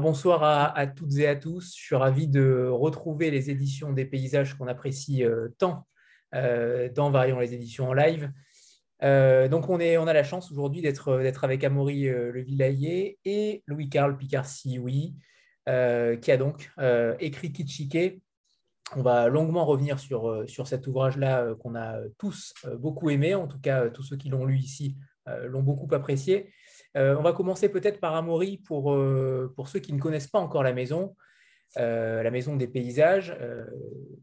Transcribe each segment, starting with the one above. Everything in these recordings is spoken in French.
Bonsoir à, toutes et à tous. Je suis ravi de retrouver les éditions des paysages qu'on apprécie euh, tant euh, dans Variant les éditions en live. Euh, donc on, est, on a la chance aujourd'hui d'être avec Amaury Le Villayer et Louis-Carl Picard-Sioui, qui a donc écrit Kitschike. On va longuement revenir sur, sur cet ouvrage-là qu'on a tous beaucoup aimé, en tout cas tous ceux qui l'ont lu ici l'ont beaucoup apprécié. Euh, on va commencer peut-être par Amaury pour, euh, pour ceux qui ne connaissent pas encore la maison. Euh, la maison des paysages,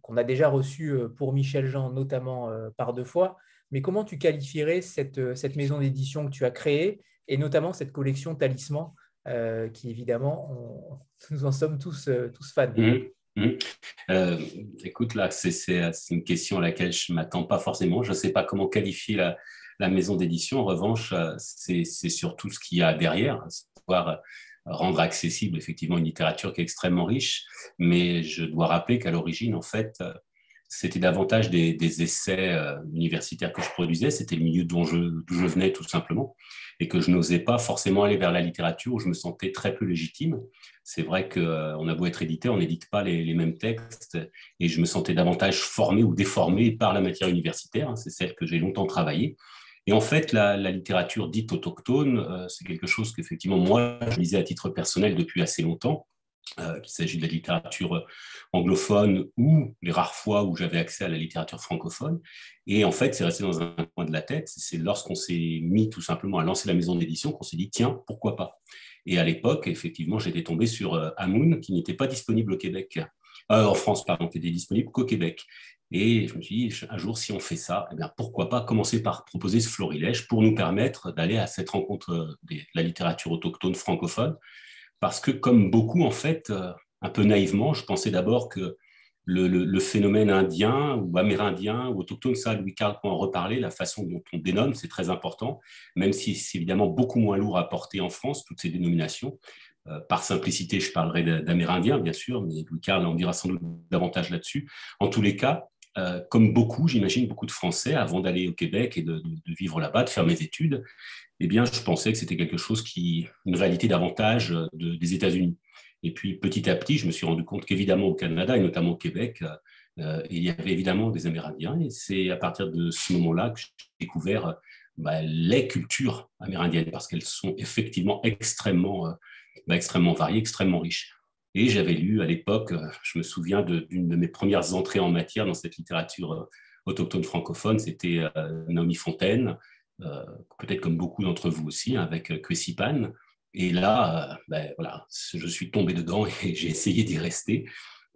qu'on a déjà reçue pour Michel Jean, notamment par deux fois. Mais comment tu qualifierais cette, cette maison d'édition que tu as créée et notamment cette collection Talisman, qui évidemment, nous en sommes tous, tous fans mmh, mmh. écoute, là, c'est une question à laquelle je ne m'attends pas forcément. Je ne sais pas comment qualifier la, la maison d'édition, en revanche, euh, c'est surtout ce qu'il y a derrière, pouvoir euh, rendre accessible effectivement une littérature qui est extrêmement riche. Mais je dois rappeler qu'à l'origine, en fait, euh, c'était davantage des, essais universitaires que je produisais. C'était le milieu d'où je, je, venais tout simplement et que je n'osais pas forcément aller vers la littérature où je me sentais très peu légitime. C'est vrai qu'on a beau être édité, on n'édite pas les, mêmes textes et je me sentais davantage formé ou déformé par la matière universitaire. C'est celle que j'ai longtemps travaillée. Et en fait, la, littérature dite autochtone, euh, c'est quelque chose qu'effectivement, moi, je lisais à titre personnel depuis assez longtemps, euh, qu'il s'agit de la littérature anglophone ou les rares fois où j'avais accès à la littérature francophone. Et en fait, c'est resté dans un coin de la tête. C'est lorsqu'on s'est mis tout simplement à lancer la maison d'édition qu'on s'est dit, tiens, pourquoi pas? Et à l'époque, effectivement, j'étais tombé sur euh, Amoun, qui n'était pas disponible au Québec. en France, pardon, qui était disponible qu'au Québec. Et je me suis dit, un jour, si on fait ça, eh bien, pourquoi pas commencer par proposer ce florilège pour nous permettre d'aller à cette rencontre de la littérature autochtone francophone. Parce que, comme beaucoup, en fait, euh, un peu naïvement, je pensais d'abord que le, phénomène indien ou amérindien ou autochtone, ça, Louis Carl peut en reparler, la façon dont on dénomme, c'est très important, même si c'est évidemment beaucoup moins lourd à porter en France, toutes ces dénominations. Euh, par simplicité, je parlerai d'Amérindiens, bien sûr, mais Louis Carl en dira sans doute davantage là-dessus. En tous les cas, euh, comme beaucoup, j'imagine, beaucoup de Français, avant d'aller au Québec et de, vivre là-bas, de faire mes études, eh bien, je pensais que c'était quelque chose qui, une réalité davantage euh, des États-Unis. Et puis, petit à petit, je me suis rendu compte qu'évidemment, au Canada, et notamment au Québec, euh, il y avait évidemment des Amérindiens. Et c'est à partir de ce moment-là que j'ai découvert bah, les cultures amérindiennes, parce qu'elles sont effectivement extrêmement, bah, extrêmement variées, extrêmement riches. Et j'avais lu à l'époque, euh, je me souviens d'une de, mes premières entrées en matière dans cette littérature euh, autochtone francophone, c'était euh, Naomi Fontaine, peut-être comme beaucoup d'entre vous aussi, avec Kwesipan. Et là, ben, voilà, je suis tombé dedans et j'ai essayé d'y rester.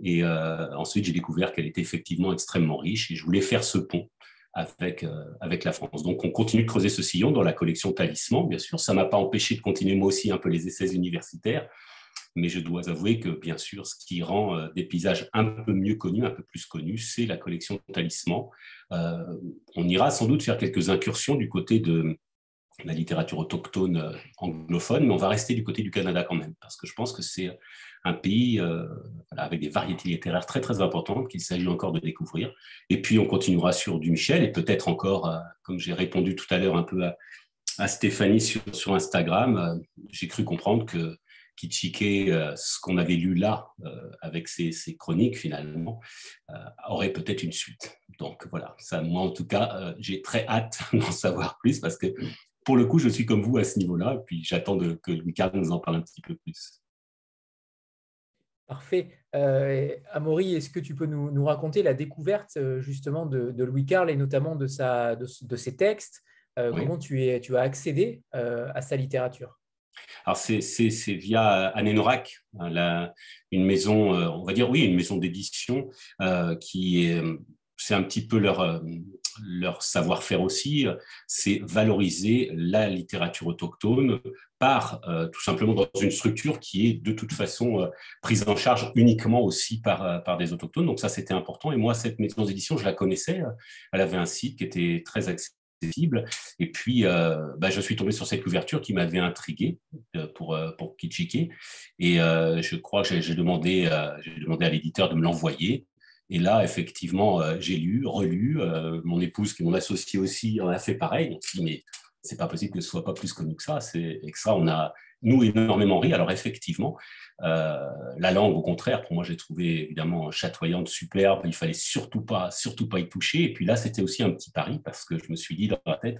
Et ensuite, j'ai découvert qu'elle était effectivement extrêmement riche et je voulais faire ce pont avec, avec la France. Donc, on continue de creuser ce sillon dans la collection Talisman, bien sûr. Ça ne m'a pas empêché de continuer moi aussi un peu les essais universitaires mais je dois avouer que, bien sûr, ce qui rend euh, des paysages un peu mieux connus, un peu plus connus, c'est la collection Talisman. Euh, on ira sans doute faire quelques incursions du côté de la littérature autochtone euh, anglophone, mais on va rester du côté du Canada quand même, parce que je pense que c'est un pays avec des variétés littéraires très très importantes qu'il s'agit encore de découvrir. Et puis on continuera sur du Michel et peut-être encore, comme j'ai répondu tout à l'heure un peu à, Stéphanie sur, sur Instagram, j'ai cru comprendre que Kitschike, euh, ce qu'on avait lu là, euh, avec ses, chroniques finalement, euh, aurait peut-être une suite. Donc voilà, ça, moi en tout cas, j'ai très hâte d'en savoir plus parce que pour le coup, je suis comme vous à ce niveau-là, et puis j'attends que Louis nous en parle un petit peu plus. Parfait. Amaury, est-ce que tu peux nous, raconter la découverte justement de, Louis Carl et notamment de, sa, de, ses textes? Comment tu, es, tu as accédé à sa littérature? Alors, c'est via Anenorak, hein, une maison, euh, on va dire, oui, une maison d'édition euh, qui est c'est un petit peu leur, euh, leur savoir-faire aussi, c'est valoriser la littérature autochtone par tout simplement dans une structure qui est de toute façon prise en charge uniquement aussi par, par des autochtones. Donc ça, c'était important. Et moi, cette maison d'édition, je la connaissais. Elle avait un site qui était très et puis, euh, bah, je suis tombé sur cette couverture qui m'avait intrigué euh, pour, euh, pour. Et je crois que j'ai demandé, demandé à l'éditeur de me l'envoyer. Et là, effectivement, j'ai lu, relu. mon épouse, qui mon associé aussi, en a fait pareil. On c'est pas possible que ce soit pas plus connu que ça. C'est extra. On a nous énormément ri. Alors effectivement, la langue, au contraire, pour moi, j'ai trouvé évidemment chatoyante, superbe. Il fallait surtout pas, surtout pas y toucher. Et puis là, c'était aussi un petit pari parce que je me suis dit dans la tête,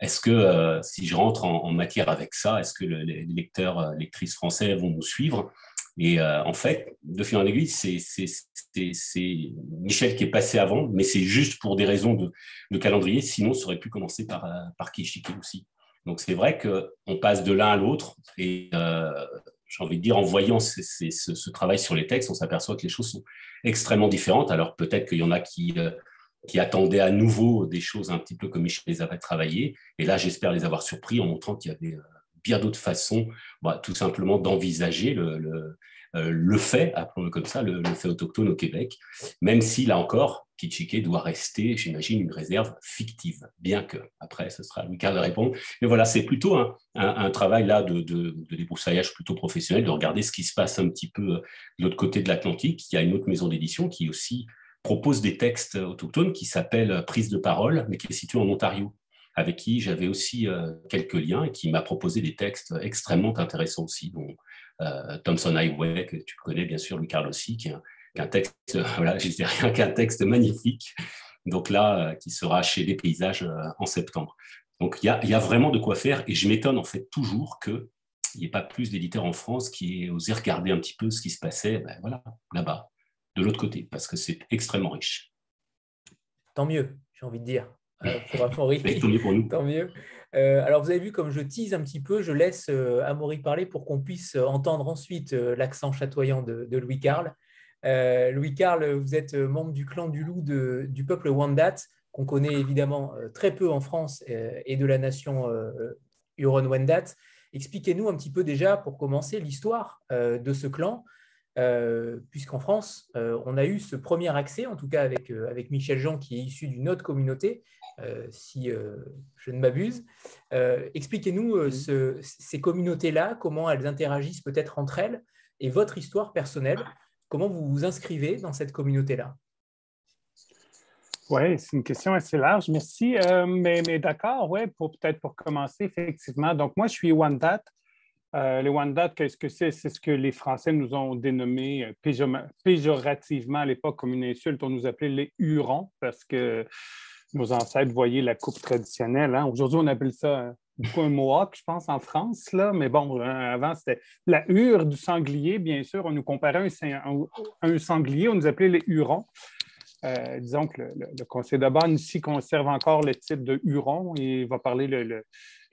est-ce que si je rentre en, matière avec ça, est-ce que les lecteurs, lectrices français vont nous suivre? Et euh, en fait, de fil en aiguille, c'est Michel qui est passé avant, mais c'est juste pour des raisons de, calendrier. Sinon, ça aurait pu commencer par, euh, par Kishiki aussi. Donc c'est vrai qu'on passe de l'un à l'autre. Et euh, j'ai envie de dire, en voyant ce, travail sur les textes, on s'aperçoit que les choses sont extrêmement différentes. Alors peut-être qu'il y en a qui, qui attendaient à nouveau des choses un petit peu comme Michel les avait travaillées. Et là, j'espère les avoir surpris en montrant qu'il y avait bien d'autres façons, bah, tout simplement d'envisager euh, le, fait, appelons-le comme ça, le, fait autochtone au Québec, même si, là encore, Kitchike doit rester, j'imagine, une réserve fictive, bien que, après, ce sera Louis de répondre. Mais voilà, c'est plutôt un, travail là de, débroussaillage plutôt professionnel, de regarder ce qui se passe un petit peu euh, de l'autre côté de l'Atlantique. Il y a une autre maison d'édition qui aussi propose des textes autochtones qui s'appelle Prise de parole, mais qui est située en Ontario avec qui j'avais aussi euh, quelques liens et qui m'a proposé des textes extrêmement intéressants aussi, dont euh, Thomson Highway, que tu connais bien sûr, Louis Carl aussi, qui est un, texte, voilà, je rien qu'un texte magnifique, donc là, euh, qui sera chez Les Paysages en septembre. Donc il y a, y a, vraiment de quoi faire et je m'étonne en fait toujours qu'il n'y ait pas plus d'éditeurs en France qui aient osé regarder un petit peu ce qui se passait ben, voilà, là-bas, de l'autre côté, parce que c'est extrêmement riche. Tant mieux, j'ai envie de dire. Euh, pour tant mieux pour nous. Tant mieux. Euh, alors, vous avez vu, comme je tease un petit peu, je laisse euh, Amaury parler pour qu'on puisse entendre ensuite l'accent chatoyant de, Louis Carl. Louis Carl, vous êtes membre du clan du loup du peuple Wendat, qu'on connaît évidemment très peu en France et de la nation Huron-Wendat. Expliquez-nous un petit peu déjà, pour commencer, l'histoire de ce clan. Puisqu'en France, on a eu ce premier accès, en tout cas avec, avec Michel Jean, qui est issu d'une autre communauté, euh, si euh, je ne m'abuse. Euh, expliquez-nous ces communautés-là, comment elles interagissent peut-être entre elles, et votre histoire personnelle, comment vous vous inscrivez dans cette communauté-là? Oui, c'est une question assez large, merci. mais, mais d'accord, oui, pour peut-être pour commencer, effectivement. Donc, moi, je suis Wendat. les Wendat, qu'est-ce que c'est? C'est ce que les Français nous ont dénommé péjorativement à l'époque comme une insulte. On nous appelait les Hurons parce que nos ancêtres voyaient la coupe traditionnelle. Hein. Aujourd'hui, on appelle ça euh, un mohawk, je pense, en France. Là. Mais bon, euh, avant, c'était la hure du sanglier, bien sûr. On nous comparait un, un, sanglier, on nous appelait les hurons. Euh, disons que le, Conseil de Bonne ici conserve encore le titre de Huron et va parler de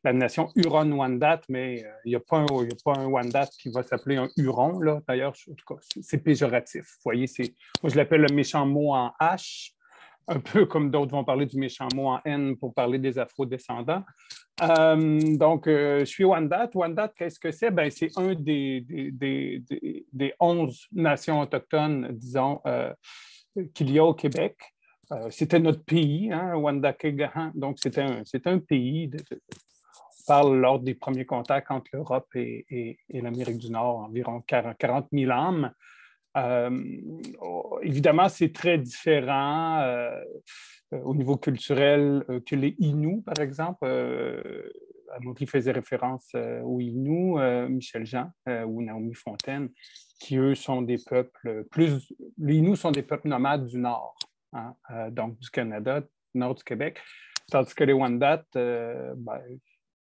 la nation Huron-Wendat, mais il n'y a, pas un Wendat qui va s'appeler un Huron. D'ailleurs, c'est péjoratif. Vous voyez, moi, je l'appelle le méchant mot en H un peu comme d'autres vont parler du méchant mot en N pour parler des afro-descendants. Euh, donc, euh, je suis Wendat. Wendat, qu'est-ce que c'est? Ben, c'est un des, des, des, 11 nations autochtones, disons, euh, qu'il y a au Québec. c'était notre pays, hein, Wendat-Kegahan. Donc, c'est un, un, pays. Parle lors des premiers contacts entre l'Europe et, l'Amérique du Nord, environ 40, 40 000 âmes. Euh, oh, évidemment, c'est très différent euh, euh, au niveau culturel que les Inuits, par exemple. Amaury faisait référence aux Inuits, Michel Jean ou Naomi Fontaine, qui, eux, sont des peuples plus... Les Inuits sont des peuples nomades du Nord, hein, donc du Canada, nord du Québec, tandis que les Wendat, ben,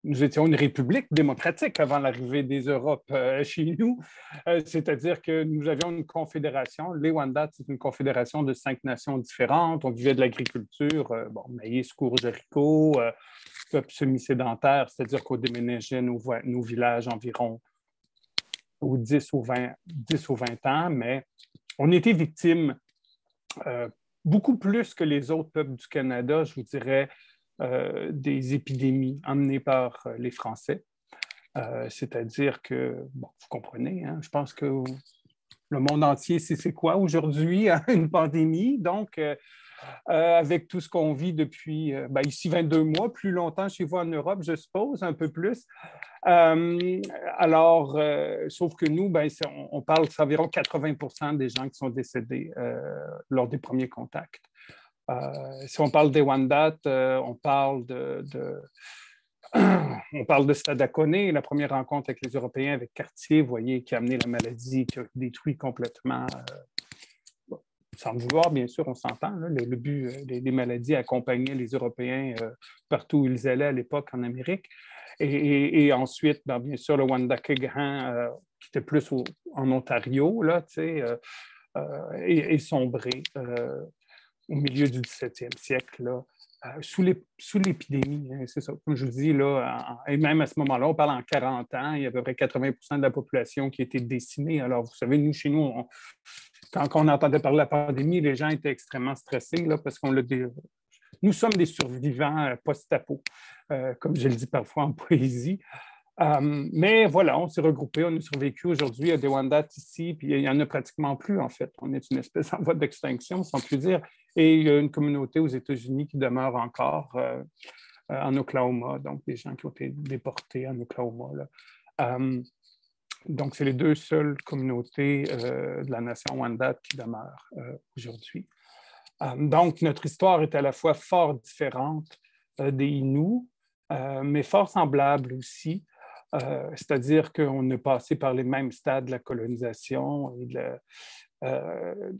nous étions une république démocratique avant l'arrivée des Europes euh, chez nous, euh, c'est-à-dire que nous avions une confédération. Les Wendat, c'est une confédération de cinq nations différentes. On vivait de l'agriculture, euh, bon, maïs, courge, haricots, peuple semi-sédentaire, c'est-à-dire qu'on déménageait nos, nos, villages environ aux 10 ou 20, 10 ou 20 ans, mais on était victimes beaucoup plus que les autres peuples du Canada, je vous dirais, euh, des épidémies amenées par euh, les Français. Euh, c'est-à-dire que, bon, vous comprenez, hein, je pense que le monde entier c'est quoi aujourd'hui, hein, une pandémie. Donc, avec tout ce qu'on vit depuis ben, ici 22 mois, plus longtemps chez vous en Europe, je suppose, un peu plus. alors, sauf que nous, ben, on, on, parle d'environ 80% des gens qui sont décédés lors des premiers contacts. Euh, si on parle des Wendat, euh, on parle de, on parle de Stadacone, la première rencontre avec les Européens, avec Cartier, vous voyez, qui a amené la maladie, qui a détruit complètement, sans vouloir, bien sûr, on s'entend, le, but des, maladies accompagnait les Européens partout où ils allaient à l'époque en Amérique. Et, ensuite, ben, bien sûr, le Wandake Grand, qui était plus en Ontario, là, tu sais, est, sombré au milieu du 17e siècle, là, euh, sous l'épidémie, hein, c'est ça. Comme je vous dis, là, et même à ce moment-là, on parle en 40 ans, il y a à peu près 80% de la population qui était décimée. Alors, vous savez, nous, chez nous, quand, on entendait parler de la pandémie, les gens étaient extrêmement stressés là, parce qu'on l'a Nous sommes des survivants euh, post-apo, euh, comme je le dis parfois en poésie. Mais voilà, on s'est regroupés, on a survécu aujourd'hui à des Wandats ici, puis il n'y en a pratiquement plus, en fait. On est une espèce en voie d'extinction, sans plus dire. Et il y a une communauté aux États-Unis qui demeure encore euh, euh, en Oklahoma, donc des gens qui ont été déportés en Oklahoma. donc, c'est les deux seules communautés de la nation Wendat qui demeurent aujourd'hui. donc, notre histoire est à la fois fort différente des Inuits, mais fort semblable aussi. Euh, c'est-à-dire qu'on est passé par les mêmes stades de la colonisation et de euh,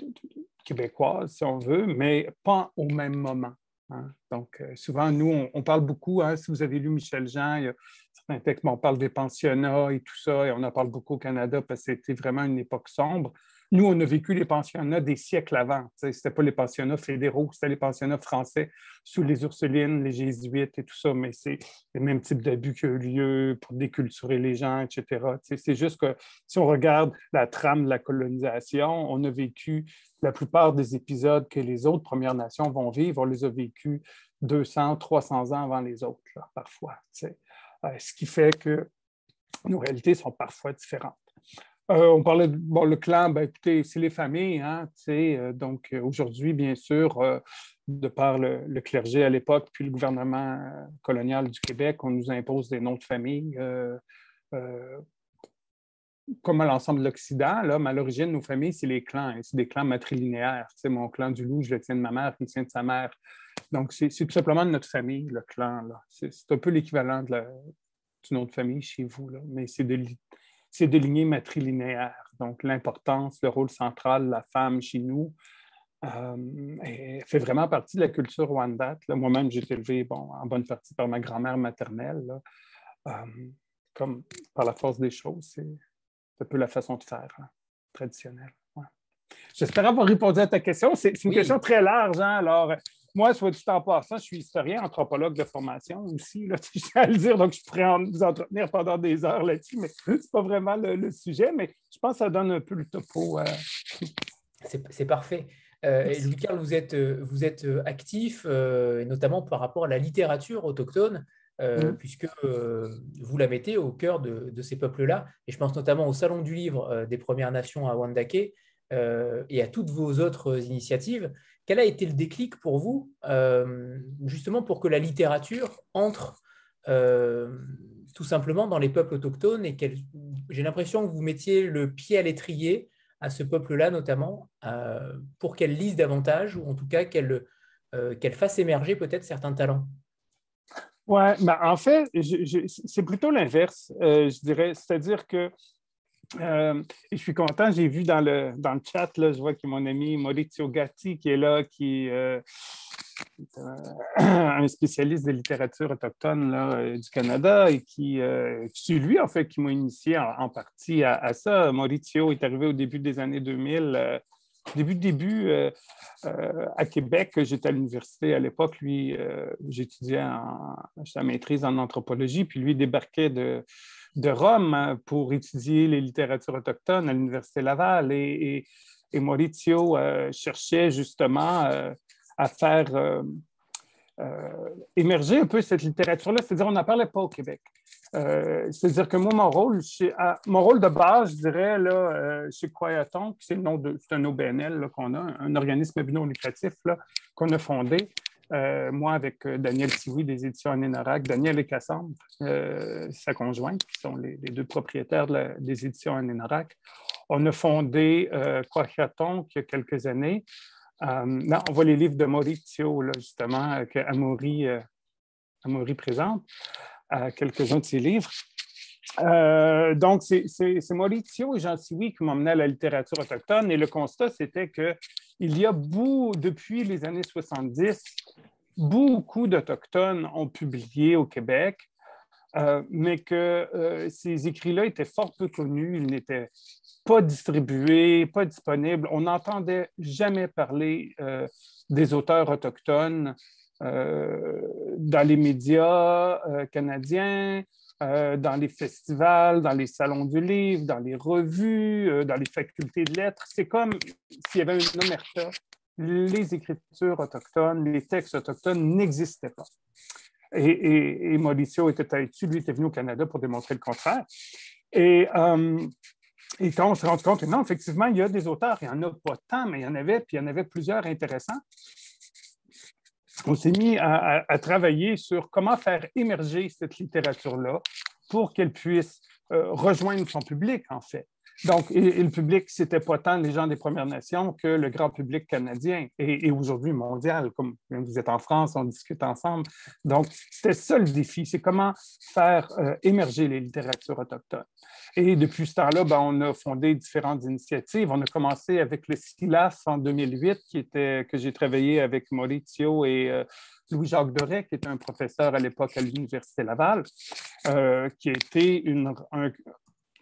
québécoise, si on veut, mais pas au même moment. Hein. Donc, euh, souvent, nous, on, parle beaucoup, hein, si vous avez lu Michel Jean, il y a certains textes, on parle des pensionnats et tout ça, et on en parle beaucoup au Canada parce que c'était vraiment une époque sombre. Nous, on a vécu les pensionnats des siècles avant. Ce n'était pas les pensionnats fédéraux, c'était les pensionnats français sous les Ursulines, les Jésuites et tout ça, mais c'est le même type d'abus qui a eu lieu pour déculturer les gens, etc. C'est juste que si on regarde la trame de la colonisation, on a vécu la plupart des épisodes que les autres Premières Nations vont vivre, on les a vécus 200, 300 ans avant les autres, parfois. Euh, ce qui fait que nos réalités sont parfois différentes. Euh, on parlait de bon, le clan, ben, écoutez, c'est les familles. Hein, euh, donc euh, aujourd'hui, bien sûr, de par le, clergé à l'époque, puis le gouvernement colonial du Québec, on nous impose des noms de famille. comme à l'ensemble de l'Occident, là, mais à l'origine, nos familles, c'est les clans, hein, c'est des clans matrilinéaires. mon clan du loup, je le tiens de ma mère, il tient de sa mère. Donc, c'est tout simplement de notre famille, le clan. C'est un peu l'équivalent de famille chez vous, là, mais c'est de c'est de lignées matrilinéaires. Donc, l'importance, le rôle central de la femme chez nous euh, fait vraiment partie de la culture Wendat. Moi-même, j'ai été élevé bon, en bonne partie par ma grand-mère maternelle. Euh, comme par la force des choses, c'est un peu la façon de faire hein, traditionnelle. J'espère avoir répondu à ta question. C'est une question très large. Hein? Alors, moi, soit du temps passant, je suis historien, anthropologue de formation aussi, là, je à le dire, donc je pourrais vous entretenir pendant des heures là-dessus, mais ce n'est pas vraiment le, sujet, mais je pense que ça donne un peu le topo. Euh. C'est parfait. Euh, Louis-Carl, vous êtes, euh, vous êtes actif, notamment par rapport à la littérature autochtone, mmh. puisque vous la mettez au cœur de, de ces peuples-là. Et je pense notamment au Salon du Livre des Premières Nations à Wandake et à toutes vos autres initiatives. Quel a été le déclic pour vous, euh, justement pour que la littérature entre euh, tout simplement dans les peuples autochtones et j'ai l'impression que vous mettiez le pied à l'étrier à ce peuple-là notamment, euh, pour qu'elle lise davantage ou en tout cas qu'elle qu'elle fasse émerger peut-être certains talents? Oui, ben en fait, c'est plutôt l'inverse, je dirais. C'est-à-dire que euh, je suis content, j'ai vu dans le, dans le chat, là, je vois que mon ami Maurizio Gatti qui est là, qui euh, est un spécialiste de littérature autochtone là, euh, du Canada et qui, c'est lui en fait qui m'a initié en, partie à, ça. Maurizio est arrivé au début des années 2000, début début à Québec. J'étais à l'université à l'époque, lui, j'étudiais en, sa maîtrise en anthropologie, puis lui débarquait de de Rome hein, pour étudier les littératures autochtones à l'Université Laval. Et, Maurizio euh, cherchait justement euh, à faire euh, émerger un peu cette littérature-là. C'est-à-dire, on n'en parlait pas au Québec. C'est-à-dire que moi, mon rôle, mon rôle de base, je dirais, là, chez Croyaton, c'est le nom de, c'est un OBNL qu'on a, un organisme non lucratif qu'on a fondé. Euh, moi, avec euh, Daniel Tiwi des éditions Anénorak, Daniel et Cassandre, euh, sa conjointe, qui sont les, deux propriétaires des éditions Anénorak, on a fondé euh, il y a quelques années. là, on voit les livres de Maurizio, justement, que Amaury, présente. à quelques-uns de ses livres. Donc, c'est Maurizio et Jean Siwi qui mené à la littérature autochtone et le constat, c'était qu'il y a beaucoup, depuis les années 70, beaucoup d'Autochtones ont publié au Québec, euh, mais que euh, ces écrits-là étaient fort peu connus, ils n'étaient pas distribués, pas disponibles. On n'entendait jamais parler des auteurs autochtones dans les médias canadiens. Euh, dans les festivals, dans les salons du livre, dans les revues, euh, dans les facultés de lettres. C'est comme s'il y avait une omerta. Les écritures autochtones, les textes autochtones n'existaient pas. Et, Mauricio était dessus, lui était venu au Canada pour démontrer le contraire. Et, euh, et quand on s'est rendu compte, non, effectivement, il y a des auteurs, il n'y en a pas tant, mais il y en avait, puis il y en avait plusieurs intéressants on s'est mis à, travailler sur comment faire émerger cette littérature-là pour qu'elle puisse euh, rejoindre son public, en fait. Donc, le public, c'était pas tant les gens des Premières Nations que le grand public canadien et, aujourd'hui mondial, comme vous êtes en France, on discute ensemble. Donc, c'était ça le défi, c'est comment faire euh, émerger les littératures autochtones. Et depuis ce temps-là, ben, on a fondé différentes initiatives. On a commencé avec le SILAF en 2008, qui était, que j'ai travaillé avec Maurizio et euh, Louis-Jacques Doré, qui était un professeur à l'époque à l'Université Laval, euh, qui a été une,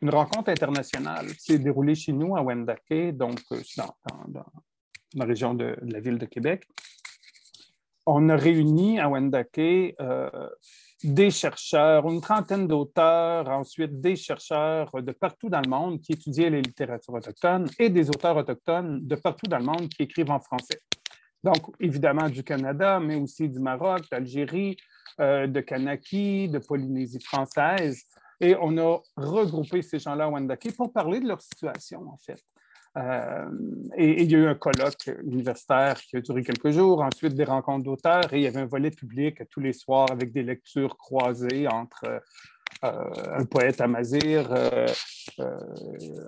une rencontre internationale qui s'est déroulée chez nous à Wendake, donc euh, dans, la région de, la ville de Québec. On a réuni à Wendake euh, des chercheurs, une trentaine d'auteurs, ensuite des chercheurs de partout dans le monde qui étudiaient les littératures autochtones et des auteurs autochtones de partout dans le monde qui écrivent en français. Donc, évidemment du Canada, mais aussi du Maroc, d'Algérie, euh, de Kanaki, de Polynésie française. Et on a regroupé ces gens-là à Wendake pour parler de leur situation, en fait. Euh, et, il y a eu un colloque universitaire qui a duré quelques jours, ensuite des rencontres d'auteurs, et il y avait un volet public tous les soirs avec des lectures croisées entre un poète amazir, euh,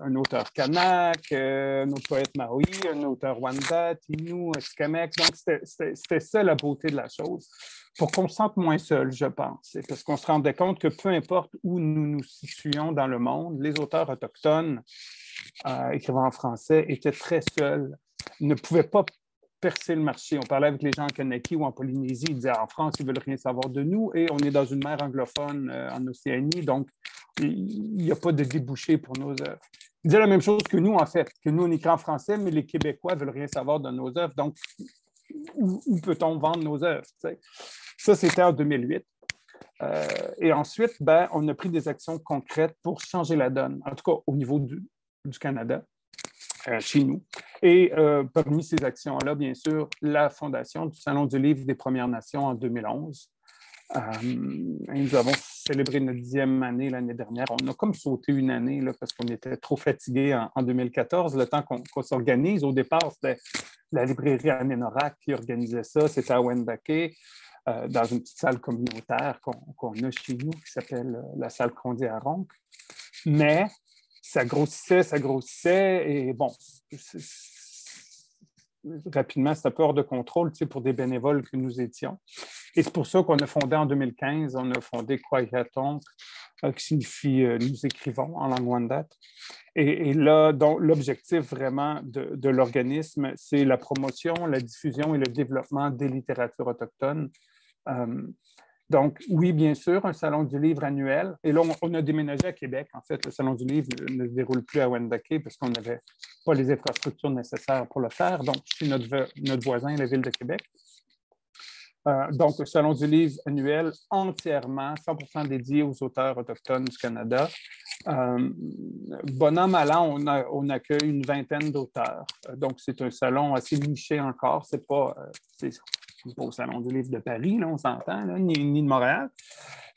un auteur kanak, un autre poète maui, un auteur wanda, Tinu, Skamek. Donc, c'était ça la beauté de la chose pour qu'on se sente moins seul, je pense. parce qu'on se rendait compte que peu importe où nous nous situions dans le monde, les auteurs autochtones euh, écrivant en français étaient très seuls, ne pouvaient pas percer le marché. On parlait avec les gens en Kanaki ou en Polynésie, ils disaient en France, ils ne veulent rien savoir de nous et on est dans une mer anglophone euh, en Océanie, donc il n'y a pas de débouché pour nos œuvres. Ils disaient la même chose que nous, en fait, que nous, on écrit en français, mais les Québécois ne veulent rien savoir de nos œuvres. Donc, où, peut-on vendre nos œuvres? Ça, c'était en 2008. Euh, et ensuite, ben, on a pris des actions concrètes pour changer la donne, en tout cas au niveau du, Canada, chez nous. Et euh, parmi ces actions-là, bien sûr, la fondation du Salon du livre des Premières Nations en 2011. nous avons célébré notre dixième année l'année dernière. On a comme sauté une année là, parce qu'on était trop fatigués en, 2014, le temps qu'on s'organise. Au départ, c'était la librairie Anénorak qui organisait ça. C'était à Wendake. Euh, dans une petite salle communautaire qu'on a chez nous qui s'appelle euh, la salle Condé à Ronc. Mais ça grossissait, ça grossissait et bon, rapidement, c'était peu hors de contrôle tu sais, pour des bénévoles que nous étions. Et c'est pour ça qu'on a fondé en 2015, on a fondé Kwayatonk, euh, qui signifie nous écrivons en langue Wendat. Et, là, l'objectif vraiment de, de l'organisme, c'est la promotion, la diffusion et le développement des littératures autochtones euh, donc, oui, bien sûr, un salon du livre annuel. Et là, on, a déménagé à Québec. En fait, le salon du livre ne se déroule plus à Wendake parce qu'on n'avait pas les infrastructures nécessaires pour le faire. Donc, c'est notre, notre voisin, la ville de Québec. Euh, donc, le Salon du livre annuel entièrement, 100% dédié aux auteurs autochtones du Canada. Euh, bon an, mal an, on, on accueille une vingtaine d'auteurs. donc, c'est un salon assez niché encore. C'est pas, pas au Salon du livre de Paris, là, on s'entend, ni, de Montréal.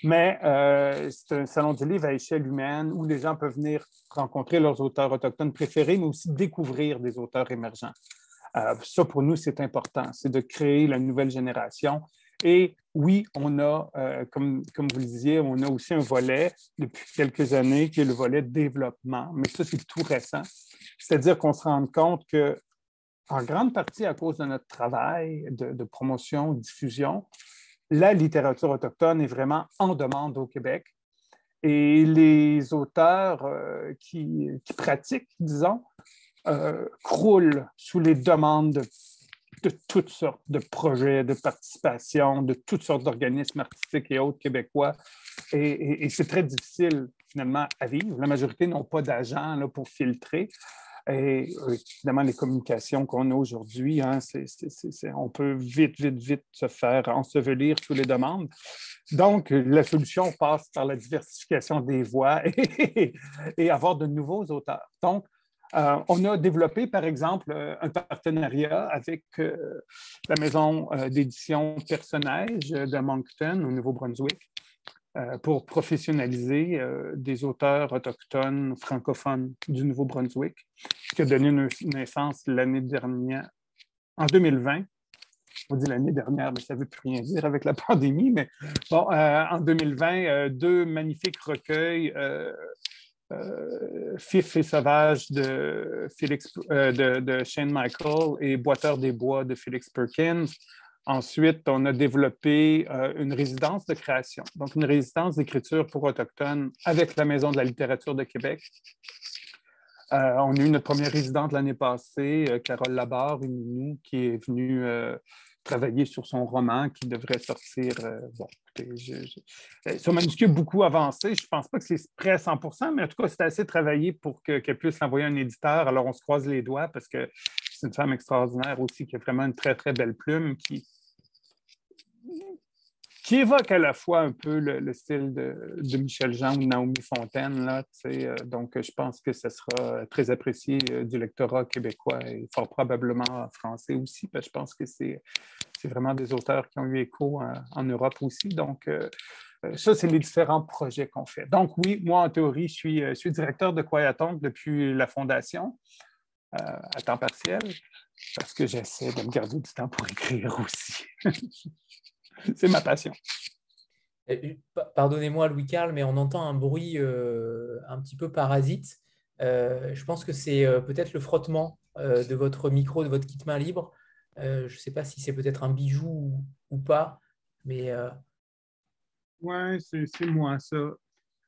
Mais euh, c'est un salon du livre à échelle humaine où les gens peuvent venir rencontrer leurs auteurs autochtones préférés, mais aussi découvrir des auteurs émergents. Euh, ça, pour nous, c'est important, c'est de créer la nouvelle génération. Et oui, on a, euh, comme, comme vous le disiez, on a aussi un volet depuis quelques années qui est le volet développement, mais ça, c'est tout récent. C'est-à-dire qu'on se rend compte que en grande partie à cause de notre travail de, promotion, diffusion, la littérature autochtone est vraiment en demande au Québec. Et les auteurs euh, qui, pratiquent, disons, euh, croulent sous les demandes de, toutes sortes de projets de participation, de toutes sortes d'organismes artistiques et autres québécois. Et, c'est très difficile, finalement, à vivre. La majorité n'ont pas d'agents pour filtrer. Et euh, évidemment, les communications qu'on a aujourd'hui, hein, on peut vite, vite, vite se faire ensevelir sous les demandes. Donc, la solution passe par la diversification des voix et, avoir de nouveaux auteurs. Donc, euh, on a développé, par exemple, euh, un partenariat avec la maison d'édition Personnage de Moncton, au Nouveau-Brunswick, pour professionnaliser euh, des auteurs autochtones francophones du Nouveau-Brunswick, qui a donné naissance l'année dernière, en 2020. On dit l'année dernière, mais ça ne veut plus rien dire avec la pandémie, mais bon, euh, en 2020, deux magnifiques recueils. Fif et Sauvage de, de, Shane Michael et Boiteur des Bois de Félix Perkins, Ensuite, on a développé euh, une résidence de création, donc une résidence d'écriture pour autochtones avec la Maison de la littérature de Québec. Euh, on a eu notre première résidente l'année passée, euh, Carole Labarre, une qui est venue travailler sur son roman qui devrait sortir. bon, son manuscrit a beaucoup avancé. Je ne pense pas que c'est prêt à 100% mais en tout cas, c'est assez travaillé pour qu'elle puisse l'envoyer à un éditeur. Alors, on se croise les doigts parce que c'est une femme extraordinaire aussi qui a vraiment une très, très belle plume qui, qui évoque à la fois un peu le, style de, Michel Jean ou Naomi Fontaine. Là, euh, donc, je pense que ce sera très apprécié euh, du lectorat québécois et fort probablement français aussi, parce que je pense que c'est vraiment des auteurs qui ont eu écho en, Europe aussi. Donc, euh, ça, c'est les différents projets qu'on fait. Donc, oui, moi, en théorie, je suis, directeur de Quayatongue depuis la fondation à temps partiel parce que j'essaie de me garder du temps pour écrire aussi. c'est ma passion. Pardonnez-moi, Louis-Carl, mais on entend un bruit euh, un petit peu parasite. Euh, je pense que c'est euh, peut-être le frottement de votre micro, de votre kit main libre. je ne sais pas si c'est peut-être un bijou ou, pas, mais. Oui, c'est moi, ça.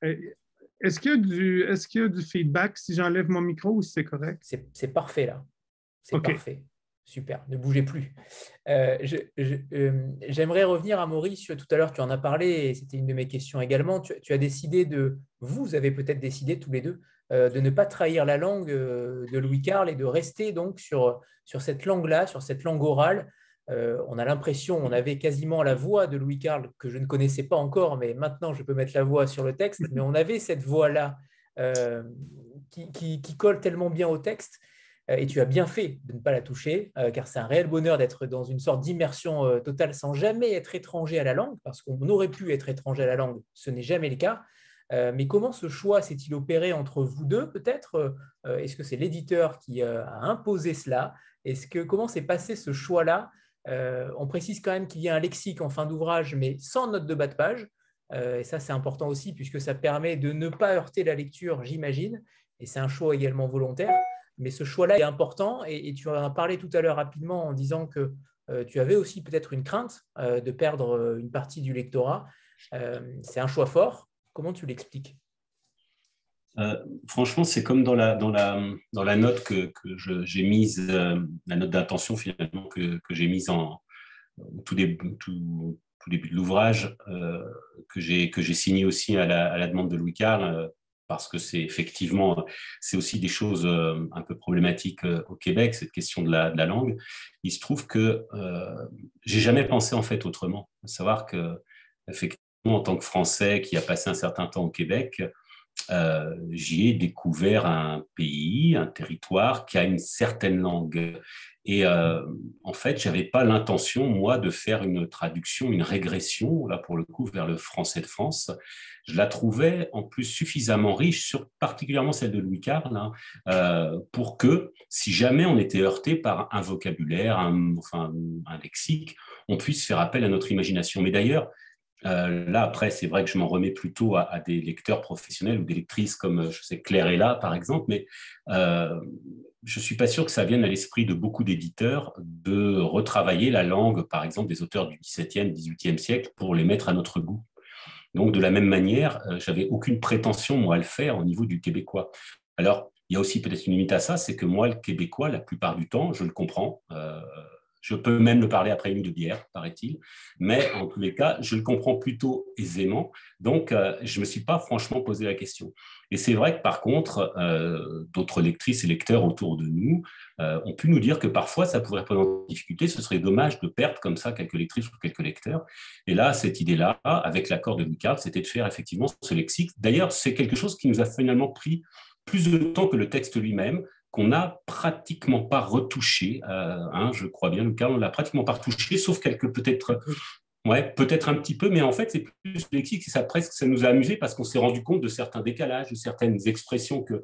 Est-ce qu'il y, est y, a du feedback si j'enlève mon micro ou si c'est correct? C'est parfait, là. C'est parfait. Super, ne bougez plus. Euh, euh, j'aimerais revenir à Maurice. Tout à l'heure, tu en as parlé et c'était une de mes questions également. Tu, as décidé de, vous avez peut-être décidé tous les deux, euh, de ne pas trahir la langue de Louis Carl et de rester donc sur, sur cette langue-là, sur cette langue orale. on a l'impression, on avait quasiment la voix de Louis Carl que je ne connaissais pas encore, mais maintenant je peux mettre la voix sur le texte. Mais on avait cette voix-là qui, qui colle tellement bien au texte. Euh, et tu as bien fait de ne pas la toucher, euh, car c'est un réel bonheur d'être dans une sorte d'immersion euh, totale sans jamais être étranger à la langue, parce qu'on aurait pu être étranger à la langue, ce n'est jamais le cas. mais comment ce choix s'est-il opéré entre vous deux, peut-être? Est-ce que c'est l'éditeur qui a imposé cela? Est-ce que comment s'est passé ce choix-là? On précise quand même qu'il y a un lexique en fin d'ouvrage, mais sans note de bas de page. et ça, c'est important aussi, puisque ça permet de ne pas heurter la lecture, j'imagine. Et c'est un choix également volontaire. Mais ce choix-là est important et, tu en as parlé tout à l'heure rapidement en disant que euh, tu avais aussi peut-être une crainte euh, de perdre euh, une partie du lectorat. c'est un choix fort. Comment tu l'expliques? Franchement, c'est comme dans la, dans la, dans la note que, que j'ai mise, la note d'intention finalement que, que j'ai mise en, au tout début, tout, début de l'ouvrage, que j'ai signée aussi à la, à la, demande de Louis Carl parce que c'est effectivement, c'est aussi des choses euh, un peu problématiques euh, au Québec, cette question de la, langue. Il se trouve que euh, j'ai jamais pensé en fait autrement. À savoir que, effectivement, en tant que Français qui a passé un certain temps au Québec, euh, j'y ai découvert un pays, un territoire qui a une certaine langue. Et euh, en fait, j'avais pas l'intention, moi, de faire une traduction, une régression, là pour le coup, vers le français de France. Je la trouvais en plus suffisamment riche, sur particulièrement celle de Louis Carl, hein, euh, pour que, si jamais on était heurté par un vocabulaire, un, lexique, on puisse faire appel à notre imagination. Mais d'ailleurs, là, après, c'est vrai que je m'en remets plutôt à, des lecteurs professionnels ou des lectrices comme, je sais, Claire est là, par exemple, mais je ne suis pas sûr que ça vienne à l'esprit de beaucoup d'éditeurs de retravailler la langue, par exemple, des auteurs du XVIIe, XVIIIe siècle pour les mettre à notre goût. Donc, de la même manière, euh, j'avais aucune prétention, moi, à le faire au niveau du québécois. Alors, il y a aussi peut-être une limite à ça, c'est que moi, le québécois, la plupart du temps, je le comprends. Euh, je peux même le parler après une de bière, paraît-il. Mais en tous les cas, je le comprends plutôt aisément. Donc, euh, je ne me suis pas franchement posé la question. Et c'est vrai que par contre, euh, d'autres lectrices et lecteurs autour de nous euh, ont pu nous dire que parfois, ça pourrait poser une difficulté. Ce serait dommage de perdre comme ça quelques lectrices ou quelques lecteurs. Et là, cette idée-là, avec l'accord de Louis c'était de faire effectivement ce lexique. D'ailleurs, c'est quelque chose qui nous a finalement pris plus de temps que le texte lui-même qu'on n'a pratiquement pas retouché. Euh, hein, je crois bien, Lucas, on l'a pratiquement pas retouché, sauf quelques peut-être. Ouais, peut-être un petit peu, mais en fait, c'est plus lexique. Ça, presque, ça nous a amusé parce qu'on s'est rendu compte de certains décalages, de certaines expressions que,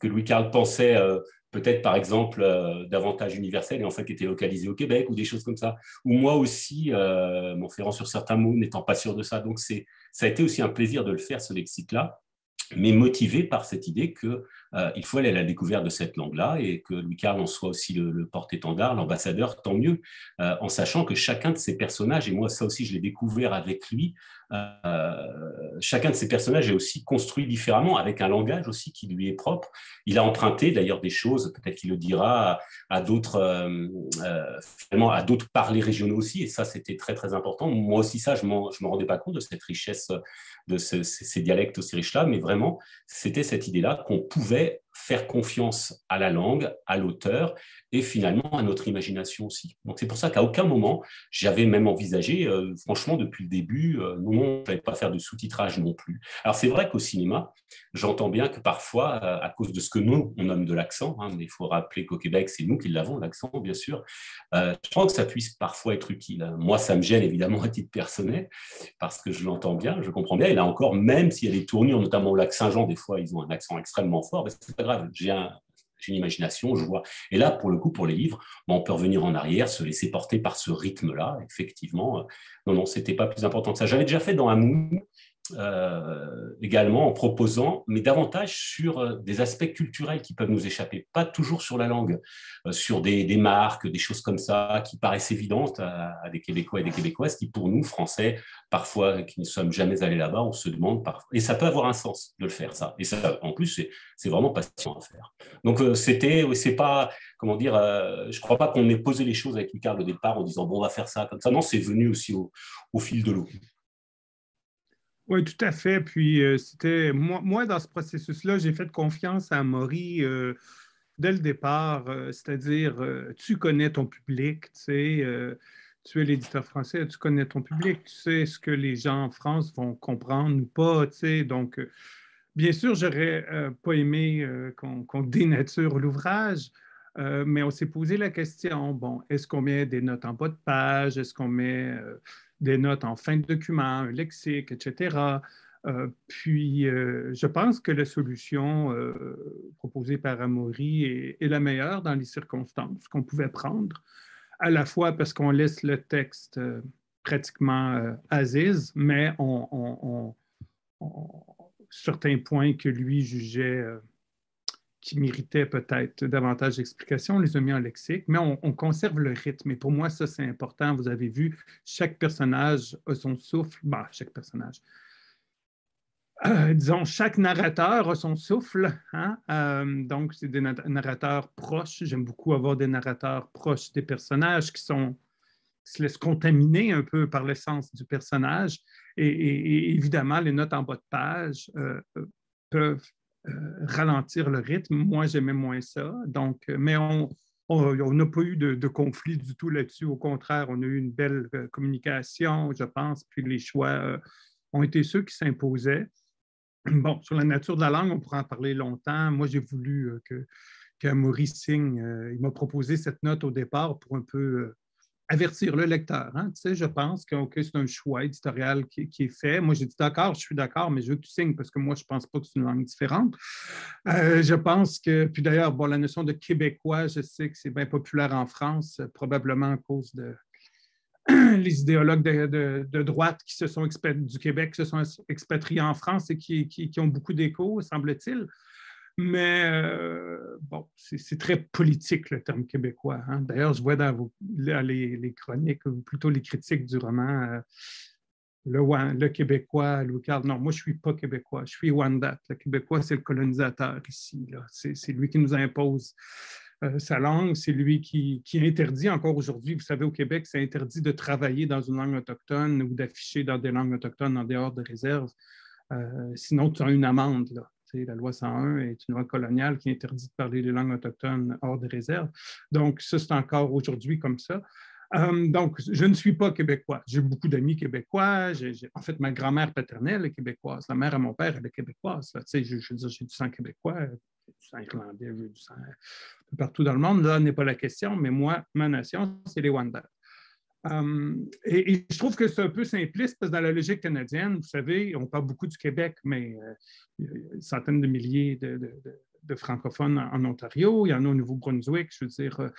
que Louis-Carl pensait euh, peut-être, par exemple, euh, davantage universelles et en fait qui étaient localisées au Québec ou des choses comme ça. Ou moi aussi, m'en ferrant sur certains mots, n'étant pas sûr de ça. Donc, ça a été aussi un plaisir de le faire, ce lexique-là mais motivé par cette idée qu'il euh, faut aller à la découverte de cette langue-là et que Louis-Carl en soit aussi le, porte-étendard, l'ambassadeur, tant mieux, euh, en sachant que chacun de ces personnages, et moi ça aussi je l'ai découvert avec lui, euh, chacun de ces personnages est aussi construit différemment, avec un langage aussi qui lui est propre. Il a emprunté d'ailleurs des choses, peut-être qu'il le dira, à, d'autres, finalement parlers régionaux aussi, et ça c'était très très important. Moi aussi ça, je ne me rendais pas compte de cette richesse de ces dialectes aussi riches-là, mais vraiment, c'était cette idée-là qu'on pouvait it. Faire confiance à la langue, à l'auteur et finalement à notre imagination aussi. Donc c'est pour ça qu'à aucun moment j'avais même envisagé, euh, franchement depuis le début, euh, non, non, je n'allais pas faire de sous-titrage non plus. Alors c'est vrai qu'au cinéma, j'entends bien que parfois, euh, à cause de ce que nous, on nomme de l'accent, hein, mais il faut rappeler qu'au Québec, c'est nous qui l'avons, l'accent, bien sûr, je pense que ça puisse parfois être utile. Moi, ça me gêne évidemment à titre personnel, parce que je l'entends bien, je comprends bien, et là encore, même s'il y a des tournures, notamment au lac Saint-Jean, des fois, ils ont un accent extrêmement fort, c'est pas j'ai une imagination, je vois. Et là, pour le coup, pour les livres, on peut revenir en arrière, se laisser porter par ce rythme-là. Effectivement, euh, non, non, c'était pas plus important que ça. J'avais déjà fait dans mood euh, également en proposant, mais davantage sur euh, des aspects culturels qui peuvent nous échapper, pas toujours sur la langue, euh, sur des, marques, des choses comme ça qui paraissent évidentes à, des Québécois et des Québécoises, qui pour nous, Français, parfois qui ne sommes jamais allés là-bas, on se demande parfois, et ça peut avoir un sens de le faire ça, et ça, en plus, c'est vraiment passionnant à faire. Donc c'était, c'est pas, comment dire, je crois pas qu'on ait posé les choses avec Lucas au départ en disant bon, on va faire ça comme ça. Non, c'est venu aussi au fil de l'eau. Oui, tout à fait. Puis euh, c'était moi, moi, dans ce processus-là, j'ai fait confiance à Maury euh, dès le départ, euh, c'est-à-dire tu connais ton public, tu sais, tu es l'éditeur français, tu connais ton public, tu sais ce que les gens en France vont comprendre ou pas, tu sais. Donc, bien sûr, j'aurais pas aimé qu'on dénature l'ouvrage. mais on s'est posé la question, bon, est-ce qu'on met des notes en bas de page? Est-ce qu'on met des notes en fin de document, un lexique, etc. Euh, puis, euh, je pense que la solution euh, proposée par Amaury est, la meilleure dans les circonstances qu'on pouvait prendre, à la fois parce qu'on laisse le texte pratiquement aziz, mais on, certains points que lui jugeait qui méritaient peut-être davantage d'explications, on les a mis en lexique, mais on, conserve le rythme. Et pour moi, ça, c'est important. Vous avez vu, chaque personnage a son souffle. Bah, chaque personnage. Euh, disons, chaque narrateur a son souffle. Hein? Euh, donc, c'est des narrateurs proches. J'aime beaucoup avoir des narrateurs proches des personnages qui sont se laissent contaminer un peu par l'essence du personnage. Et, évidemment, les notes en bas de page euh, peuvent ralentir le rythme. Moi, j'aimais moins ça. Donc, euh, mais on, n'a pas eu de, conflit du tout là-dessus. Au contraire, on a eu une belle euh, communication, je pense, puis les choix ont été ceux qui s'imposaient. Bon, sur la nature de la langue, on pourrait en parler longtemps. Moi, j'ai voulu que, Maurice signe. il m'a proposé cette note au départ pour un peu avertir le lecteur. Hein. Tu sais, je pense que c'est un choix éditorial qui, est fait. Moi, j'ai dit d'accord, je suis d'accord, mais je veux que tu signes parce que moi, je ne pense pas que c'est une langue différente. Euh, je pense que, puis d'ailleurs, bon, la notion de québécois, je sais que c'est bien populaire en France, probablement à cause de, les idéologues de, droite qui se sont du Québec qui se sont expatriés en France et qui, ont beaucoup d'écho, semble-t-il. Mais euh, bon, c'est très politique le terme québécois. Hein. D'ailleurs, je vois dans les, chroniques, ou plutôt les critiques du roman, euh, le, Québécois, Louis Carl. Non, moi, je ne suis pas Québécois, je suis Wendat. Le Québécois, c'est le colonisateur ici. C'est lui qui nous impose euh, sa langue. C'est lui qui, interdit encore aujourd'hui, vous savez, au Québec, c'est interdit de travailler dans une langue autochtone ou d'afficher dans des langues autochtones en dehors de réserve. Euh, sinon, tu as une amende. Là. La loi 101 est une loi coloniale qui interdit de parler les langues autochtones hors de réserve. Donc, ça, c'est encore aujourd'hui comme ça. Euh, donc, je ne suis pas québécois. J'ai beaucoup d'amis québécois. en fait, ma grand-mère paternelle est québécoise. La mère à mon père, elle est québécoise. Je, je, veux dire, j'ai du sang québécois, du sang irlandais, du sang partout dans le monde. Là, n'est pas la question, mais moi, ma nation, c'est les Wendat. Euh, et, je trouve que c'est un peu simpliste parce que dans la logique canadienne, vous savez, on parle beaucoup du Québec, mais euh, il y a une centaine de milliers de, de francophones en, Ontario. Il y en a au Nouveau-Brunswick. Je veux dire,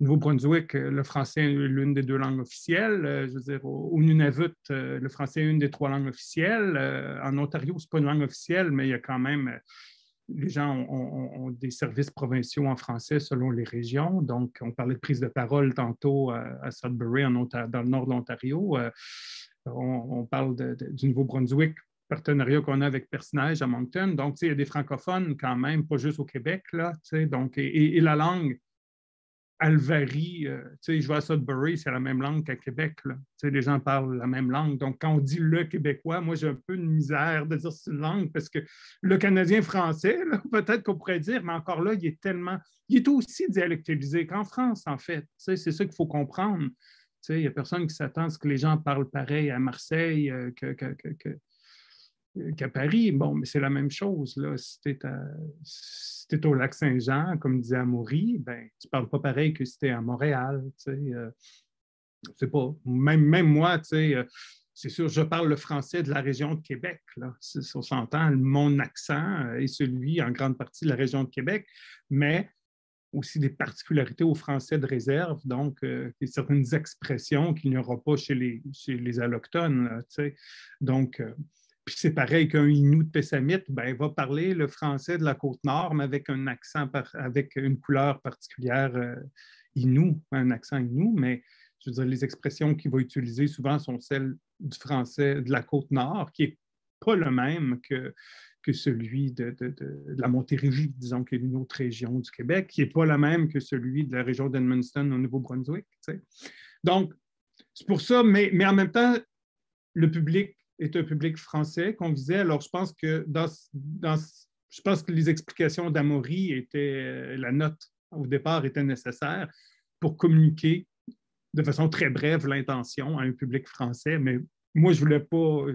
Nouveau-Brunswick, euh, le français est l'une des deux langues officielles. Euh, je veux dire, au, Nunavut, euh, le français est une des trois langues officielles. En Ontario, ce n'est pas une langue officielle, mais il y a quand même, les gens ont, des services provinciaux en français selon les régions. Donc, on parlait de prise de parole tantôt à, Sudbury, dans le nord de l'Ontario. On, parle du Nouveau-Brunswick partenariat qu'on a avec Personnage à Moncton. Donc, il y a des francophones quand même, pas juste au Québec. Là, donc, et, la langue varie. Euh, je vais à Sudbury, c'est la même langue qu'à Québec. Les gens parlent la même langue. Donc, quand on dit le québécois, moi, j'ai un peu de misère de dire c'est une langue parce que le canadien français, peut-être qu'on pourrait dire, mais encore là, il est tellement. Il est aussi dialectalisé qu'en France, en fait. C'est ça qu'il faut comprendre. Il n'y a personne qui s'attend à ce que les gens parlent pareil à Marseille euh, que, qu'à Paris. Bon, mais c'est la même chose. Là. Si tu es, au lac Saint-Jean, comme disait Amaury, ben, tu ne parles pas pareil que si tu es à Montréal. Euh, pas. Même, moi, euh, c'est sûr, je parle le français de la région de Québec. Là. On s'entend, mon accent est celui en grande partie de la région de Québec, mais aussi des particularités au français de réserve, donc euh, certaines expressions qu'il n'y aura pas chez les, chez les allochtones. sais. Donc, puis c'est pareil qu'un Inou de Pessamit, ben, va parler le français de la Côte-Nord, mais avec un accent, avec une couleur particulière euh, Inou, un accent Inou, mais je veux dire, les expressions qu'il va utiliser souvent sont celles du français de la Côte-Nord, qui n'est pas le même que, que celui de, la Montérégie, disons, qui est une autre région du Québec, qui n'est pas la même que celui de la région d'Edmundston au Nouveau-Brunswick. Donc, c'est pour ça, mais, mais en même temps, le public est un public français qu'on visait. Alors, je pense que dans, je pense que les explications d'Amaury étaient, la note au départ était nécessaire pour communiquer de façon très brève l'intention à un public français, mais moi, je voulais pas,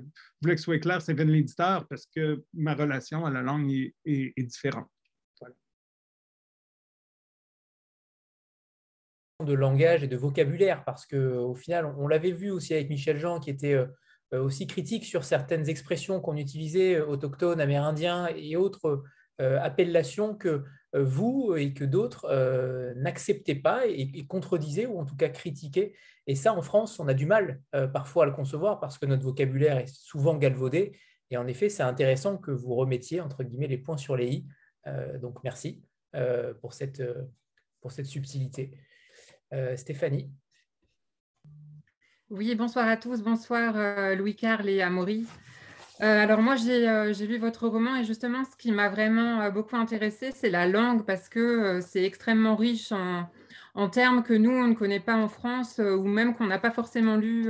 voulais que ce soit clair, c'est de l'éditeur parce que ma relation à la langue est, différente. de langage et de vocabulaire, parce qu'au final, on l'avait vu aussi avec Michel Jean, qui était euh, euh, aussi critique sur certaines expressions qu'on utilisait, euh, autochtones, amérindiens et autres euh, appellations que vous et que d'autres n'acceptaient pas et, contredisaient ou en tout cas critiquaient. Et ça, en France, on a du mal parfois à le concevoir parce que notre vocabulaire est souvent galvaudé. Et en effet, c'est intéressant que vous remettiez, entre guillemets, les points sur les i. donc, merci pour, cette, pour cette subtilité. Stéphanie oui, bonsoir à tous. Bonsoir euh, Louis-Carl et Amaury. Euh, alors moi, euh, j'ai lu votre roman et justement, ce qui m'a vraiment beaucoup intéressé, c'est la langue parce que c'est extrêmement riche en, termes que nous, on ne connaît pas en France ou même qu'on n'a pas forcément lu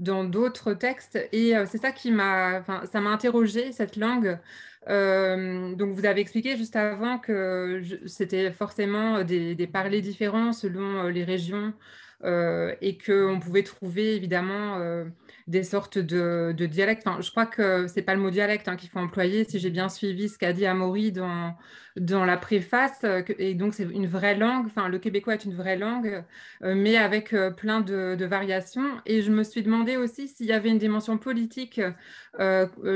dans d'autres textes. Et c'est ça qui m'a, ça m'a interrogé, cette langue. donc, vous avez expliqué juste avant que c'était forcément des parlers différents selon les régions euh, et qu'on pouvait trouver évidemment euh, des sortes de, dialectes. je crois que ce n'est pas le mot dialecte hein, qu'il faut employer, si j'ai bien suivi ce qu'a dit Amaury dans, dans la préface. Euh, et donc, c'est une vraie langue. Enfin, le québécois est une vraie langue, mais avec plein de, variations. Et je me suis demandé aussi s'il y avait une dimension politique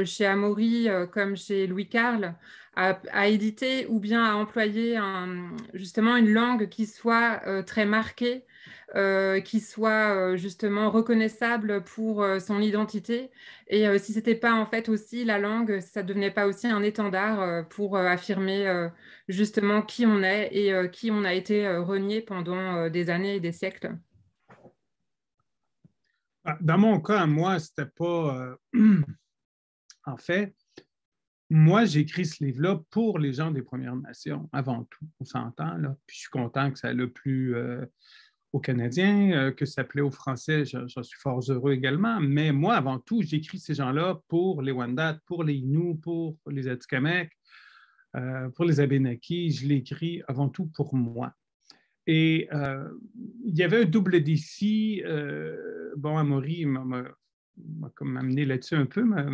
chez Amaury comme chez Louis Carle à, éditer ou bien à employer justement une langue qui soit très marquée euh, qui soit euh, justement reconnaissable pour euh, son identité. Et si ce n'était pas en fait aussi la langue, ça ne devenait pas aussi un étendard pour affirmer justement qui on est et qui on a été renié pendant des années et des siècles. Ah, dans mon cas, moi, c'était pas. en fait, moi, j'écris ce livre-là pour les gens des Premières Nations, avant tout, on s'entend. Là. Puis je suis content que ça ait le plus aux Canadiens, euh, que ça plaît aux Français, j'en suis fort heureux également. Mais moi, avant tout, j'écris ces gens-là pour les Wendat, pour les Inuits, pour les Atikamekw, euh, pour les Abénakis. Je l'écris avant tout pour moi. Et euh, il y avait un double défi. bon, Amaury m'a comme amené là-dessus un peu. Mais,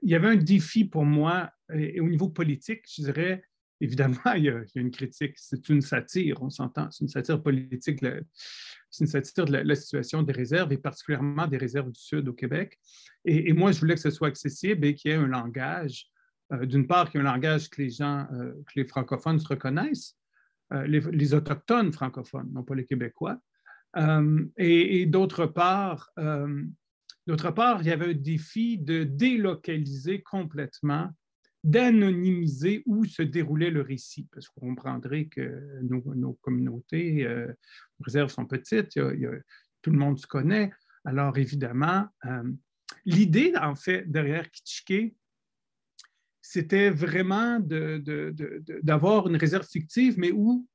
il y avait un défi pour moi, et au niveau politique, je dirais, évidemment, il y, a, une critique. C'est une satire, on s'entend. C'est une satire politique. C'est une satire de la, situation des réserves et particulièrement des réserves du Sud au Québec. Et, moi, je voulais que ce soit accessible et qu'il y ait un langage, euh, d'une part, qu'il y ait un langage que les gens, euh, que les francophones se reconnaissent, euh, les, autochtones francophones, non pas les Québécois. et, et d'autre part, d'autre part, il y avait un défi de délocaliser complètement d'anonymiser où se déroulait le récit, parce qu'on comprendrait que nos, communautés, euh, nos réserves sont petites, tout le monde se connaît. Alors évidemment, euh, l'idée, en fait, derrière Kitschke, c'était vraiment d'avoir une réserve fictive, mais où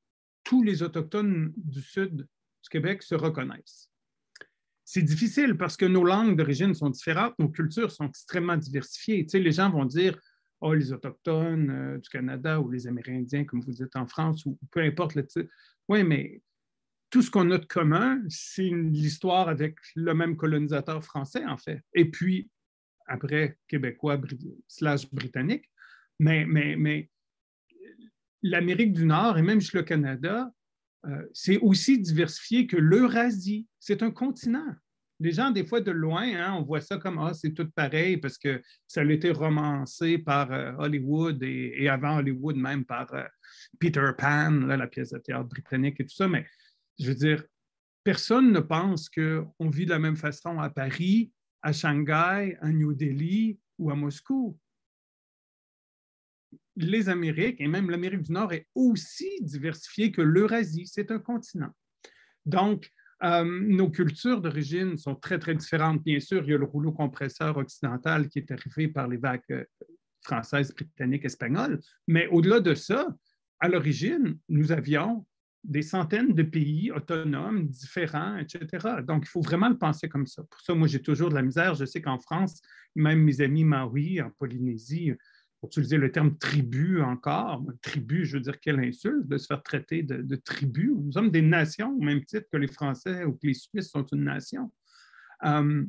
tous les Autochtones du sud du Québec se reconnaissent. C'est difficile parce que nos langues d'origine sont différentes, nos cultures sont extrêmement diversifiées. Tu sais, les gens vont dire oh, les Autochtones euh, du Canada ou les Amérindiens, comme vous dites en France, ou peu importe le titre. Oui, mais tout ce qu'on a de commun, c'est l'histoire avec le même colonisateur français, en fait. Et puis, après, québécois slash britannique. Mais, l'Amérique du Nord et même le Canada, euh, c'est aussi diversifié que l'Eurasie. C'est un continent les gens, des fois, de loin, hein, on voit ça comme Ah, c'est tout pareil parce que ça a été romancé par euh, Hollywood et, avant Hollywood même par euh, Peter Pan, la pièce de théâtre britannique et tout ça. Mais je veux dire, personne ne pense qu'on vit de la même façon à Paris, à Shanghai, à New Delhi ou à Moscou. Les Amériques et même l'Amérique du Nord est aussi diversifiée que l'Eurasie. C'est un continent. Donc, euh, nos cultures d'origine sont très, très différentes. Bien sûr, il y a le rouleau compresseur occidental qui est arrivé par les vagues euh, françaises, britanniques, espagnoles. Mais au-delà de ça, à l'origine, nous avions des centaines de pays autonomes, différents, etc. Donc, il faut vraiment le penser comme ça. Pour ça, moi, j'ai toujours de la misère. Je sais qu'en France, même mes amis maoris en Polynésie, pour utiliser le terme tribu encore. Tribu, je veux dire, quelle insulte de se faire traiter de, tribu. Nous sommes des nations au même titre que les Français ou que les Suisses sont une nation. Euh,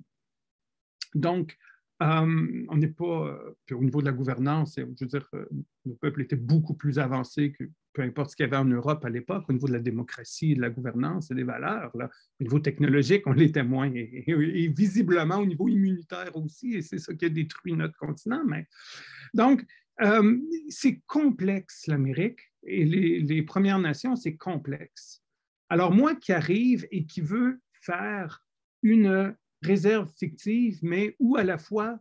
donc, euh, on n'est pas, au niveau de la gouvernance, je veux dire, euh, le peuple était beaucoup plus avancé que peu importe ce qu'il y avait en Europe à l'époque, au niveau de la démocratie, de la gouvernance et des valeurs. Au niveau technologique, on l'était moins, et, visiblement au niveau immunitaire aussi, et c'est ça qui a détruit notre continent. Mais... Donc, euh, c'est complexe, l'Amérique, et les, les Premières Nations, c'est complexe. Alors, moi qui arrive et qui veux faire une réserve fictive, mais où à la fois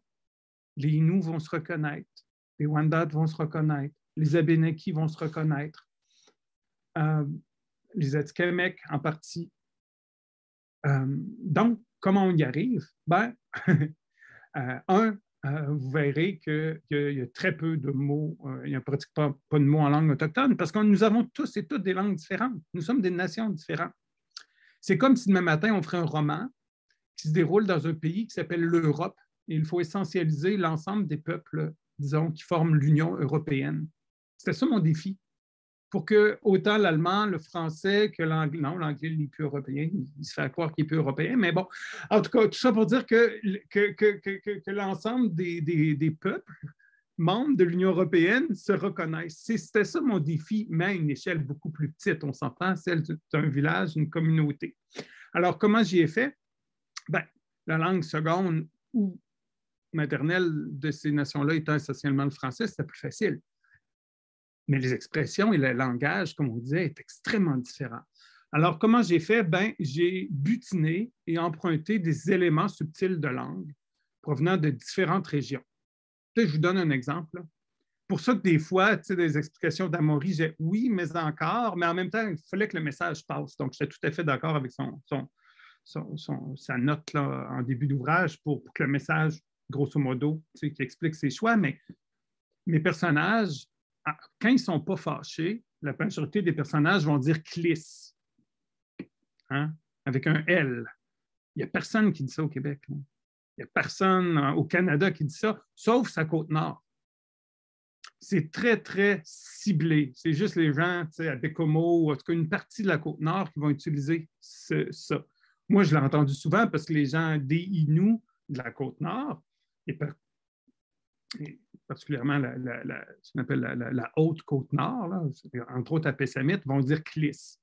les Inuits vont se reconnaître, les Wendat vont se reconnaître, les Abénakis vont se reconnaître, euh, les Atikamekw en partie. Euh, donc, comment on y arrive? Ben, euh, un, vous verrez qu'il y, a très peu de mots, il n'y a pratiquement pas de mots en langue autochtone parce que nous avons tous et toutes des langues différentes. Nous sommes des nations différentes. C'est comme si demain matin, on ferait un roman qui se déroule dans un pays qui s'appelle l'Europe. Il faut essentialiser l'ensemble des peuples, disons, qui forment l'Union européenne. C'était ça mon défi. Pour que autant l'allemand, le français que l'anglais, non, l'anglais n'est plus européen, il se fait croire qu'il est plus européen, mais bon, en tout cas, tout ça pour dire que, que, que, que, l'ensemble des, des, des, peuples membres de l'Union européenne se reconnaissent. C'était ça mon défi, mais à une échelle beaucoup plus petite, on s'entend, celle d'un village, une communauté. Alors, comment j'y ai fait? Ben, la langue seconde où maternelle de ces nations-là étant essentiellement le français, c'était plus facile. Mais les expressions et le langage, comme on disait, est extrêmement différent. Alors, comment j'ai fait? Ben, j'ai butiné et emprunté des éléments subtils de langue provenant de différentes régions. je vous donne un exemple. Pour ça que des fois, tu sais, des explications d'Amaury, j'ai oui, mais encore, mais en même temps, il fallait que le message passe. Donc, j'étais tout à fait d'accord avec son, sa note là, en début d'ouvrage pour, que le message, grosso modo, qui explique ses choix. Mais mes personnages, ah, quand ils ne sont pas fâchés, la majorité des personnages vont dire cliss, hein, avec un L. Il n'y a personne qui dit ça au Québec. Il n'y a personne au Canada qui dit ça, sauf sa côte nord. C'est très, très ciblé. C'est juste les gens à Bécomo ou en tout cas une partie de la côte nord qui vont utiliser ça. Moi, je l'ai entendu souvent parce que les gens des Inuits de la côte nord, et, particulièrement ce qu'on appelle la, haute côte nord, entre autres à Pessamit, vont dire cliss.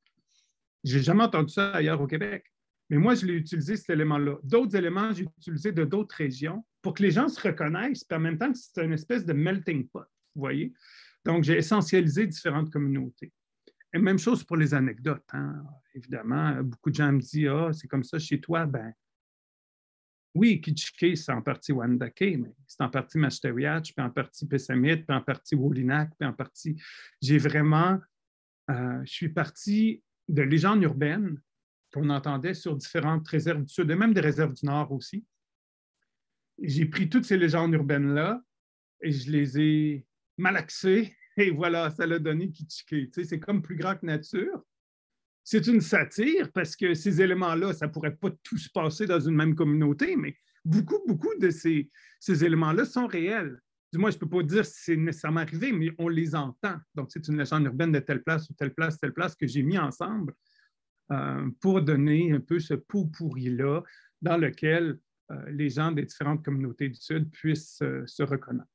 Je n'ai jamais entendu ça ailleurs au Québec. Mais moi, je l'ai utilisé, cet élément-là. D'autres éléments, j'ai utilisé de d'autres régions pour que les gens se reconnaissent, puis en même temps, c'est une espèce de melting pot, vous voyez? Donc, j'ai essentialisé différentes communautés même chose pour les anecdotes. Hein. Évidemment, beaucoup de gens me disent Ah, c'est comme ça chez toi. Ben, oui, Kitchike, c'est en partie Wandake, mais c'est en partie Mashtariach, puis en partie Pessamit, puis en partie Wolinak, puis en partie. J'ai vraiment. Euh, je suis parti de légendes urbaines qu'on entendait sur différentes réserves du Sud et même des réserves du Nord aussi. J'ai pris toutes ces légendes urbaines-là et je les ai malaxées et voilà, ça l'a donné Kitschke. c'est comme plus grand que nature. C'est une satire parce que ces éléments-là, ça ne pourrait pas tout se passer dans une même communauté, mais beaucoup, beaucoup de ces, ces éléments-là sont réels. Du moins, je ne peux pas dire si c'est nécessairement arrivé, mais on les entend. Donc, c'est une légende urbaine de telle place ou telle place, telle place que j'ai mis ensemble euh, pour donner un peu ce pot pourri-là dans lequel euh, les gens des différentes communautés du Sud puissent euh, se reconnaître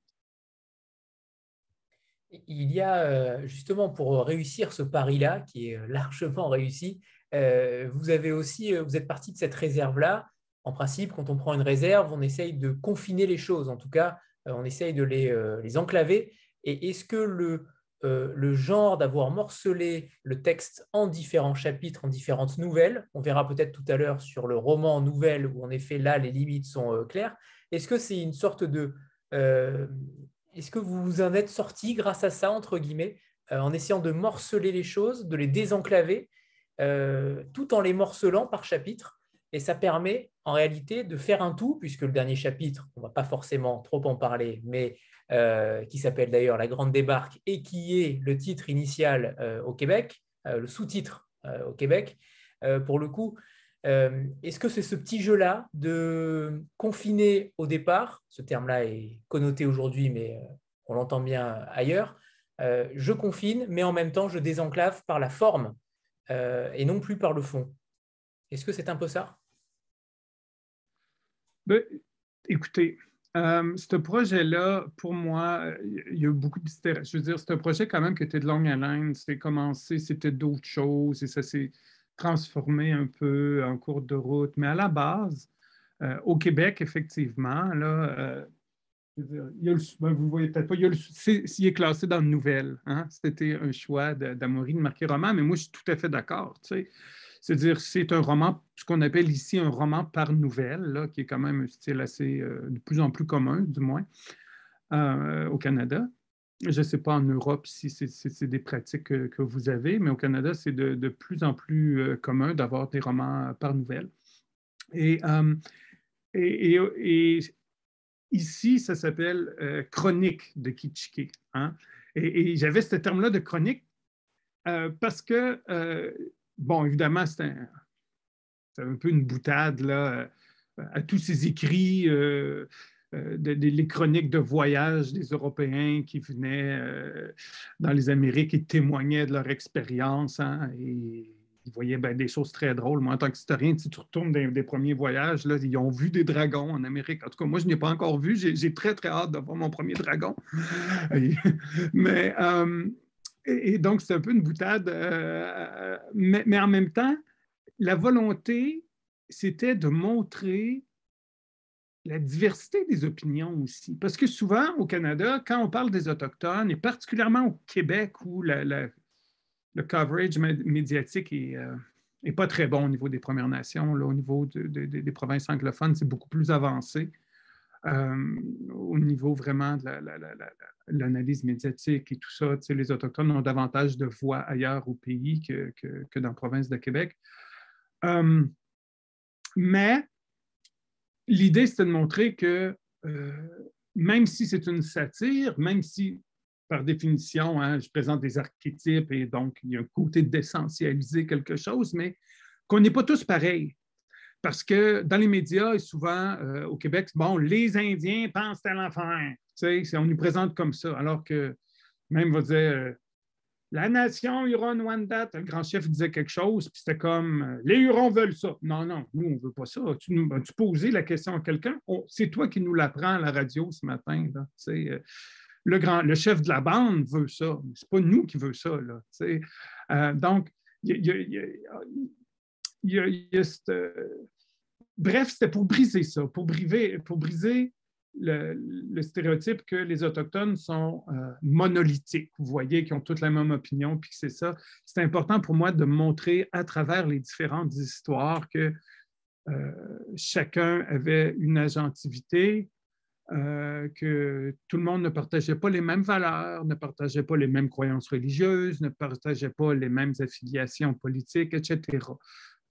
il y a euh, justement pour réussir ce pari-là, qui est euh, largement réussi, euh, vous avez aussi, vous êtes parti de cette réserve-là. En principe, quand on prend une réserve, on essaye de confiner les choses. En tout cas, on essaye de les, enclaver. Et est-ce que le, genre d'avoir morcelé le texte en différents chapitres, en différentes nouvelles, on verra peut-être tout à l'heure sur le roman en nouvelle où en effet là les limites sont claires, est-ce que c'est une sorte de est-ce que vous vous en êtes sorti grâce à ça, entre guillemets, euh, en essayant de morceler les choses, de les désenclaver, euh, tout en les morcelant par chapitre? Et ça permet en réalité de faire un tout, puisque le dernier chapitre, on ne va pas forcément trop en parler, mais euh, qui s'appelle d'ailleurs La Grande Débarque et qui est le titre initial au Québec, le sous-titre au Québec, pour le coup, euh, est-ce que c'est ce petit jeu-là de confiner au départ, ce terme-là est connoté aujourd'hui, mais euh, on l'entend bien ailleurs, euh, je confine, mais en même temps, je désenclave par la forme et non plus par le fond. Est-ce que c'est un peu ça? Ben, Écoutez, ce projet-là, pour moi, il y a beaucoup de Je veux dire, c'est un projet quand même qui était de longue haleine. C'est commencé, c'était d'autres choses et ça s'est transformé un peu en cours de route. Mais à la base, euh, au Québec, effectivement, là, euh, il y a le, ben, vous voyez peut-être pas, il, est, est, classé dans nouvelle. Hein? C'était un choix d'Amaury de, marquer roman, mais moi, je suis tout à fait d'accord. C'est-à-dire, c'est un roman, ce qu'on appelle ici un roman par nouvelle, là, qui est quand même un style assez, euh, de plus en plus commun, du moins, au Canada. Je ne sais pas en Europe si c'est des pratiques que, vous avez, mais au Canada, c'est de, plus en plus euh, commun d'avoir des romans par nouvelle. Euh, et, ici, ça s'appelle euh, chronique de Kitschke. Hein. Et, j'avais ce terme-là de chronique parce que, bon, évidemment, c'est un, un, peu une boutade là, à tous ces écrits euh, les chroniques de voyage des Européens qui venaient euh, dans les Amériques et témoignaient de leur expérience. Hein, et ils voyaient ben, des choses très drôles. Moi, en tant qu'historien, si tu retournes des, premiers voyages, là, ils ont vu des dragons en Amérique. En tout cas, moi, je n'ai pas encore vu. J'ai très, très hâte d'avoir mon premier dragon. mais, euh, et, donc, c'est un peu une boutade. mais, mais en même temps, la volonté, c'était de montrer la diversité des opinions aussi. Parce que souvent, au Canada, quand on parle des Autochtones, et particulièrement au Québec, où le coverage médiatique est, euh, pas très bon au niveau des Premières Nations, au niveau des provinces anglophones, c'est beaucoup plus avancé. Euh, au niveau vraiment de l'analyse médiatique et tout ça, les Autochtones ont davantage de voix ailleurs au pays que, que, dans la province de Québec. Euh, mais l'idée, c'était de montrer que euh, même si c'est une satire, même si par définition, hein, je présente des archétypes et donc il y a un côté d'essentialiser quelque chose, mais qu'on n'est pas tous pareils. Parce que dans les médias et souvent euh, au Québec, bon, les Indiens pensent à l'enfer. On nous présente comme ça, alors que même va dire euh, la nation Huron-Wendat, le grand chef disait quelque chose, puis c'était comme euh, les Hurons veulent ça. Non, non, nous, on ne veut pas ça. Tu, tu posé la question à quelqu'un? C'est toi qui nous l'apprends à la radio ce matin. le, grand, le chef de la bande veut ça. Ce n'est pas nous qui veut ça. Là, donc, il y a, Bref, c'était pour briser ça, pour, pour briser le, stéréotype que les Autochtones sont euh, monolithiques. Vous voyez qu'ils ont toutes la même opinion, puis c'est ça. C'est important pour moi de montrer à travers les différentes histoires que euh, chacun avait une agentivité, euh, que tout le monde ne partageait pas les mêmes valeurs, ne partageait pas les mêmes croyances religieuses, ne partageait pas les mêmes affiliations politiques, etc.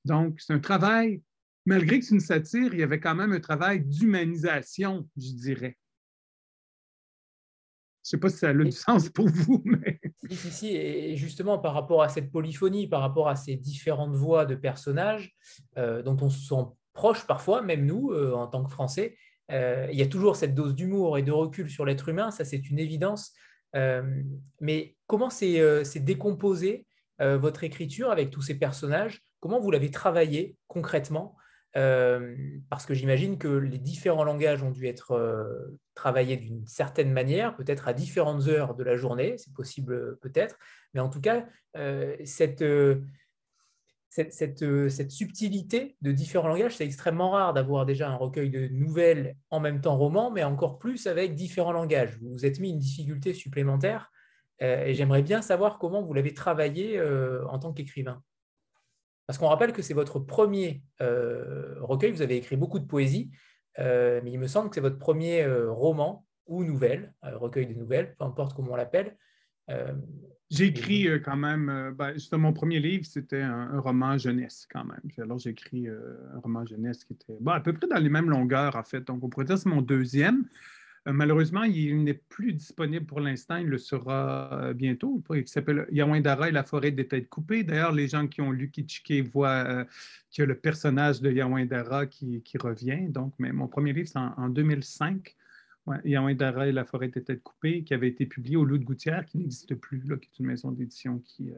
Donc, c'est un travail, malgré que c'est une satire, il y avait quand même un travail d'humanisation, je dirais. Je ne sais pas si ça a du sens pour vous, mais... Si, si, si, et justement par rapport à cette polyphonie, par rapport à ces différentes voix de personnages euh, dont on se sent proche parfois, même nous, euh, en tant que Français, euh, il y a toujours cette dose d'humour et de recul sur l'être humain, ça c'est une évidence. mais comment c'est décomposé votre écriture avec tous ces personnages? Comment vous l'avez travaillé concrètement? Euh, Parce que j'imagine que les différents langages ont dû être euh, travaillés d'une certaine manière, peut-être à différentes heures de la journée, c'est possible peut-être, mais en tout cas, euh, cette, subtilité de différents langages, c'est extrêmement rare d'avoir déjà un recueil de nouvelles en même temps roman, mais encore plus avec différents langages. Vous vous êtes mis une difficulté supplémentaire et j'aimerais bien savoir comment vous l'avez travaillé en tant qu'écrivain. Parce qu'on rappelle que c'est votre premier euh, recueil, vous avez écrit beaucoup de poésie, euh, mais il me semble que c'est votre premier euh, roman ou nouvelle, recueil de nouvelles, peu importe comment on l'appelle. j'ai écrit quand même, ben, mon premier livre, c'était un, roman jeunesse quand même. Alors j'ai écrit un roman jeunesse qui était à peu près dans les mêmes longueurs en fait. Donc on pourrait dire que c'est mon deuxième. Euh, malheureusement, il n'est plus disponible pour l'instant. Il le sera euh, bientôt. Il s'appelle Yawindara et la forêt des têtes coupées. D'ailleurs, les gens qui ont lu Kichike voient euh, qu'il y a le personnage de Yawindara qui, revient. Donc, mais mon premier livre, c'est en, 2005. Ouais, et la forêt des têtes coupées, qui avait été publié au Loup de Gouttière, qui n'existe plus, qui est une maison d'édition qui,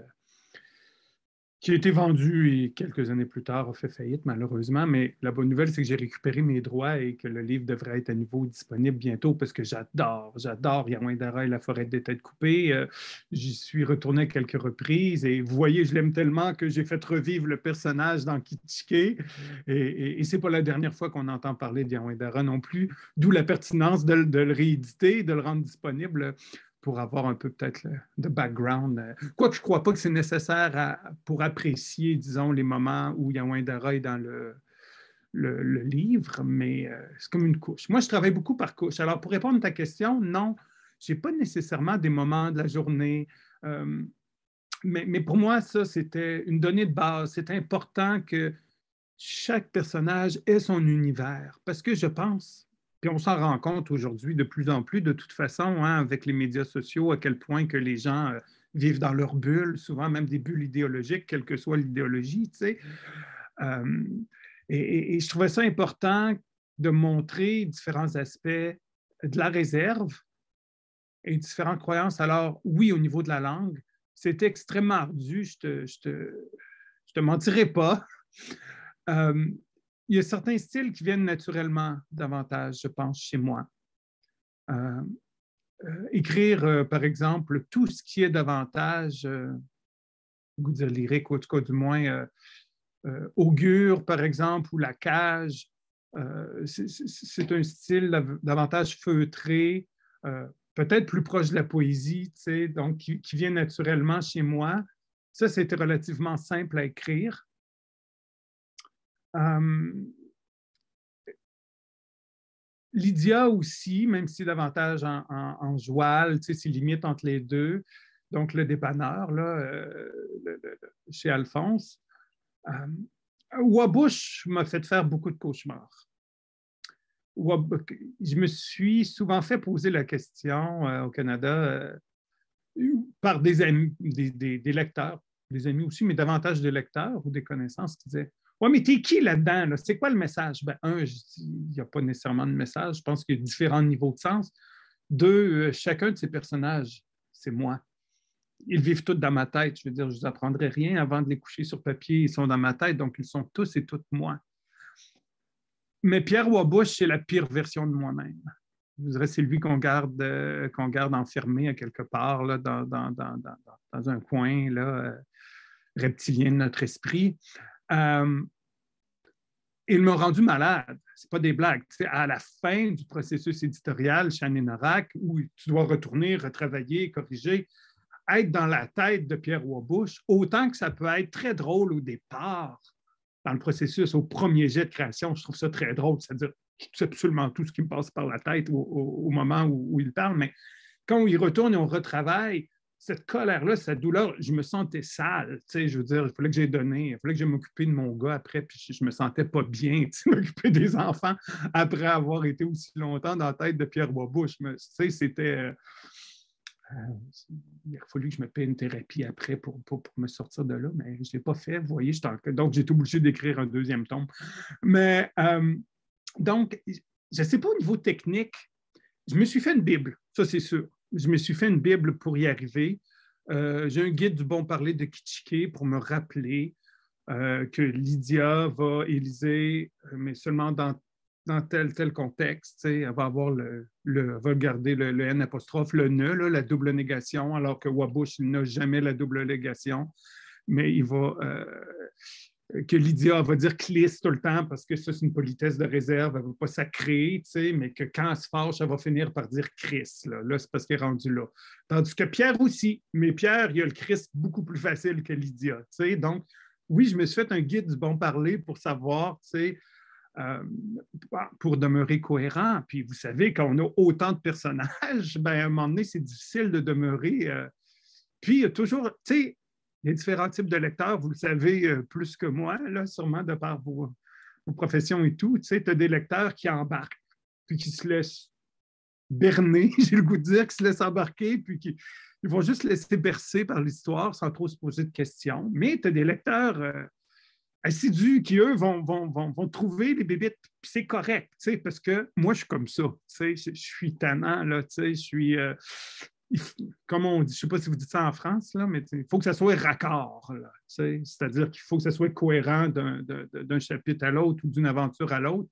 qui a été vendu et quelques années plus tard a fait faillite, malheureusement. Mais la bonne nouvelle, c'est que j'ai récupéré mes droits et que le livre devrait être à nouveau disponible bientôt parce que j'adore, j'adore Yawindara et la forêt des têtes coupées. Euh, j'y suis retourné quelques reprises et vous voyez, je l'aime tellement que j'ai fait revivre le personnage dans Kitschke. Et, et, et c'est pas la dernière fois qu'on entend parler de Yawindara non plus, d'où la pertinence de, de, le rééditer, de le rendre disponible pour avoir un peu peut-être de background. Euh, quoique je ne crois pas que c'est nécessaire pour apprécier, disons, les moments où Yawindara est dans le, le, livre, mais euh, c'est comme une couche. Moi, je travaille beaucoup par couche. Alors, pour répondre à ta question, non, je n'ai pas nécessairement des moments de la journée. Euh, mais, mais, pour moi, ça, c'était une donnée de base. C'est important que chaque personnage ait son univers parce que je pense puis on s'en rend compte aujourd'hui de plus en plus, de toute façon, hein, avec les médias sociaux, à quel point que les gens euh, vivent dans leur bulle, souvent même des bulles idéologiques, quelle que soit l'idéologie, tu sais. Euh, et, je trouvais ça important de montrer différents aspects de la réserve et différentes croyances. Alors, oui, au niveau de la langue, c'était extrêmement ardu, je ne te, je te, je mentirai pas. Euh, il y a certains styles qui viennent naturellement davantage, je pense, chez moi. Euh, euh, écrire, euh, par exemple, tout ce qui est davantage, goût dire lyrique, ou en tout cas du moins, augure, par exemple, ou la cage, c'est un style davantage feutré, peut-être plus proche de la poésie, donc qui, vient naturellement chez moi. Ça, c'était relativement simple à écrire. Lydia aussi, même si davantage en, en, joual, tu sais, c'est limite entre les deux. Donc, le dépanneur, là, euh, chez Alphonse. Euh, Wabush m'a fait faire beaucoup de cauchemars. Je me suis souvent fait poser la question euh, au Canada par des, amis, des, lecteurs, des amis aussi, mais davantage des lecteurs ou des connaissances qui disaient Ouais, mais t'es qui là-dedans? C'est quoi le message? Ben, un, il n'y a pas nécessairement de message. Je pense qu'il y a différents niveaux de sens. Deux, euh, chacun de ces personnages, c'est moi. Ils vivent tous dans ma tête. Je veux dire, je ne vous apprendrai rien avant de les coucher sur papier. Ils sont dans ma tête, donc ils sont tous et toutes moi. Mais Pierre Wabush, c'est la pire version de moi-même. Je dirais, c'est lui qu'on garde, euh, qu'on garde enfermé à quelque part là, dans, un coin là, euh, reptilien de notre esprit. Euh, il m'a rendu malade. Ce pas des blagues. C'est à la fin du processus éditorial chez où tu dois retourner, retravailler, corriger, être dans la tête de Pierre Wabush, autant que ça peut être très drôle au départ, dans le processus, au premier jet de création, je trouve ça très drôle. C'est-à-dire, c'est absolument tout ce qui me passe par la tête au, moment où, il parle, mais quand il retourne et on retravaille, cette colère-là, cette douleur, je me sentais sale. Je veux dire, il fallait que j'ai donné, il fallait que je m'occupe de mon gars après, puis je, ne me sentais pas bien, m'occuper des enfants après avoir été aussi longtemps dans la tête de Pierre Boisbouche. C'était. Euh, euh, il a fallu que je me paie une thérapie après pour, pour, me sortir de là, mais je ne l'ai pas fait. Vous voyez, donc j'ai été obligé d'écrire un deuxième tome. Mais euh, donc, je ne sais pas au niveau technique, je me suis fait une Bible, ça c'est sûr je me suis fait une Bible pour y arriver. Euh, j'ai un guide du bon parler de Kitschke pour me rappeler euh, que Lydia va éliser, euh, mais seulement dans, tel tel contexte. Elle va avoir le, va garder le, N apostrophe, le ne, la double négation, alors que Wabush n'a jamais la double négation. Mais il va, que Lydia va dire Clis tout le temps parce que ça, c'est une politesse de réserve, elle ne veut pas sacrer, mais que quand elle se fâche, elle va finir par dire Chris. Là, c'est parce qu'elle est rendue là. Tandis que Pierre aussi, mais Pierre, il a le Chris beaucoup plus facile que Lydia. Donc, oui, je me suis fait un guide du bon parler pour savoir, euh, pour demeurer cohérent. Puis vous savez, quand on a autant de personnages, ben, à un moment donné, c'est difficile de demeurer. Euh, puis il y a toujours, tu sais, a différents types de lecteurs, vous le savez euh, plus que moi, là, sûrement de par vos, professions et tout. Tu sais, as des lecteurs qui embarquent, puis qui se laissent berner, j'ai le goût de dire, qui se laissent embarquer, puis qui vont juste laisser bercer par l'histoire sans trop se poser de questions. Mais tu as des lecteurs euh, assidus qui, eux, vont, vont, vont, trouver les bébites, puis c'est correct, parce que moi, je suis comme ça, je, suis tannant, je suis... Euh, comme on dit, je ne sais pas si vous dites ça en France, là, mais il faut que ça soit raccord. C'est-à-dire qu'il faut que ça soit cohérent d'un chapitre à l'autre ou d'une aventure à l'autre.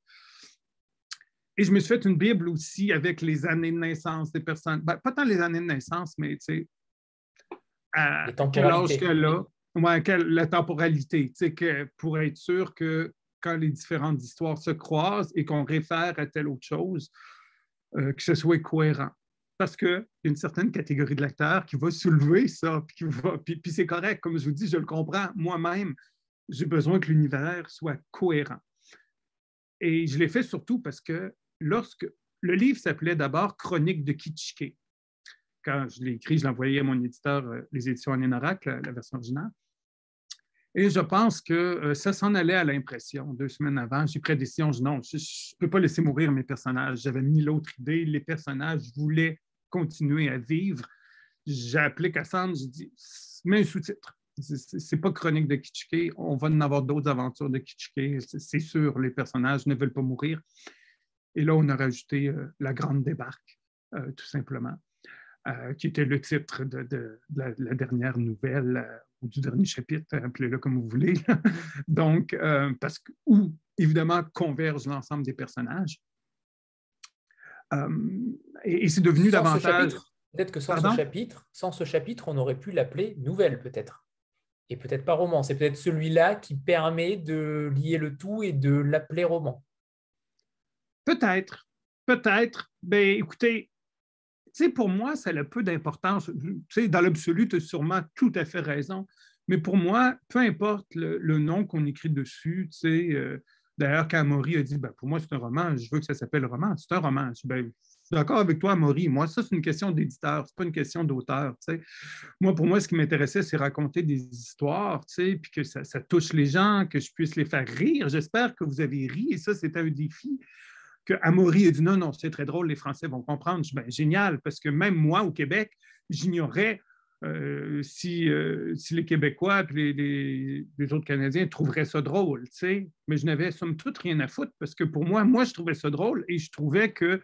Et je me suis fait une Bible aussi avec les années de naissance des personnes. Ben, pas tant les années de naissance, mais à quel âge qu'elle a, la temporalité, que, pour être sûr que quand les différentes histoires se croisent et qu'on réfère à telle autre chose, euh, que ce soit cohérent parce qu'il y a une certaine catégorie de lecteurs qui va soulever ça, puis, puis, c'est correct, comme je vous dis, je le comprends moi-même, j'ai besoin que l'univers soit cohérent. Et je l'ai fait surtout parce que lorsque le livre s'appelait d'abord Chronique de Kitschke. Quand je l'ai écrit, je envoyé à mon éditeur, euh, les éditions Anénorac, la, la version originale. Et je pense que euh, ça s'en allait à l'impression. Deux semaines avant, j'ai pris la décision, non, je ne peux pas laisser mourir mes personnages. J'avais mis l'autre idée, les personnages voulaient continuer à vivre. J'ai appelé Cassandre, j'ai dit mets un sous-titre. C'est pas chronique de Kitschke, on va en avoir d'autres aventures de Kitschke, c'est sûr, les personnages ne veulent pas mourir. Et là, on a rajouté euh, La Grande Débarque, euh, tout simplement, euh, qui était le titre de, la, dernière nouvelle ou du dernier chapitre, appelez-le comme vous voulez. Donc, parce que, où, évidemment, converge l'ensemble des personnages. Euh, et, c'est devenu davantage. Peut-être que sans ce chapitre, sans ce chapitre, on aurait pu l'appeler nouvelle, peut-être. Et peut-être pas roman. C'est peut-être celui-là qui permet de lier le tout et de l'appeler roman. Peut-être, peut-être. Ben, écoutez, pour moi, ça a peu d'importance. Dans l'absolu, tu as sûrement tout à fait raison. Mais pour moi, peu importe le, nom qu'on écrit dessus, tu sais, euh, d'ailleurs, quand Maury a dit, ben, pour moi, c'est un roman, je veux que ça s'appelle roman, c'est un roman. Je, ben, suis d'accord avec toi, Maury. Moi, ça, c'est une question d'éditeur, c'est pas une question d'auteur. Moi, pour moi, ce qui m'intéressait, c'est raconter des histoires, puis que ça, touche les gens, que je puisse les faire rire. J'espère que vous avez ri, et ça, c'était un défi. Que Amaury a dit non, non, c'est très drôle, les Français vont comprendre. Je ben, génial, parce que même moi, au Québec, j'ignorais euh, si, euh, si, les Québécois et les, autres Canadiens trouveraient ça drôle, mais je n'avais somme toute rien à foutre parce que pour moi, moi, je trouvais ça drôle et je trouvais que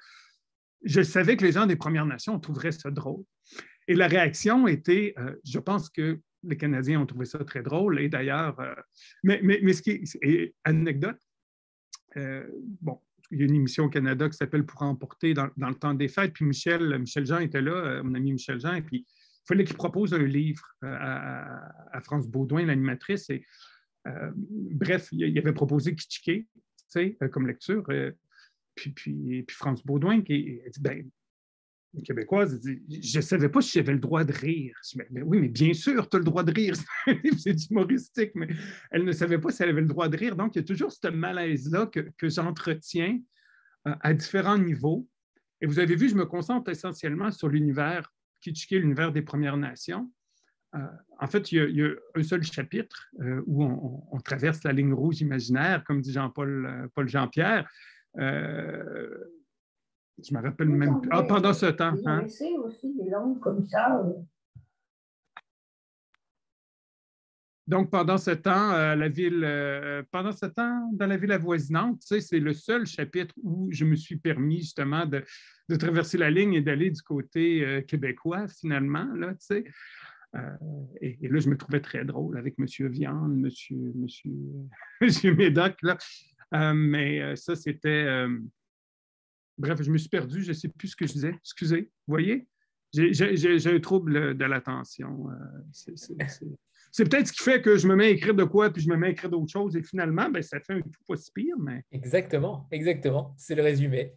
je savais que les gens des Premières Nations trouveraient ça drôle. Et la réaction était, euh, je pense que les Canadiens ont trouvé ça très drôle. Et d'ailleurs, euh, mais, mais, ce qui est, anecdote, bon, il y a une émission au Canada qui s'appelle Pour emporter dans, le temps des fêtes. Puis Michel, Michel Jean était là, mon ami Michel Jean, et puis il fallait qu'il propose un livre à, France Baudouin, l'animatrice. Et bref, il avait proposé Kitschké, tu sais, comme lecture. Puis, puis, puis France Baudouin qui dit ben, une Québécoise, dit, je ne savais pas si j'avais le droit de rire. Je dis, ben oui, mais bien sûr, tu as le droit de rire. c'est humoristique, mais elle ne savait pas si elle avait le droit de rire. Donc, il y a toujours ce malaise-là que, j'entretiens euh, à différents niveaux. Et vous avez vu, je me concentre essentiellement sur l'univers Kitschké, l'univers des Premières Nations. Euh, en fait, il y, a, un seul chapitre euh, où on, on, traverse la ligne rouge imaginaire, comme dit Jean-Paul Paul Jean-Pierre, euh, je me rappelle même Ah, pendant ce temps. Hein? aussi des langues comme ça. Donc, pendant ce temps, euh, la ville, pendant ce temps, dans la ville avoisinante, tu sais, c'est le seul chapitre où je me suis permis justement de, traverser la ligne et d'aller du côté québécois, finalement, là, tu sais. et, là, je me trouvais très drôle avec M. Viande, M. Monsieur, monsieur, monsieur Médoc, là. Euh, mais euh, ça, c'était. Euh, bref, je me suis perdu, je ne sais plus ce que je disais. Excusez, vous voyez? J'ai un trouble de l'attention. C'est peut-être ce qui fait que je me mets à écrire de quoi, puis je me mets à écrire d'autres choses, et finalement, ben, ça fait un tout pas si pire. Mais... Exactement, exactement. C'est le résumé.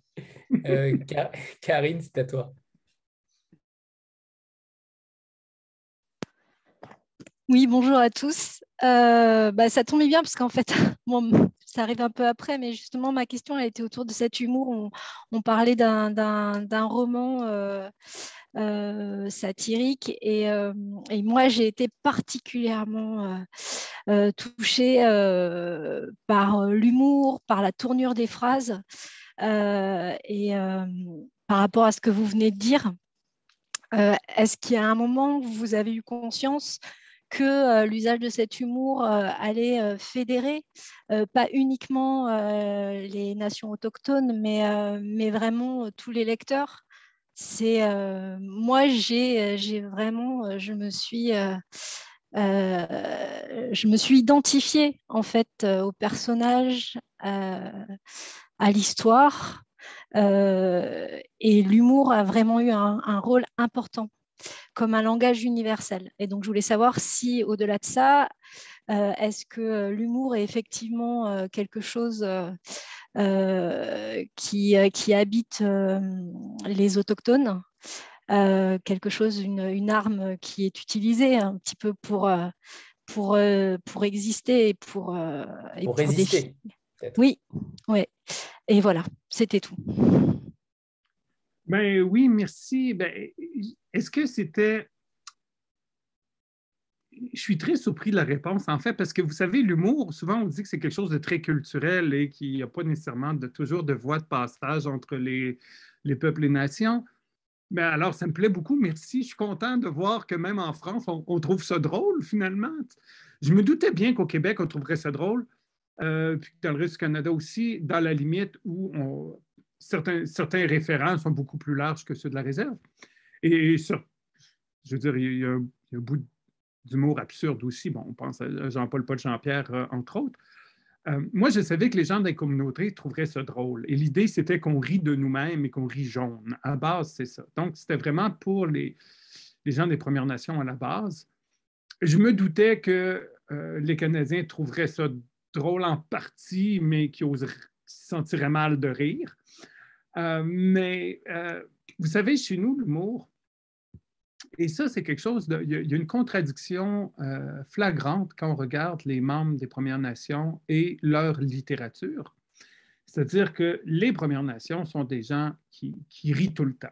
Karine, c'est à toi. Oui, bonjour à tous. bah, ça tombe bien parce qu'en fait, moi, ça arrive un peu après, mais justement, ma question a été autour de cet humour. On, parlait d'un roman euh, euh, satirique euh, et, moi, j'ai été particulièrement touchée par l'humour, par la tournure des phrases et par rapport à ce que vous venez de dire. Est-ce qu'il y a un moment où vous avez eu conscience que euh, l'usage de cet humour euh, allait euh, fédérer pas uniquement les nations autochtones, mais, mais vraiment tous les lecteurs? C'est moi, j'ai vraiment, je me suis je me suis identifiée en fait au personnage, à l'histoire, et l'humour a vraiment eu un rôle important comme un langage universel. Et donc, je voulais savoir si, au-delà de ça, euh, est-ce que euh, l'humour est effectivement euh, quelque chose qui, qui, habite les autochtones quelque chose, une, arme qui est utilisée un petit peu pour, pour, pour exister et pour, et pour, résister. Oui, oui. Et voilà, c'était tout. Ben oui, merci. Ben, est-ce que c'était. Je suis très surpris de la réponse, en fait, parce que vous savez, l'humour, souvent on dit que c'est quelque chose de très culturel et qu'il n'y a pas nécessairement de, toujours de voie de passage entre les, les peuples et nations. Mais alors, ça me plaît beaucoup, merci. Je suis content de voir que même en France, on, trouve ça drôle, finalement. Je me doutais bien qu'au Québec, on trouverait ça drôle, euh, puis dans le reste du Canada aussi, dans la limite où on, certains, certains référents sont beaucoup plus larges que ceux de la réserve. Et, je veux dire, il y a, un bout d'humour absurde aussi. Bon, on pense à Jean-Paul Paul Jean-Pierre, euh, entre autres. Euh, moi, je savais que les gens des communautés trouveraient ça drôle. Et l'idée, c'était qu'on rit de nous-mêmes et qu'on rit jaune. À base, c'est ça. Donc, c'était vraiment pour les, les, gens des Premières Nations à la base. Je me doutais que euh, les Canadiens trouveraient ça drôle en partie, mais qu'ils se sentiraient mal de rire. mais vous savez, chez nous, l'humour, et ça, c'est quelque chose, il, y a, une contradiction flagrante quand on regarde les membres des Premières Nations et leur littérature. C'est-à-dire que les Premières Nations sont des gens qui, qui, rient tout le temps.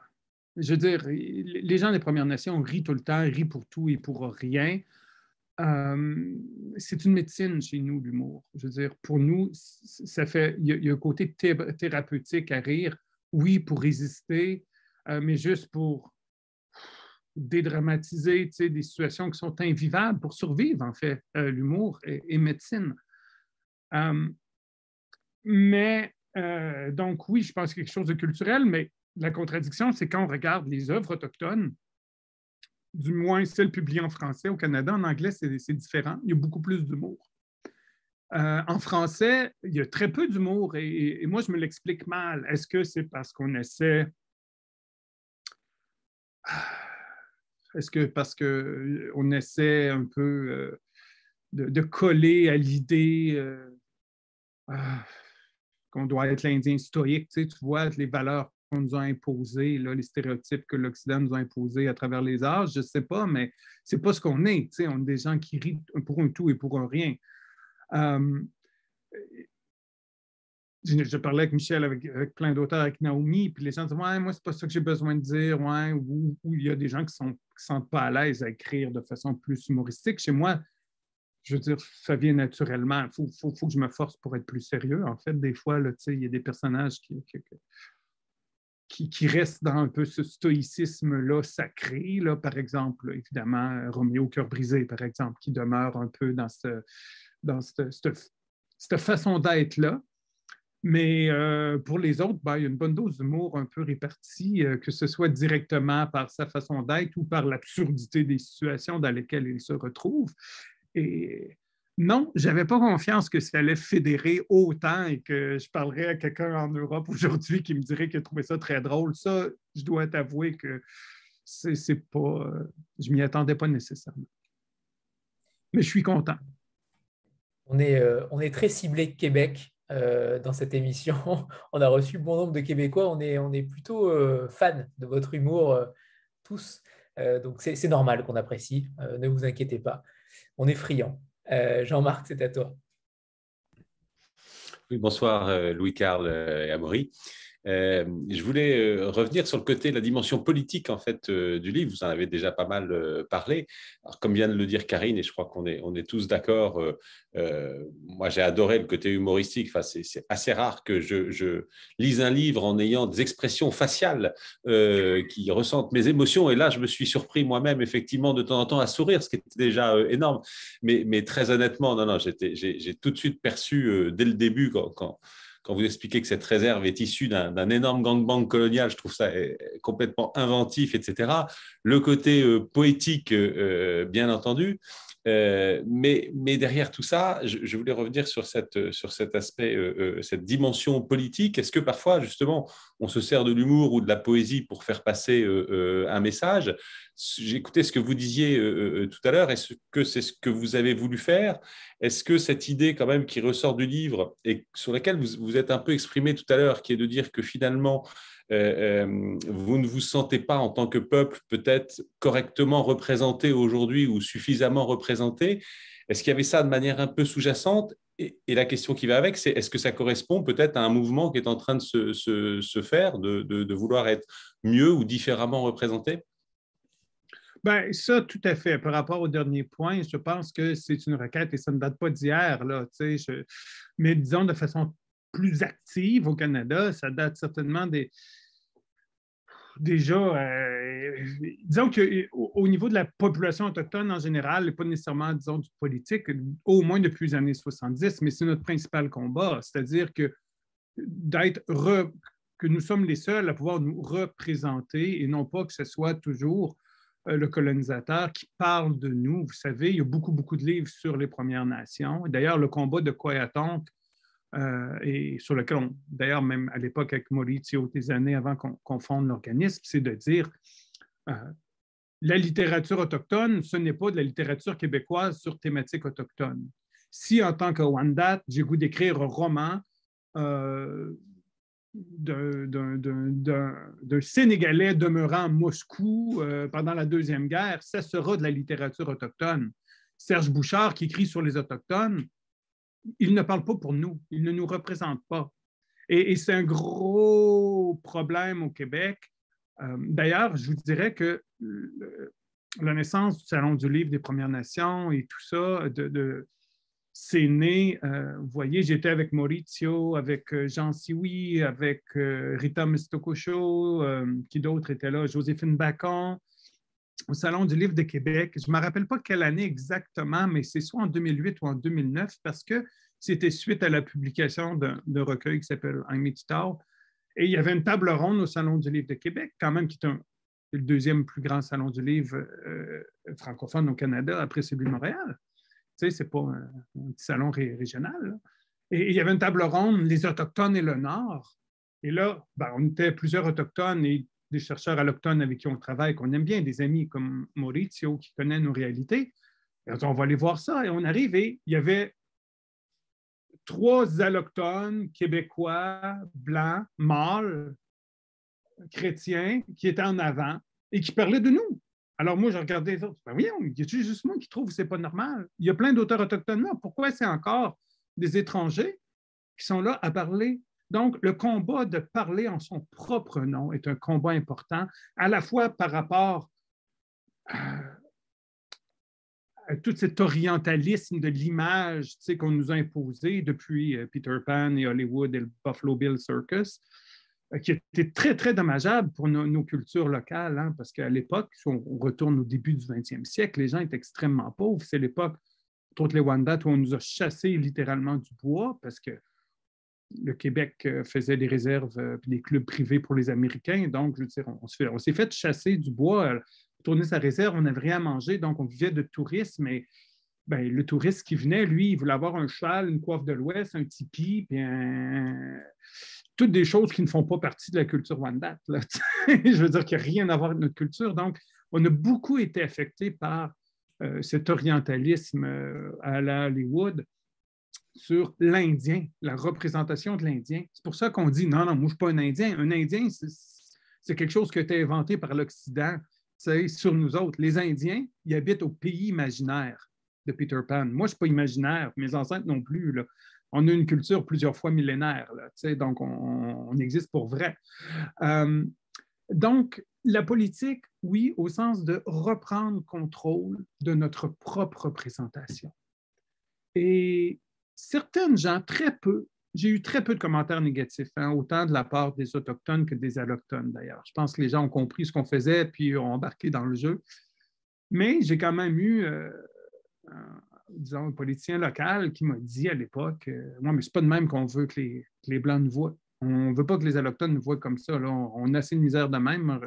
Je veux dire, les gens des Premières Nations rient tout le temps, rient pour tout et pour rien. Euh, c'est une médecine chez nous, l'humour. Je veux dire, pour nous, ça fait, il y, a, un côté thérapeutique à rire, oui, pour résister, euh, mais juste pour dédramatiser des situations qui sont invivables, pour survivre, en fait, euh, l'humour est, médecine. Mais euh, donc, oui, je pense quelque chose de culturel, mais la contradiction, c'est quand on regarde les œuvres autochtones, du moins celles publiées en français au Canada, en anglais, c'est différent. Il y a beaucoup plus d'humour. Euh, en français, il y a très peu d'humour et, moi, je me l'explique mal. Est-ce que c'est parce qu'on essaie. Est-ce que parce qu'on essaie un peu euh, de, coller à l'idée. Ah, qu'on doit être l'Indien stoïque. Tu, vois les valeurs qu'on nous a imposées, les stéréotypes que l'Occident nous a imposés à travers les âges, je ne sais pas, mais ce n'est pas ce qu'on est. on est des gens qui rient pour un tout et pour un rien. Euh, je, parlais avec Michel, avec, plein d'auteurs, avec Naomi, puis les gens disent Ouais, moi, c'est pas ça que j'ai besoin de dire, ouais, ou, il y a des gens qui ne se sentent pas à l'aise à écrire de façon plus humoristique. Chez moi, je veux dire, ça vient naturellement. Il faut, faut, faut, que je me force pour être plus sérieux. En fait, des fois, il y a des personnages qui, qui, qui, restent dans un peu ce stoïcisme-là sacré. Là, par exemple, évidemment, Roméo Cœur brisé, par exemple, qui demeure un peu dans, ce, dans cette, cette, façon d'être-là. Mais euh, pour les autres, ben, il y a une bonne dose d'humour un peu répartie, euh, que ce soit directement par sa façon d'être ou par l'absurdité des situations dans lesquelles il se retrouve. Et non, je n'avais pas confiance que ça allait fédérer autant et que je parlerais à quelqu'un en Europe aujourd'hui qui me dirait qu'il trouvait ça très drôle. Ça, je dois t'avouer que c'est pas. Je m'y attendais pas nécessairement. Mais je suis content. On est, euh, on est très ciblé Québec euh, dans cette émission. on a reçu bon nombre de Québécois. On est, plutôt euh, fans de votre humour, tous. donc c'est normal qu'on apprécie. ne vous inquiétez pas on est friand. Euh, Jean-Marc, c'est à toi. Oui, bonsoir euh, Louis-Carl euh, et Amaury. Euh, je voulais euh, revenir sur le côté la dimension politique en fait euh, du livre. Vous en avez déjà pas mal parlé. Comme vient de le dire Karine, et je crois qu'on est, on est tous d'accord, moi j'ai adoré le côté humoristique. Enfin, c'est, assez rare que je, lise un livre en ayant des expressions faciales qui ressentent mes émotions. Et là, je me suis surpris moi-même effectivement de temps en temps à sourire, ce qui était déjà énorme. Mais, très honnêtement, non, non, j'ai, tout de suite perçu dès le début quand quand vous expliquez que cette réserve est issue d'un énorme gangbang colonial, je trouve ça eh, complètement inventif, etc. Le côté euh, poétique, euh, euh, bien entendu. Mais, mais, derrière tout ça, je, voulais revenir sur, cette, sur cet aspect, cette dimension politique. Est-ce que parfois, justement, on se sert de l'humour ou de la poésie pour faire passer un message? J'écoutais ce que vous disiez tout à l'heure. Est-ce que c'est ce que vous avez voulu faire? Est-ce que cette idée quand même qui ressort du livre et sur laquelle vous vous êtes un peu exprimé tout à l'heure, qui est de dire que finalement, euh, euh, vous ne vous sentez pas en tant que peuple peut-être correctement représenté aujourd'hui ou suffisamment représenté, est-ce qu'il y avait ça de manière un peu sous-jacente? Et, la question qui va avec, c'est est-ce que ça correspond peut-être à un mouvement qui est en train de se, faire, de vouloir être mieux ou différemment représenté? Bien, ça, tout à fait. Par rapport au dernier point, je pense que c'est une requête et ça ne date pas d'hier. Mais disons de façon plus active au Canada, ça date certainement des. Déjà, euh, disons qu'au niveau de la population autochtone en général, et pas nécessairement, disons, du politique, au moins depuis les années 70, mais c'est notre principal combat, c'est-à-dire que d'être que nous sommes les seuls à pouvoir nous représenter et non pas que ce soit toujours euh, le colonisateur qui parle de nous. Vous savez, il y a beaucoup, beaucoup de livres sur les Premières Nations. D'ailleurs, le combat de Coyatonk, euh, et sur lequel, d'ailleurs, même à l'époque avec Maurizio, des années avant qu'on fonde l'organisme, c'est de dire euh, la littérature autochtone, ce n'est pas de la littérature québécoise sur thématique autochtone. Si, en tant que Wendat, j'ai goût d'écrire un roman d'un Sénégalais demeurant à Moscou euh, pendant la Deuxième Guerre, ça sera de la littérature autochtone. Serge Bouchard, qui écrit sur les Autochtones, il ne parle pas pour nous, il ne nous représente pas. Et, c'est un gros problème au Québec. Euh, d'ailleurs, je vous dirais que la naissance du Salon du Livre des Premières Nations et tout ça, c'est né, euh, vous voyez, j'étais avec Maurizio, avec euh, Jean Sioui, avec Rita Mistokosho, qui d'autres étaient là, Joséphine Bacon, au Salon du Livre de Québec. Je ne me rappelle pas quelle année exactement, mais c'est soit en 2008 ou en 2009, parce que c'était suite à la publication d'un recueil qui s'appelle I'm Et il y avait une table ronde au Salon du Livre de Québec, quand même, qui est le deuxième plus grand salon du livre francophone au Canada après celui de Montréal sais, c'est pas un, petit salon régional. Et il y avait une table ronde, les Autochtones et le Nord. Et là, ben, on était plusieurs Autochtones et des chercheurs allochtones avec qui on travaille, qu'on aime bien, des amis comme Maurizio qui connaît nos réalités. Et on, va aller voir ça. Et on arrive et il y avait trois allochtones québécois, blancs, mâles, chrétiens, qui étaient en avant et qui parlaient de nous. Alors, moi, je regardais les autres. Ben, voyons, il y a juste moi qui trouve que ce n'est pas normal? Il y a plein d'auteurs autochtones là. Pourquoi c'est encore des étrangers qui sont là à parler? Donc, le combat de parler en son propre nom est un combat important, à la fois par rapport à, tout cet orientalisme de l'image qu'on nous a imposé depuis euh, Peter Pan et Hollywood et le Buffalo Bill Circus, euh, qui était très, très dommageable pour nos, cultures locales, hein, parce qu'à l'époque, si on, retourne au début du 20e siècle, les gens étaient extrêmement pauvres. C'est l'époque, toutes les Wendat, où on nous a chassé littéralement du bois, parce que le Québec euh, faisait des réserves euh, des clubs privés pour les Américains. Donc, je veux dire, on, s'est fait chasser du bois, tourner sa réserve, on n'avait rien à manger, donc on vivait de tourisme. Et ben, le touriste qui venait, lui, il voulait avoir un cheval, une coiffe de l'Ouest, un tipi, puis toutes des choses qui ne font pas partie de la culture Wendat. Je veux dire qu'il n'y a rien à voir avec notre culture. Donc, on a beaucoup été affecté par euh, cet orientalisme euh, à la Hollywood sur l'Indien, la représentation de l'Indien. C'est pour ça qu'on dit non, non, moi, je ne suis pas un Indien. Un Indien, c'est quelque chose qui a été inventé par l'Occident sur nous autres. Les Indiens, ils habitent au pays imaginaire de Peter Pan. Moi, je ne suis pas imaginaire, mes ancêtres non plus. Là on a une culture plusieurs fois millénaire, donc on, existe pour vrai. Euh, donc, la politique, oui, au sens de reprendre contrôle de notre propre représentation. Et certaines gens, très peu, j'ai eu très peu de commentaires négatifs, hein, autant de la part des Autochtones que des Allochtones d'ailleurs. Je pense que les gens ont compris ce qu'on faisait puis ont embarqué dans le jeu. Mais j'ai quand même eu euh, disons, un politicien local qui m'a dit à l'époque euh, Moi, mais c'est pas de même qu'on veut que les, Blancs nous voient. On ne veut pas que les Allochtones nous voient comme ça. On, a assez de misère de même.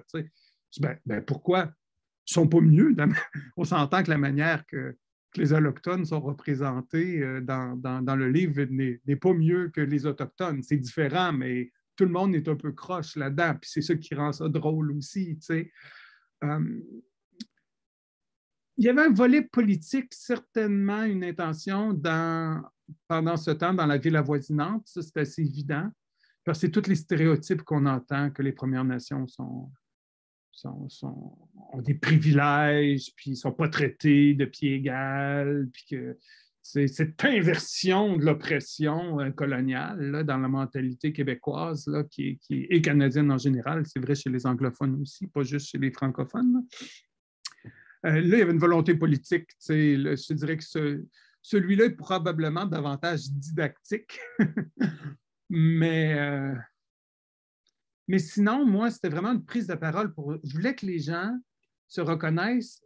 Ben, ben, pourquoi? Ils ne sont pas mieux. On s'entend que la manière que, les Allochtones sont représentés euh, dans, le livre n'est pas mieux que les Autochtones. C'est différent, mais tout le monde est un peu croche là-dedans. Puis c'est ça qui rend ça drôle aussi. Euh, il y avait un volet politique, certainement une intention dans, pendant ce temps dans la ville avoisinante, ça c'est assez évident, parce que c'est tous les stéréotypes qu'on entend que les Premières Nations sont, sont, ont des privilèges, puis ils ne sont pas traités de pied égal, puis que c'est cette inversion de l'oppression euh, coloniale là, dans la mentalité québécoise là, qui, qui, et canadienne en général, c'est vrai chez les anglophones aussi, pas juste chez les francophones. Euh, là, il y avait une volonté politique. je dirais que celui-là est probablement davantage didactique. mais, euh, mais sinon, moi, c'était vraiment une prise de parole pour. Je voulais que les gens se reconnaissent.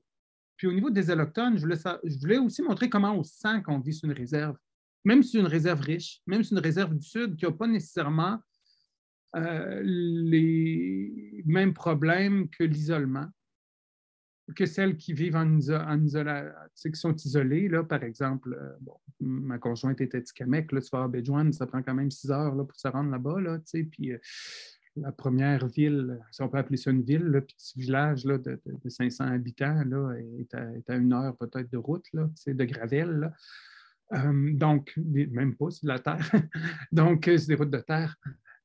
Puis au niveau des Allochtones, je voulais, aussi montrer comment on sent qu'on vit sur une réserve. Même si c'est une réserve riche, même si c'est une réserve du Sud qui n'a pas nécessairement euh, les mêmes problèmes que l'isolement que celles qui vivent en, isolation, qui sont isolées. Là, par exemple, euh, ma conjointe était Tikamek, là, tu vas à ça prend quand même six heures là, pour se rendre là-bas. Là, puis euh, la première ville, si on peut appeler ça une ville, le petit village là, de, 500 habitants là, est, à, une heure peut-être de route, là, de Gravel. Euh, donc, même pas, c'est de la terre. donc, c'est des routes de terre.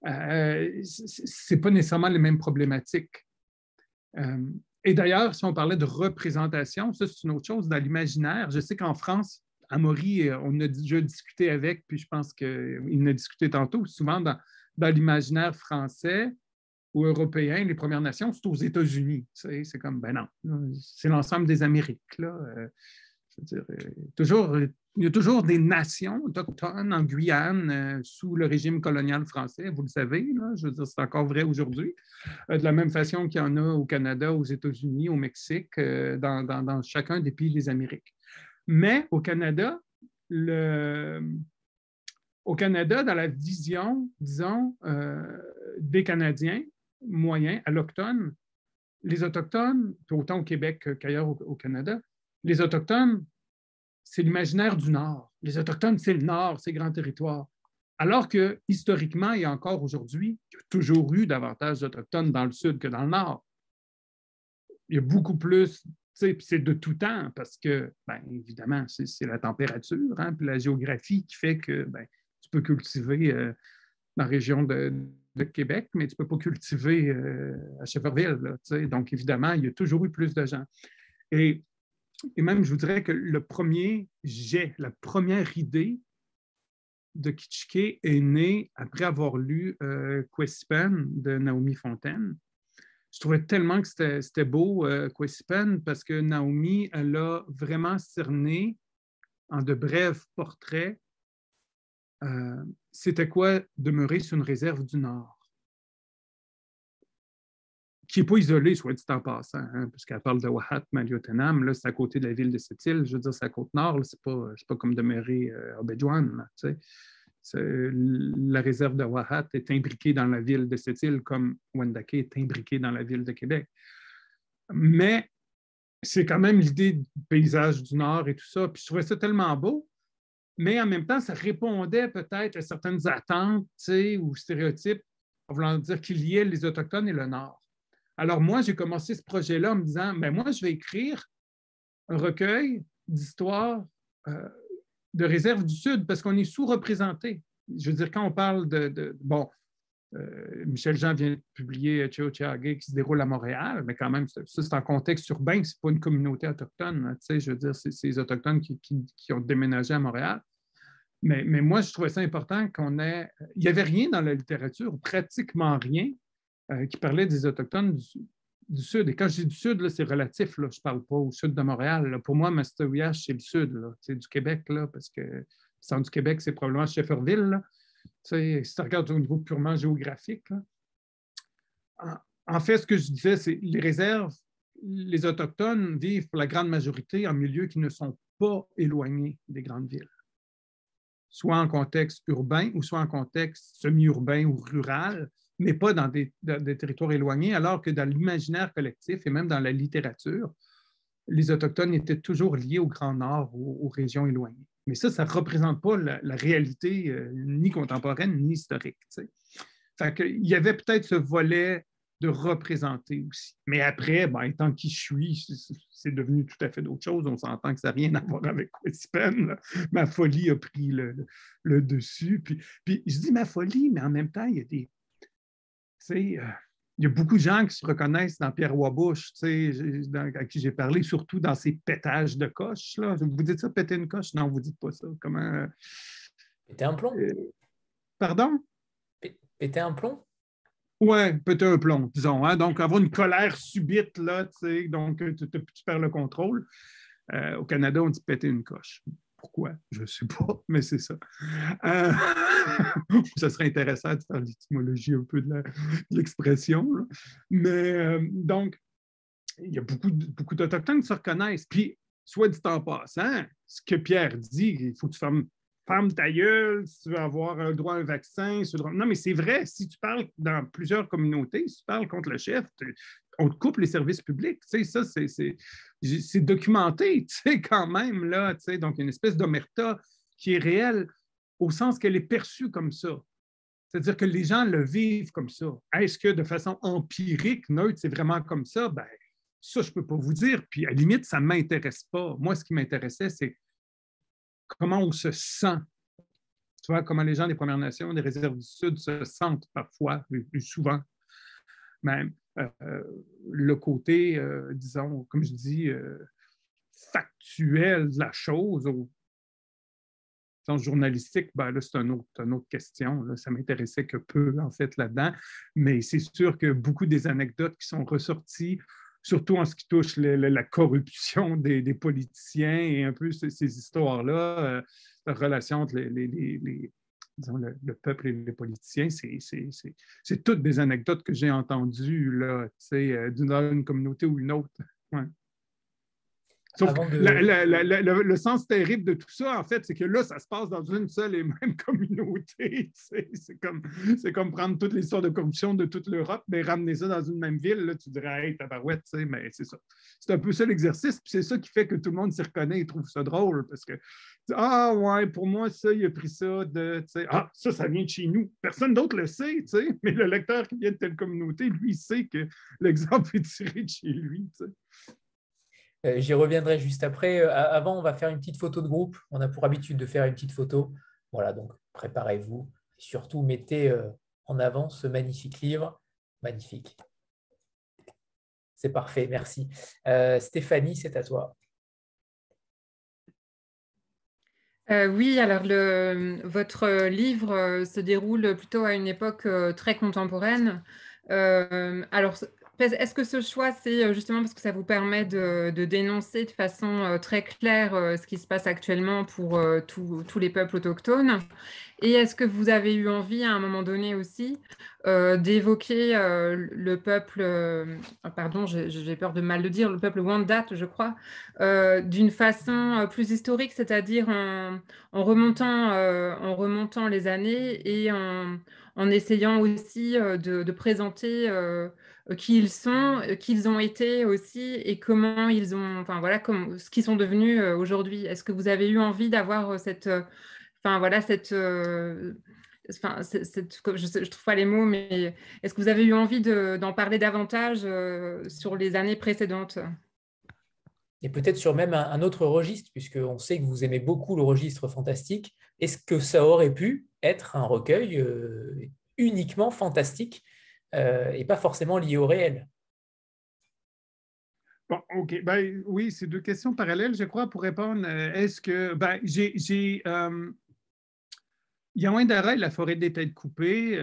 euh, ce n'est pas nécessairement les mêmes problématiques. Euh, et d'ailleurs, si on parlait de représentation, ça, c'est une autre chose dans l'imaginaire. Je sais qu'en France, Amaury, euh, on a déjà discuté avec, puis je pense qu'il a discuté tantôt, souvent dans, dans l'imaginaire français ou européen, les Premières Nations, c'est aux États-Unis. C'est comme, ben non, c'est l'ensemble des Amériques. Là. veux dire, toujours il y a toujours des nations autochtones en Guyane euh, sous le régime colonial français, vous le savez, je veux dire, c'est encore vrai aujourd'hui. Euh, de la même façon qu'il y en a au Canada, aux États-Unis, au Mexique, euh, dans, chacun des pays des Amériques. Mais au Canada, au Canada, dans la vision, disons, des Canadiens moyens, allochtones, les Autochtones, autant au Québec qu'ailleurs au Canada, les Autochtones c'est l'imaginaire du Nord. Les Autochtones, c'est le Nord, c'est grand territoire. Alors que, historiquement et encore aujourd'hui, il y a toujours eu davantage d'Autochtones dans le Sud que dans le Nord. Il y a beaucoup plus, c'est de tout temps, parce que, bien évidemment, c'est la température, hein, puis la géographie qui fait que ben, tu peux cultiver euh, dans la région de, Québec, mais tu ne peux pas cultiver euh, à Cheverville. donc, évidemment, il y a toujours eu plus de gens. Et même, je vous dirais que le premier jet, la première idée de Kitschke est née après avoir lu euh, de Naomi Fontaine. Je trouvais tellement que c'était beau, euh, parce que Naomi, elle a vraiment cerné en de brefs portraits euh, c'était quoi demeurer sur une réserve du Nord? Qui n'est pas isolé, soit dit en passant, hein, puisqu'elle parle de Wahat, Maliotenam, là, c'est à côté de la ville de cette île, je veux dire, c'est à Côte-Nord, c'est pas, pas comme demeurer euh, à Bédouane, la réserve de Wahat est imbriquée dans la ville de cette île comme Wendake est imbriquée dans la ville de Québec. Mais c'est quand même l'idée du paysage du Nord et tout ça. Puis je trouvais ça tellement beau, mais en même temps, ça répondait peut-être à certaines attentes ou stéréotypes en voulant dire qu'il y ait les Autochtones et le Nord. Alors moi, j'ai commencé ce projet-là en me disant, mais ben, moi, je vais écrire un recueil d'histoires euh, de réserve du Sud parce qu'on est sous-représenté. Je veux dire, quand on parle de... bon, euh, Michel Jean vient de publier Cheocheage qui se déroule à Montréal, mais quand même, ça, c'est en contexte urbain, c'est pas une communauté autochtone. Sais, je veux dire, c'est, les Autochtones qui, ont déménagé à Montréal. Mais, moi, je trouvais ça important qu'on ait. Il n'y avait rien dans la littérature, pratiquement rien, euh, qui parlait des Autochtones du, Sud. Et quand je dis du Sud, c'est relatif. Je ne parle pas au sud de Montréal. Pour moi, Masteriage, c'est le Sud. C'est du Québec, parce que le centre du Québec, c'est probablement Shefferville. Si tu regardes au niveau purement géographique. En, fait, ce que je disais, c'est les réserves, les Autochtones vivent pour la grande majorité en milieux qui ne sont pas éloignés des grandes villes soit en contexte urbain ou soit en contexte semi-urbain ou rural, mais pas dans des, territoires éloignés, alors que dans l'imaginaire collectif et même dans la littérature, les Autochtones étaient toujours liés au Grand Nord, aux, régions éloignées. Mais ça, ça ne représente pas la, réalité euh, ni contemporaine ni historique. Il y avait peut-être ce volet de représenter aussi. Mais après, ben, étant qui je suis, c'est devenu tout à fait d'autre chose. On s'entend que ça n'a rien à voir avec Quispin. Ma folie a pris le, le, dessus. Puis, puis, je dis ma folie, mais en même temps, il y a des euh, il y a beaucoup de gens qui se reconnaissent dans Pierre Wabush, à qui j'ai parlé, surtout dans ces pétages de coche. Là. Vous dites ça, péter une coche? Non, vous ne dites pas ça. Comment... Euh, péter un plomb? Euh, pardon? Péter un plomb? Oui, péter un plomb, disons. Hein. Donc, avoir une colère subite, là, donc tu, perds le contrôle. au Canada, on dit péter une coche. Pourquoi? Je ne sais pas, mais c'est ça. Euh, ça serait intéressant de faire l'étymologie un peu de l'expression. Mais euh, donc, il y a beaucoup, beaucoup d'Autochtones qui se reconnaissent. Puis, soit dit en passant, ce que Pierre dit, il faut que tu fermes, ta gueule si tu veux avoir un droit à un vaccin. Non, mais c'est vrai, si tu parles dans plusieurs communautés, si tu parles contre le chef, on te coupe les services publics. Tu sais, ça, c'est documenté, tu sais, quand même, là. Tu sais, donc, une espèce d'omerta qui est réelle au sens qu'elle est perçue comme ça. C'est-à-dire que les gens le vivent comme ça. Est-ce que de façon empirique, neutre, c'est vraiment comme ça? Ben, ça, je ne peux pas vous dire. Puis, à la limite, ça ne m'intéresse pas. Moi, ce qui m'intéressait, c'est comment on se sent Tu vois comment les gens des Premières Nations, des réserves du Sud se sentent parfois, plus souvent même, le côté, disons, comme je dis, factuel de la chose, au journalistique, ben là, c'est une autre, question. Là. Ça m'intéressait que peu, en fait, là-dedans. Mais c'est sûr que beaucoup des anecdotes qui sont ressorties, surtout en ce qui touche la corruption des, politiciens et un peu ces, histoires-là, euh, la relation entre le, peuple et les politiciens, c'est toutes des anecdotes que j'ai entendues euh, d'une communauté ou une autre. Sauf le sens terrible de tout ça, en fait, c'est que là, ça se passe dans une seule et même communauté. C'est comme, comme prendre toutes les histoires de corruption de toute l'Europe, mais ramener ça dans une même ville, là, tu dirais, hey, tabarouette, mais c'est ça. C'est un peu ça l'exercice, puis c'est ça qui fait que tout le monde s'y reconnaît et trouve ça drôle, parce que, ah ouais, pour moi, ça, il a pris ça de, ah, ça, ça vient de chez nous. Personne d'autre le sait, mais le lecteur qui vient de telle communauté, lui, il sait que l'exemple est tiré de chez lui. J'y reviendrai juste après. Euh, avant, on va faire une petite photo de groupe. On a pour habitude de faire une petite photo. Voilà, donc préparez-vous. Surtout, mettez euh, en avant ce magnifique livre. Magnifique. C'est parfait, merci. Stéphanie, c'est à toi. oui, alors votre livre se déroule plutôt à une époque très contemporaine. alors, est-ce que ce choix, c'est euh, justement parce que ça vous permet de, dénoncer de façon euh, très claire euh, ce qui se passe actuellement pour tous les peuples autochtones? Et est-ce que vous avez eu envie à un moment donné aussi d'évoquer le peuple, pardon, j'ai peur de mal le dire, le peuple Wendat, je crois, d'une façon plus historique, c'est-à-dire en, remontant, les années et en, essayant aussi de présenter qui ils sont, euh, qui ils ont été aussi et comment ils ont, enfin voilà, ce qu'ils sont devenus euh, aujourd'hui. Est-ce que vous avez eu envie d'avoir cette, enfin voilà, cette, enfin, cette, je ne trouve pas les mots, mais est-ce que vous avez eu envie d'en parler davantage sur les années précédentes? Et peut-être sur même un, autre registre, puisqu'on sait que vous aimez beaucoup le registre fantastique. Est-ce que ça aurait pu être un recueil uniquement fantastique euh, et pas forcément lié au réel. Bon, OK. Ben, oui, c'est deux questions parallèles, je crois, pour répondre. Euh, est-ce que. Ben, j'ai. Euh, il y a moins d'arrêt, La forêt des têtes coupées.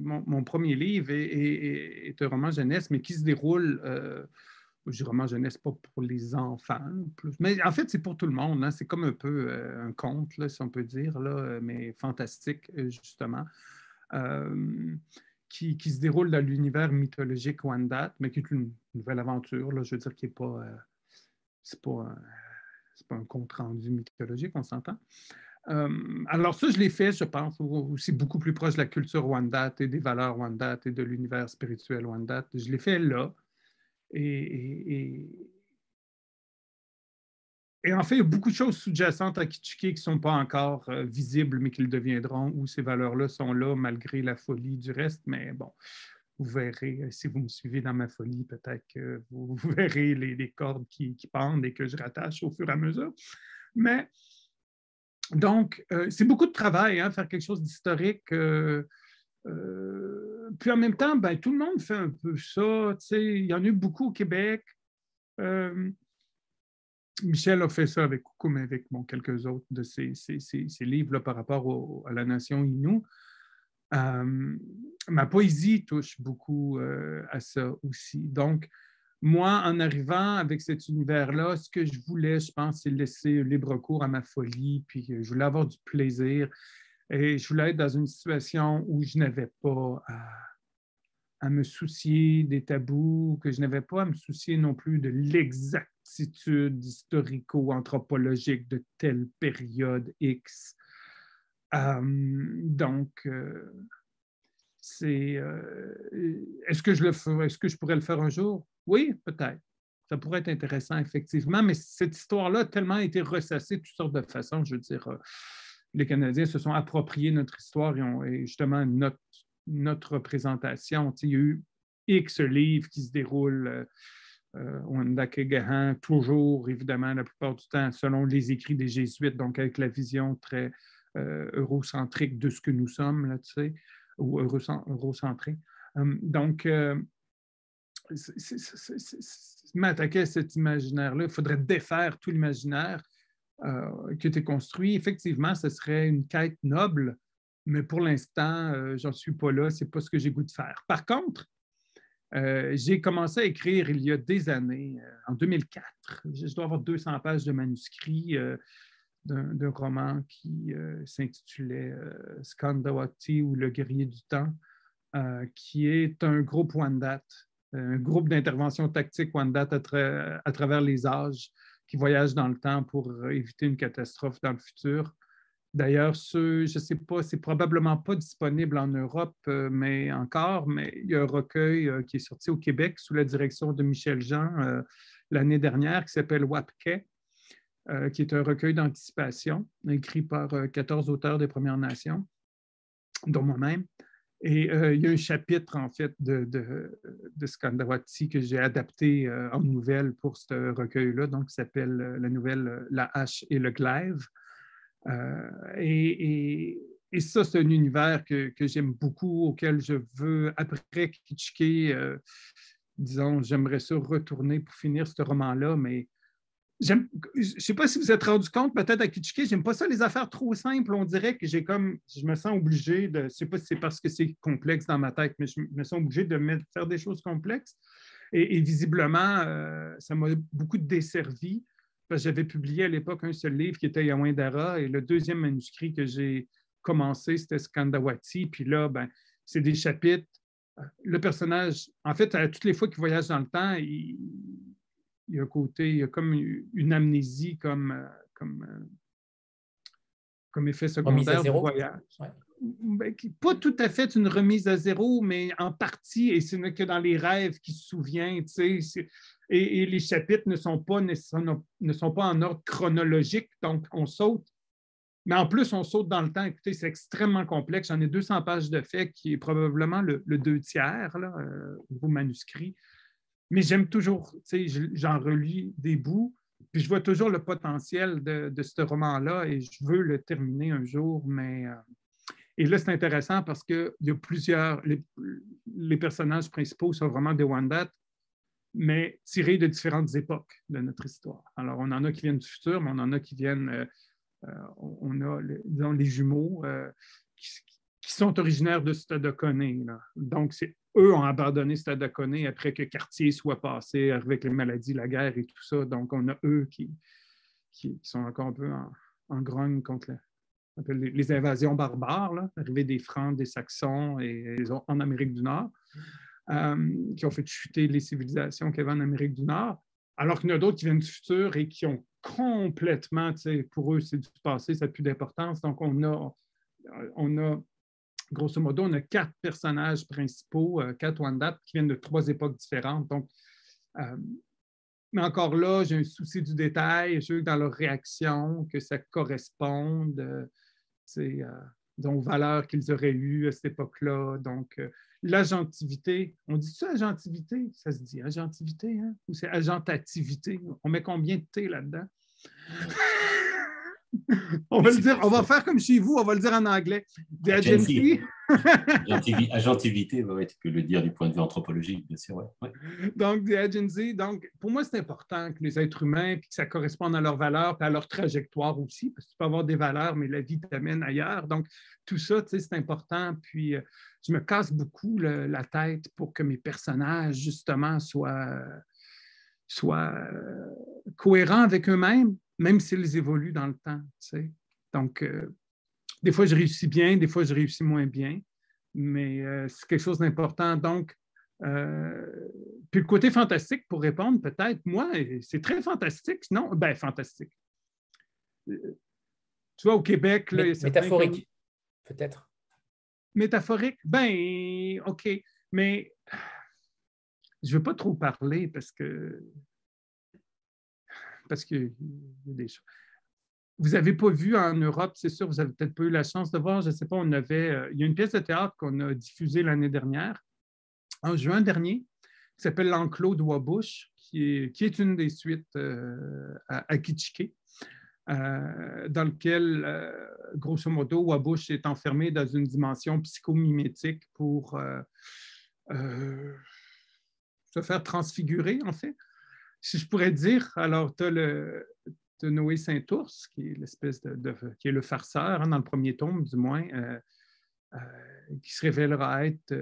mon, premier livre est, un roman jeunesse, mais qui se déroule. je dis roman jeunesse, pas pour les enfants. Mais en fait, c'est pour tout le monde. Hein. C'est comme un peu un conte, là, si on peut dire, là, mais fantastique, justement qui, se déroule dans l'univers mythologique Wendat, mais qui est une nouvelle aventure. Là, je veux dire qui n'est pas. Euh, pas, pas, un compte rendu mythologique, on s'entend. Euh, alors, ça, je l'ai fait, je pense, aussi beaucoup plus proche de la culture Wendat et des valeurs Wendat et de l'univers spirituel Wendat. Je l'ai fait là. et en fait, il y a beaucoup de choses sous-jacentes à Kitschke qui ne sont pas encore euh, visibles, mais qui le deviendront, où ces valeurs-là sont là malgré la folie du reste. Mais bon, vous verrez, euh, si vous me suivez dans ma folie, peut-être que vous, verrez les, cordes qui, pendent et que je rattache au fur et à mesure. Mais donc, euh, c'est beaucoup de travail, hein, faire quelque chose d'historique. puis en même temps, ben, tout le monde fait un peu ça. Il y en a eu beaucoup au Québec. Michel a fait ça avec mais avec quelques autres de ses, livres par rapport à la nation Innu. Euh, ma poésie touche beaucoup euh, à ça aussi. Donc, moi, en arrivant avec cet univers-là, ce que je voulais, je pense, c'est laisser libre cours à ma folie, puis je voulais avoir du plaisir. Et je voulais être dans une situation où je n'avais pas à me soucier des tabous, que je n'avais pas à me soucier non plus de l'exact historico-anthropologique de telle période X. Euh, donc, euh, c'est. Euh, est-ce que je le est-ce que je pourrais le faire un jour? Oui, peut-être. Ça pourrait être intéressant, effectivement, mais cette histoire-là a tellement été ressassée de toutes sortes de façons. Je veux dire, les Canadiens se sont appropriés notre histoire et, justement notre, notre représentation. il y a eu X livres qui se déroulent euh, toujours, évidemment, la plupart du temps, selon les écrits des Jésuites, donc avec la vision très eurocentrique de ce que nous sommes, là, tu sais, ou eurocentré. donc, m'attaquer à cet imaginaire-là, il faudrait défaire tout l'imaginaire euh, qui été construit. Effectivement, ce serait une quête noble, mais pour l'instant, euh, j'en suis pas là, c'est pas ce que j'ai goût de faire. Par contre, euh, j'ai commencé à écrire il y a des années, en 2004. Je dois avoir 200 pages de manuscrits d'un roman qui s'intitulait Skandawati ou Le guerrier du temps, qui est un groupe date un groupe d'intervention tactique Wanda à, travers les âges qui voyagent dans le temps pour éviter une catastrophe dans le futur. D'ailleurs, je ne sais pas, c'est probablement pas disponible en Europe, euh, mais encore, mais il y a un recueil euh, qui est sorti au Québec sous la direction de Michel Jean euh, l'année dernière qui s'appelle WAPKE, qui est un recueil d'anticipation écrit par 14 auteurs des Premières Nations, dont moi-même. Et il y a un chapitre, en fait, de, de, Skandawati que j'ai adapté en nouvelle pour ce recueil-là, donc qui s'appelle la nouvelle La hache et le glaive. Et, et, ça, c'est un univers que, j'aime beaucoup, auquel je veux, après Kitschke, disons, j'aimerais ça retourner pour finir ce roman-là, mais je ne sais pas si vous êtes rendu compte, peut-être à Kitschke, j'aime pas ça les affaires trop simples. On dirait que j'ai comme, je me sens obligé de, je sais pas si c'est parce que c'est complexe dans ma tête, mais je me sens obligé de faire des choses complexes. Et, visiblement, euh, ça m'a beaucoup desservi j'avais publié à l'époque un seul livre qui était Yawindara et le deuxième manuscrit que j'ai commencé, c'était Skandawati. Puis là, ben, c'est des chapitres. Le personnage, en fait, à toutes les fois qu'il voyage dans le temps, il, il y a un côté, il y a comme une amnésie comme, euh, comme, euh, comme effet secondaire du voyage. Ben, pas tout à fait une remise à zéro, mais en partie, et ce n'est que dans les rêves qu'il se souvient. Et, les chapitres ne sont, pas, ne sont pas en ordre chronologique, donc on saute. Mais en plus, on saute dans le temps. Écoutez, c'est extrêmement complexe. J'en ai 200 pages de fait, qui est probablement le, deux tiers là, euh, au manuscrit. Mais j'aime toujours, j'en relis des bouts, puis je vois toujours le potentiel de, ce roman-là et je veux le terminer un jour, mais... Euh, et là, c'est intéressant parce qu'il y a plusieurs... Les, personnages principaux sont vraiment des one-date, mais tirés de différentes époques de notre histoire. Alors, on en a qui viennent du futur, mais on en a qui viennent... Euh, euh, on a, disons, les jumeaux qui, sont originaires de Stade-de-Conné. Donc, c'est eux ont abandonné Stade-de-Conné après que Cartier soit passé avec les maladies, la guerre et tout ça. Donc, on a eux qui, qui, sont encore un peu en, en grogne contre les, invasions barbares, l'arrivée des Francs, des Saxons et, en Amérique du Nord, euh, qui ont fait chuter les civilisations qu'il y avait en Amérique du Nord. Alors qu'il y en a d'autres qui viennent du futur et qui ont complètement, pour eux, c'est du passé, ça n'a plus d'importance. Donc, on a, on a grosso modo, on a quatre personnages principaux, euh, quatre Wanda, qui viennent de trois époques différentes. Donc, euh, mais encore là, j'ai un souci du détail. Je veux que dans leur réaction, que ça corresponde euh, aux valeurs qu'ils auraient eues à cette époque-là. Donc, l'agentivité, on dit ça agentivité? Ça se dit agentivité, hein? Ou c'est agentativité? On met combien de T là-dedans? on va le dire, on va faire comme chez vous, on va le dire en anglais. The agency. Agentivité, tu peux le dire du point de vue anthropologique, bien sûr. Donc, the agency, donc, pour moi, c'est important que les êtres humains, que ça corresponde à leurs valeurs et à leur trajectoire aussi, parce que tu peux avoir des valeurs, mais la vie t'amène ailleurs. Donc, tout ça, tu sais, c'est important. Puis, euh, je me casse beaucoup la tête pour que mes personnages, justement, soient, soient euh, cohérents avec eux-mêmes, même s'ils évoluent dans le temps. Donc, euh, des fois, je réussis bien, des fois, je réussis moins bien, mais euh, c'est quelque chose d'important. Donc, euh, puis le côté fantastique, pour répondre, peut-être, moi, c'est très fantastique. Non, ben fantastique. Tu vois, au Québec... Là, métaphorique, peut-être. Métaphorique? Ben, OK. Mais je ne veux pas trop parler parce que parce que des Vous n'avez pas vu en Europe, c'est sûr, vous n'avez peut-être pas eu la chance de voir, je ne sais pas, on avait, euh, il y a une pièce de théâtre qu'on a diffusée l'année dernière, en juin dernier, qui s'appelle L'Enclos de Wabush, qui est, une des suites euh, à, à dans lequel, grosso modo, Wabush est enfermé dans une dimension psychomimétique pour se faire transfigurer, en fait. Si je pourrais dire, alors, tu as le, Noé Saint-Ours, qui est de, le farceur, hein, dans le premier tome, du moins, qui se révélera être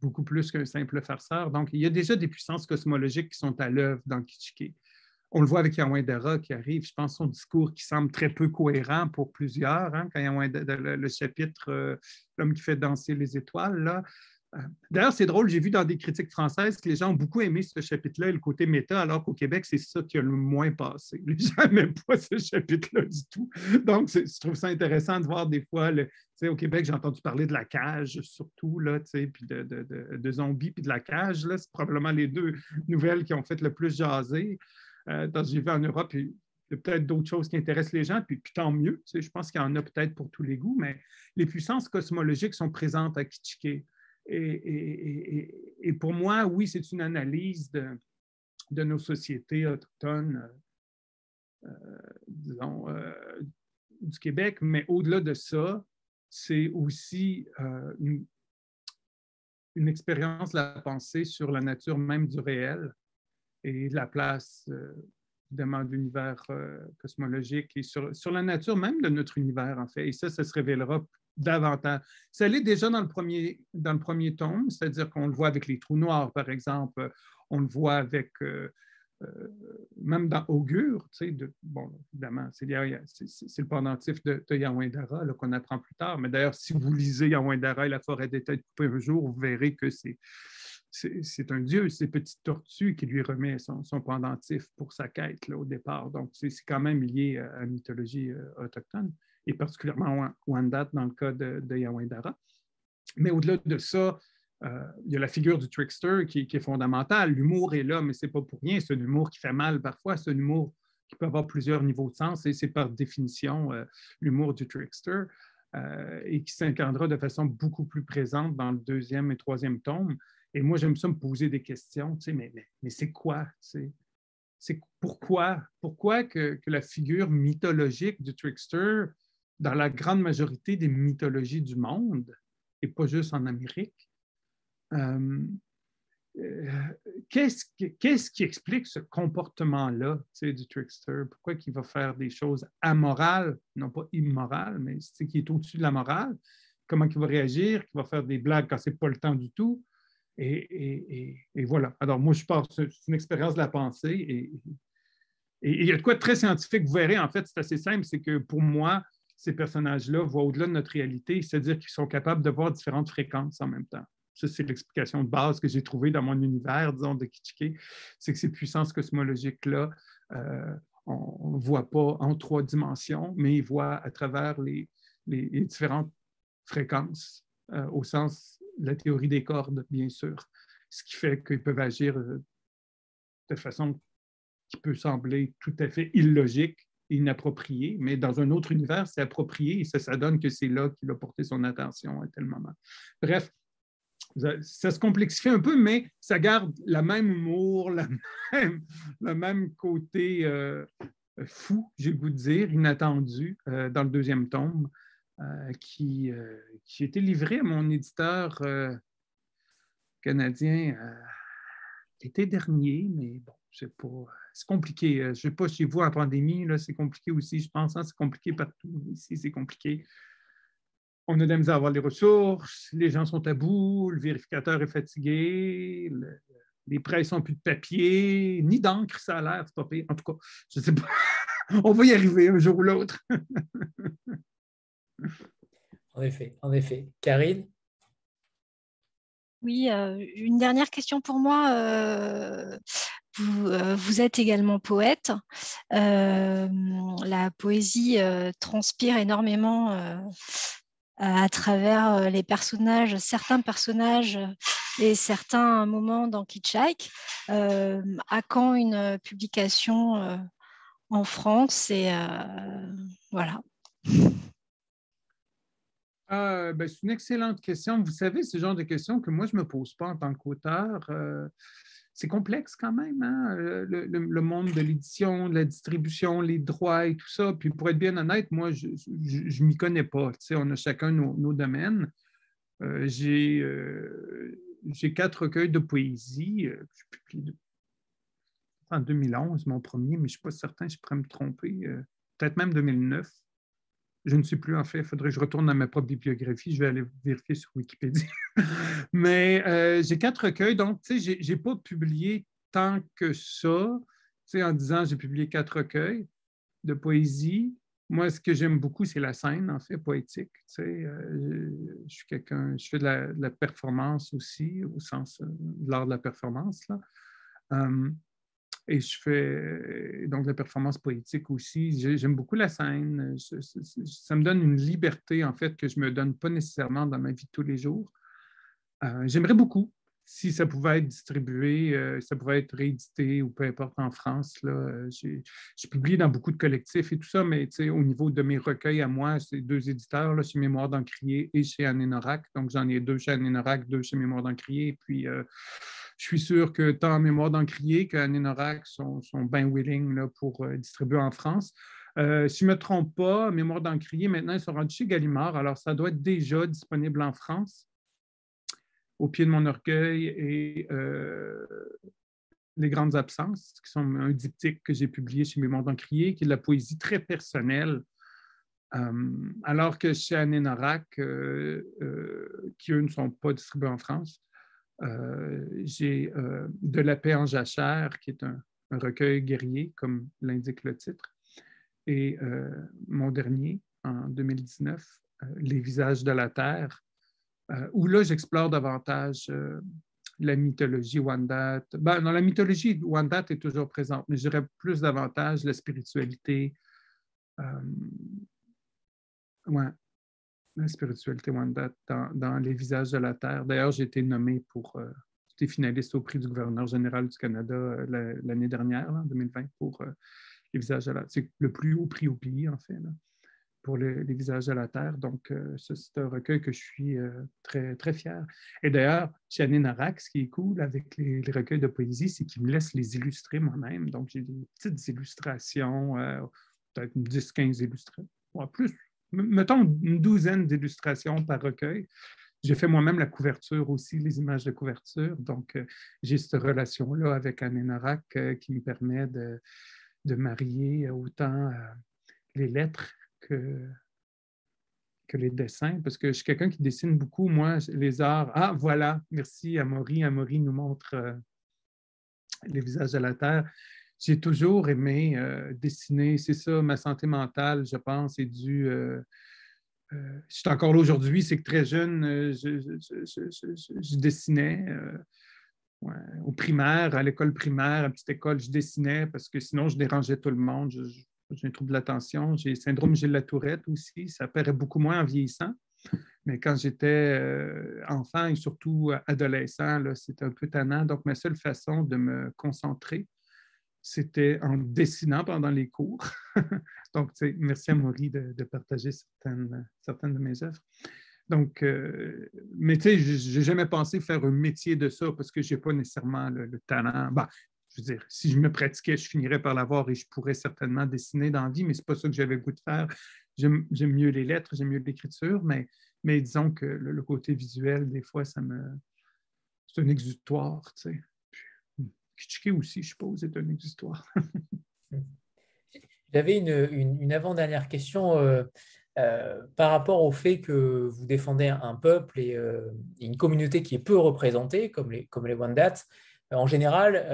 beaucoup plus qu'un simple farceur. Donc, il y a déjà des puissances cosmologiques qui sont à l'œuvre dans Kichike. On le voit avec Yawindera qui arrive, je pense, son discours qui semble très peu cohérent pour plusieurs, hein, quand le, le, chapitre euh, L'homme qui fait danser les étoiles, D'ailleurs, c'est drôle, j'ai vu dans des critiques françaises que les gens ont beaucoup aimé ce chapitre-là et le côté méta, alors qu'au Québec, c'est ça qui a le moins passé. Les gens n'aiment pas ce chapitre-là du tout. Donc, je trouve ça intéressant de voir des fois, au Québec, j'ai entendu parler de la cage, surtout, là, puis de, de, zombies, puis de la cage. C'est probablement les deux nouvelles qui ont fait le plus jaser. Euh, j'ai vu en Europe, il y a peut-être d'autres choses qui intéressent les gens, puis, puis tant mieux. Je pense qu'il y en a peut-être pour tous les goûts, mais les puissances cosmologiques sont présentes à Kitschike. Et, pour moi, oui, c'est une analyse de, nos sociétés autochtones, euh, euh, disons, euh, du Québec, mais au-delà de ça, c'est aussi une, expérience de la pensée sur la nature même du réel et la place évidemment de l'univers cosmologique et sur, sur, la nature même de notre univers, en fait. Et ça, ça se révélera davantage. Ça l'est déjà dans le premier, dans le premier tome, c'est-à-dire qu'on le voit avec les trous noirs, par exemple, on le voit avec, euh, euh, même dans Augure, tu sais, bon, évidemment, c'est le pendentif de, de qu'on apprend plus tard, mais d'ailleurs, si vous lisez Yawindara et la forêt des têtes coupées un jour, vous verrez que c'est c'est un dieu, c'est Petite Tortue qui lui remet son, son pendentif pour sa quête là, au départ. Donc, c'est quand même lié à la mythologie euh, autochtone et particulièrement Wendat dans le cas de, de. Mais au-delà de ça, euh, il y a la figure du trickster qui, est fondamentale. L'humour est là, mais ce n'est pas pour rien. C'est un humour qui fait mal parfois. C'est un humour qui peut avoir plusieurs niveaux de sens et c'est par définition euh, l'humour du trickster euh, et qui s'incarnera de façon beaucoup plus présente dans le deuxième et troisième tome. Et moi, j'aime ça me poser des questions. Tu sais, mais, mais, c'est quoi? C'est pourquoi, pourquoi que, que, la figure mythologique du trickster dans la grande majorité des mythologies du monde, et pas juste en Amérique. Euh, euh, qu'est-ce, qui explique ce comportement-là du trickster? Pourquoi il va faire des choses amorales, non pas immorales, mais qui est au-dessus de la morale? Comment il va réagir? Qu'il va faire des blagues quand ce n'est pas le temps du tout? Et, voilà. Alors, moi, je pense c'est une expérience de la pensée et, il y a de quoi de très scientifique. Vous verrez, en fait, c'est assez simple. C'est que pour moi, ces personnages-là voient au-delà de notre réalité, c'est-à-dire qu'ils sont capables de voir différentes fréquences en même temps. Ça, c'est l'explication de base que j'ai trouvée dans mon univers, disons, de Kichike, c'est que ces puissances cosmologiques-là, euh, on ne voit pas en trois dimensions, mais ils voient à travers les, différentes fréquences, euh, au sens de la théorie des cordes, bien sûr, ce qui fait qu'ils peuvent agir euh, de façon qui peut sembler tout à fait illogique, inapproprié, mais dans un autre univers, c'est approprié et ça, donne que c'est là qu'il a porté son attention à tel moment. Bref, ça se complexifie un peu, mais ça garde la même humour, le même côté euh, fou, j'ai goût de dire, inattendu euh, dans le deuxième tome, euh, qui, qui était livré à mon éditeur canadien l'été dernier, mais bon, c'est compliqué. Euh, je ne sais pas chez vous en pandémie, c'est compliqué aussi, je pense. Hein, c'est compliqué partout. Ici, c'est compliqué. On a de la misère à avoir les ressources, les gens sont à bout, le vérificateur est fatigué, les prêts sont plus de papier, ni d'encre, ça a l'air, c'est pas pire. En tout cas, je ne sais pas. On va y arriver un jour ou l'autre. en effet, en effet. Karine? Oui, euh, une dernière question pour moi. Euh, euh, vous, êtes également poète. Euh, la poésie euh, transpire énormément à travers les personnages, certains personnages et certains moments dans Kitschike. à quand une publication en France et voilà. Ah, ben, c'est une excellente question. Vous savez, ce genre de questions que moi, je ne me pose pas en tant qu'auteur c'est complexe quand même, hein, le, monde de l'édition, de la distribution, les droits et tout ça. Puis pour être bien honnête, moi, je ne m'y connais pas. on a chacun nos, domaines. Euh, euh, j'ai quatre recueils de poésie euh, en 2011, mon premier, mais je ne suis pas certain, je pourrais me tromper. Peut-être même 2009. Je ne sais plus, en fait. Il faudrait que je retourne à ma propre bibliographie. Je vais aller vérifier sur Wikipédia. Mais euh, j'ai quatre recueils, donc, tu sais, je n'ai pas publié tant que ça. Tu sais, en disant, j'ai publié quatre recueils de poésie. Moi, ce que j'aime beaucoup, c'est la scène, en fait, poétique. Tu sais, euh, je suis quelqu'un, je fais de la, performance aussi, au sens euh, de l'art de la performance. Là. Et je fais donc la performance poétique aussi. J'aime beaucoup la scène. ça me donne une liberté, en fait, que je ne me donne pas nécessairement dans ma vie de tous les jours. Euh, j'aimerais beaucoup si ça pouvait être distribué, euh, ça pouvait être réédité ou peu importe en France. J'ai publié dans beaucoup de collectifs et tout ça, mais au niveau de mes recueils à moi, c'est deux éditeurs, là, chez Mémoire d'Encrier et chez Anénorac. Donc, j'en ai deux chez Anénorac, deux chez Mémoire d'Encrier. Puis, euh, je suis sûr que tant Mémoire d'Encrier qu'Anénorac sont, sont bien willing là, pour euh, distribuer en France. Euh, si je ne me trompe pas, Mémoire d'Encrier, maintenant, ils sont rendus chez Gallimard. Alors, ça doit être déjà disponible en France, au pied de mon orgueil et euh, Les Grandes Absences, qui sont un diptyque que j'ai publié chez Mémoire d'Encrier, qui est de la poésie très personnelle. alors que chez Anénorac, qui eux ne sont pas distribués en France, j'ai euh, De la paix en jachère, qui est un, recueil guerrier, comme l'indique le titre. Et euh, mon dernier, en 2019, Les visages de la terre, où là, j'explore davantage la mythologie Wendat. Ben, dans la mythologie, Wendat est toujours présente, mais je dirais plus davantage la spiritualité. La spiritualité Wanda dans, Les visages de la Terre. D'ailleurs, j'ai été nommé pour. Euh, j'étais finaliste au prix du gouverneur général du Canada euh, l'année dernière, en 2020, pour euh, Les visages de la Terre. C'est le plus haut prix au pays, en fait, pour les, visages de la Terre. Donc, c'est un recueil que je suis très, très fier. Et d'ailleurs, chez Anne Narak, ce qui est cool avec les, recueils de poésie, c'est qu'il me laisse les illustrer moi-même. Donc, j'ai des petites illustrations, peut-être 10-15 illustrations, plus, mettons une douzaine d'illustrations par recueil. J'ai fait moi-même la couverture aussi, les images de couverture. Donc, euh, j'ai cette relation-là avec Anne euh, qui me permet de, de marier autant euh, les lettres que, que les dessins, parce que je suis quelqu'un qui dessine beaucoup, moi, les arts. Ah, voilà, merci Amaury. Amaury nous montre les visages de la Terre j'ai toujours aimé euh, dessiner. C'est ça, ma santé mentale, je pense, est due. Euh, euh, je suis encore là aujourd'hui, c'est que très jeune, je, dessinais. au primaire, à l'école primaire, à petite école, je dessinais parce que sinon, je dérangeais tout le monde. J'ai un trouble de l'attention. J'ai le syndrome Gilles la Tourette aussi. Ça paraît beaucoup moins en vieillissant. Mais quand j'étais enfant et surtout adolescent, c'était un peu tannant. Donc, ma seule façon de me concentrer, c'était en dessinant pendant les cours. Donc, merci à Maury de, partager certaines, certaines, de mes œuvres. Donc, euh, mais tu sais, je n'ai jamais pensé faire un métier de ça parce que je n'ai pas nécessairement le, talent. Bah, je veux dire, si je me pratiquais, je finirais par l'avoir et je pourrais certainement dessiner dans la vie, mais ce n'est pas ça que j'avais goût de faire. J'aime mieux les lettres, j'aime mieux l'écriture, mais, mais disons que le, le, côté visuel, des fois, ça me. C'est un exutoire, tu sais. Kitschke aussi, je suppose, est une histoire. J'avais une, avant-dernière question euh, euh, par rapport au fait que vous défendez un peuple et, euh, une communauté qui est peu représentée, comme les, comme les Wendat. En général,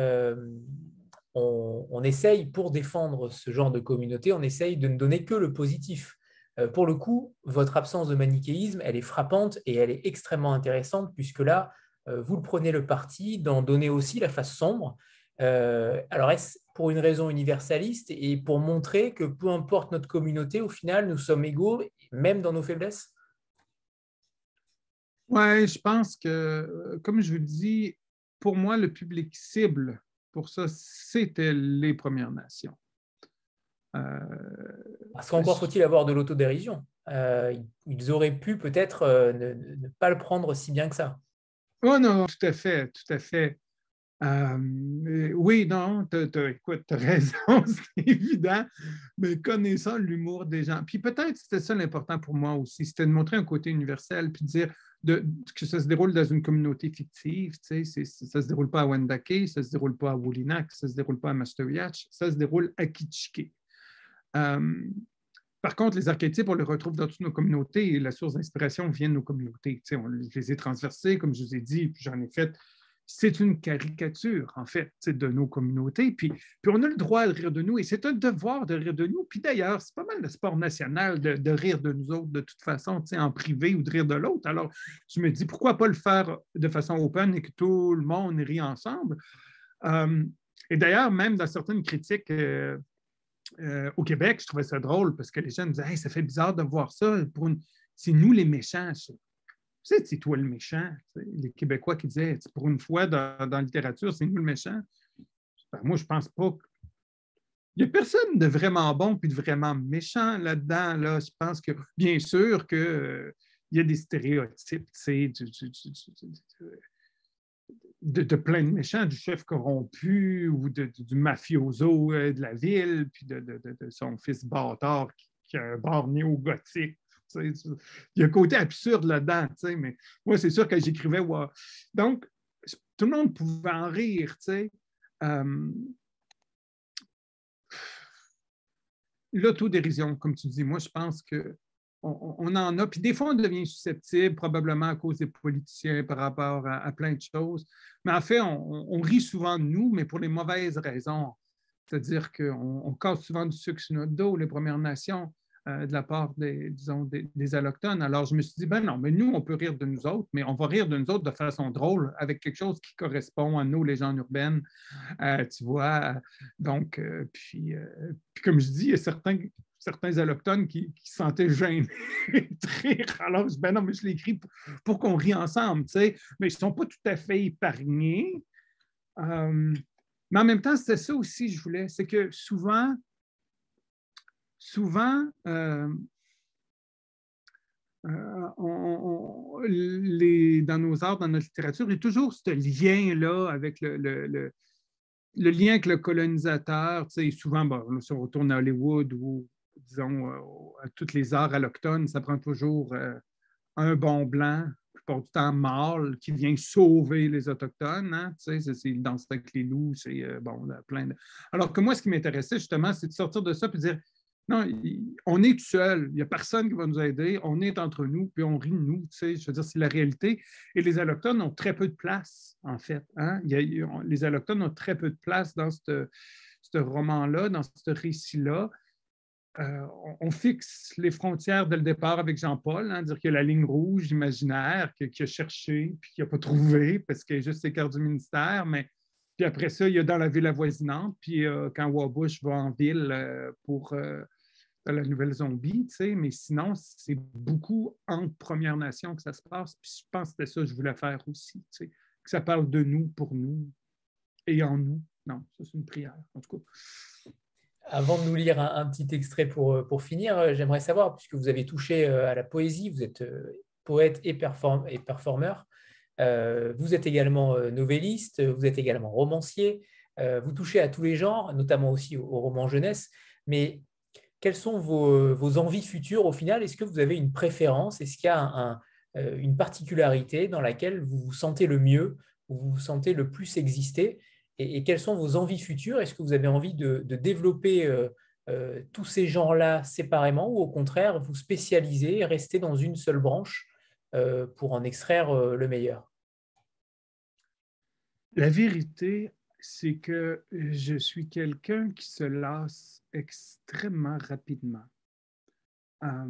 on, on, essaye, pour défendre ce genre de communauté, on essaye de ne donner que le positif. pour le coup, votre absence de manichéisme, elle est frappante et elle est extrêmement intéressante, puisque là, vous le prenez le parti d'en donner aussi la face sombre. Euh, alors, est-ce pour une raison universaliste et pour montrer que peu importe notre communauté, au final, nous sommes égaux, même dans nos faiblesses? Oui, je pense que, comme je vous dis, pour moi, le public cible pour ça, c'était les Premières Nations. Euh, Parce qu'encore faut-il avoir de l'autodérision. ils auraient pu peut-être ne, pas le prendre si bien que ça. Oh non, tout à fait, tout à fait. Euh, oui, non, tu as, raison, c'est évident, mais connaissant l'humour des gens. Puis peut-être c'était ça l'important pour moi aussi, c'était de montrer un côté universel, puis de dire que ça se déroule dans une communauté fictive. Tu sais, ça ne se déroule pas à Wendake, ça ne se déroule pas à Wolinak, ça ne se déroule pas à Masteriach, ça se déroule à Kitschke. Euh, par contre, les archétypes, on les retrouve dans toutes nos communautés et la source d'inspiration vient de nos communautés. On les a transversés, comme je vous ai dit, j'en ai fait c'est une caricature, en fait, de nos communautés. Puis, puis on a le droit de rire de nous et c'est un devoir de rire de nous. Puis d'ailleurs, c'est pas mal le sport national de, rire de nous autres de toute façon, en privé ou de rire de l'autre. Alors, je me dis, pourquoi pas le faire de façon open et que tout le monde rit ensemble? Euh, et d'ailleurs, même dans certaines critiques euh, euh, au Québec, je trouvais ça drôle parce que les gens me disaient, ça fait bizarre de voir ça. C'est nous les méchants, ça c'est toi le méchant. Les Québécois qui disaient, pour une fois dans, la littérature, c'est nous le méchant. Ben, moi, je pense pas. Il n'y a personne de vraiment bon puis de vraiment méchant là-dedans. Là. Je pense que, bien sûr, qu'il euh, y a des stéréotypes de, de, plein de méchants, du chef corrompu ou du mafioso euh, de la ville, puis de, son fils bâtard qui, qui a un bar néo-gothique il y a un côté absurde là-dedans, mais moi, c'est sûr que j'écrivais. Donc, tout le monde pouvait en rire. Euh, L'autodérision, comme tu dis, moi, je pense que on, en a. Puis des fois, on devient susceptible, probablement à cause des politiciens par rapport à, plein de choses. Mais en fait, on, rit souvent de nous, mais pour les mauvaises raisons. C'est-à-dire qu'on on casse souvent du sucre sur notre dos, les Premières Nations. Euh, de la part des, disons, des, allochtones. Alors, je me suis dit, ben non, mais nous, on peut rire de nous autres, mais on va rire de nous autres de façon drôle, avec quelque chose qui correspond à nos légendes urbaines, euh, tu vois. Donc, euh, puis, comme je dis, il y a certains, certains allochtones qui, qui se sentaient gênés de rire. Alors, je ben non, mais je l'écris pour, pour qu'on rie ensemble, tu sais. Mais ils ne sont pas tout à fait épargnés. mais en même temps, c'était ça aussi, je voulais, c'est que souvent, souvent, euh, euh, dans nos arts, dans notre littérature, il y a toujours ce lien-là avec le, lien avec le colonisateur. Tu sais, souvent, si on retourne à Hollywood ou, disons, euh, à toutes les arts allochtones, ça prend toujours un bon blanc, plupart du temps mâle, qui vient sauver les Autochtones. Hein? Tu sais, c'est danse avec les loups, c'est bon, plein de... Alors que moi, ce qui m'intéressait justement, c'est de sortir de ça et de dire non, on est tout seul. Il n'y a personne qui va nous aider. On est entre nous, puis on rit de nous. Tu sais, je veux dire, c'est la réalité. Et les Allochtones ont très peu de place, en fait. Hein. les Allochtones ont très peu de place dans ce roman-là, dans ce récit-là. Euh, on, fixe les frontières dès le départ avec Jean-Paul, hein, dire qu'il y a la ligne rouge imaginaire qu'il a cherché puis qu'il n'a pas trouvé parce qu'il a juste l'écart du ministère, mais puis après ça, il y a dans la ville avoisinante. Puis euh, quand Wabush va en ville euh, pour la nouvelle zombie, mais sinon, c'est beaucoup entre Premières Nations que ça se passe. Puis je pense que c'était ça que je voulais faire aussi, que ça parle de nous, pour nous et en nous. Non, ça, c'est une prière, en tout cas. Avant de nous lire un, petit extrait pour, pour finir, euh, j'aimerais savoir, puisque vous avez touché euh, à la poésie, vous êtes euh, poète et, perform et performeur, vous êtes également novelliste, vous êtes également romancier, vous touchez à tous les genres, notamment aussi au, roman jeunesse, mais quelles sont vos, envies futures au final? Est-ce que vous avez une préférence? Est-ce qu'il y a euh, une particularité dans laquelle vous vous sentez le mieux, où vous vous sentez le plus exister et, quelles sont vos envies futures? Est-ce que vous avez envie de, développer euh, euh, tous ces genres-là séparément ou au contraire vous spécialiser, rester dans une seule branche pour en extraire le meilleur? La vérité, c'est que je suis quelqu'un qui se lasse extrêmement rapidement. Euh,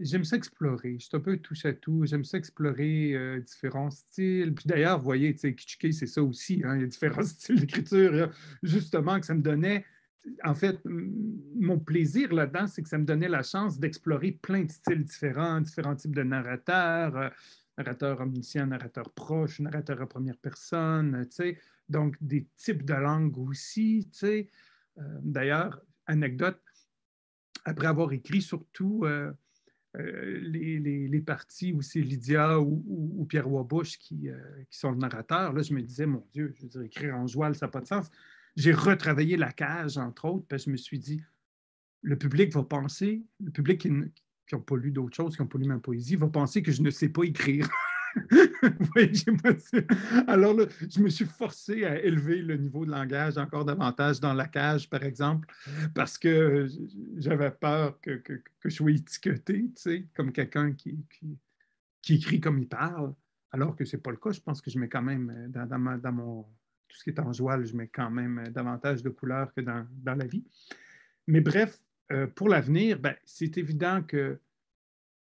j'aime ça explorer. Je suis un peu touche à tout. J'aime ça explorer euh, différents styles. Puis d'ailleurs, vous voyez, Kichike, c'est ça aussi. Hein. Il y a différents styles d'écriture. Justement, que ça me donnait. En fait, mon plaisir là-dedans, c'est que ça me donnait la chance d'explorer plein de styles différents, différents types de narrateurs. Euh, narrateur omniscient, narrateur proche, narrateur à première personne, tu donc des types de langues aussi. Euh, d'ailleurs, anecdote, après avoir écrit surtout euh, les, parties où c'est Lydia ou, Pierre Wabush qui, qui, sont le narrateur, là, je me disais, mon Dieu, je veux dire, écrire en joual, ça n'a pas de sens. J'ai retravaillé la cage, entre autres, parce que je me suis dit, le public va penser, le public qui n'a pas lu d'autres choses, qui n'a pas lu ma poésie, va penser que je ne sais pas écrire. Alors là, je me suis forcé à élever le niveau de langage encore davantage dans la cage, par exemple, parce que j'avais peur que, que, je sois étiqueté, tu sais, comme quelqu'un qui, qui, écrit comme il parle, alors que ce n'est pas le cas. Je pense que je mets quand même dans, dans, mon tout ce qui est en joie, je mets quand même davantage de couleurs que dans, dans la vie. Mais bref, euh, pour l'avenir, ben, c'est évident que,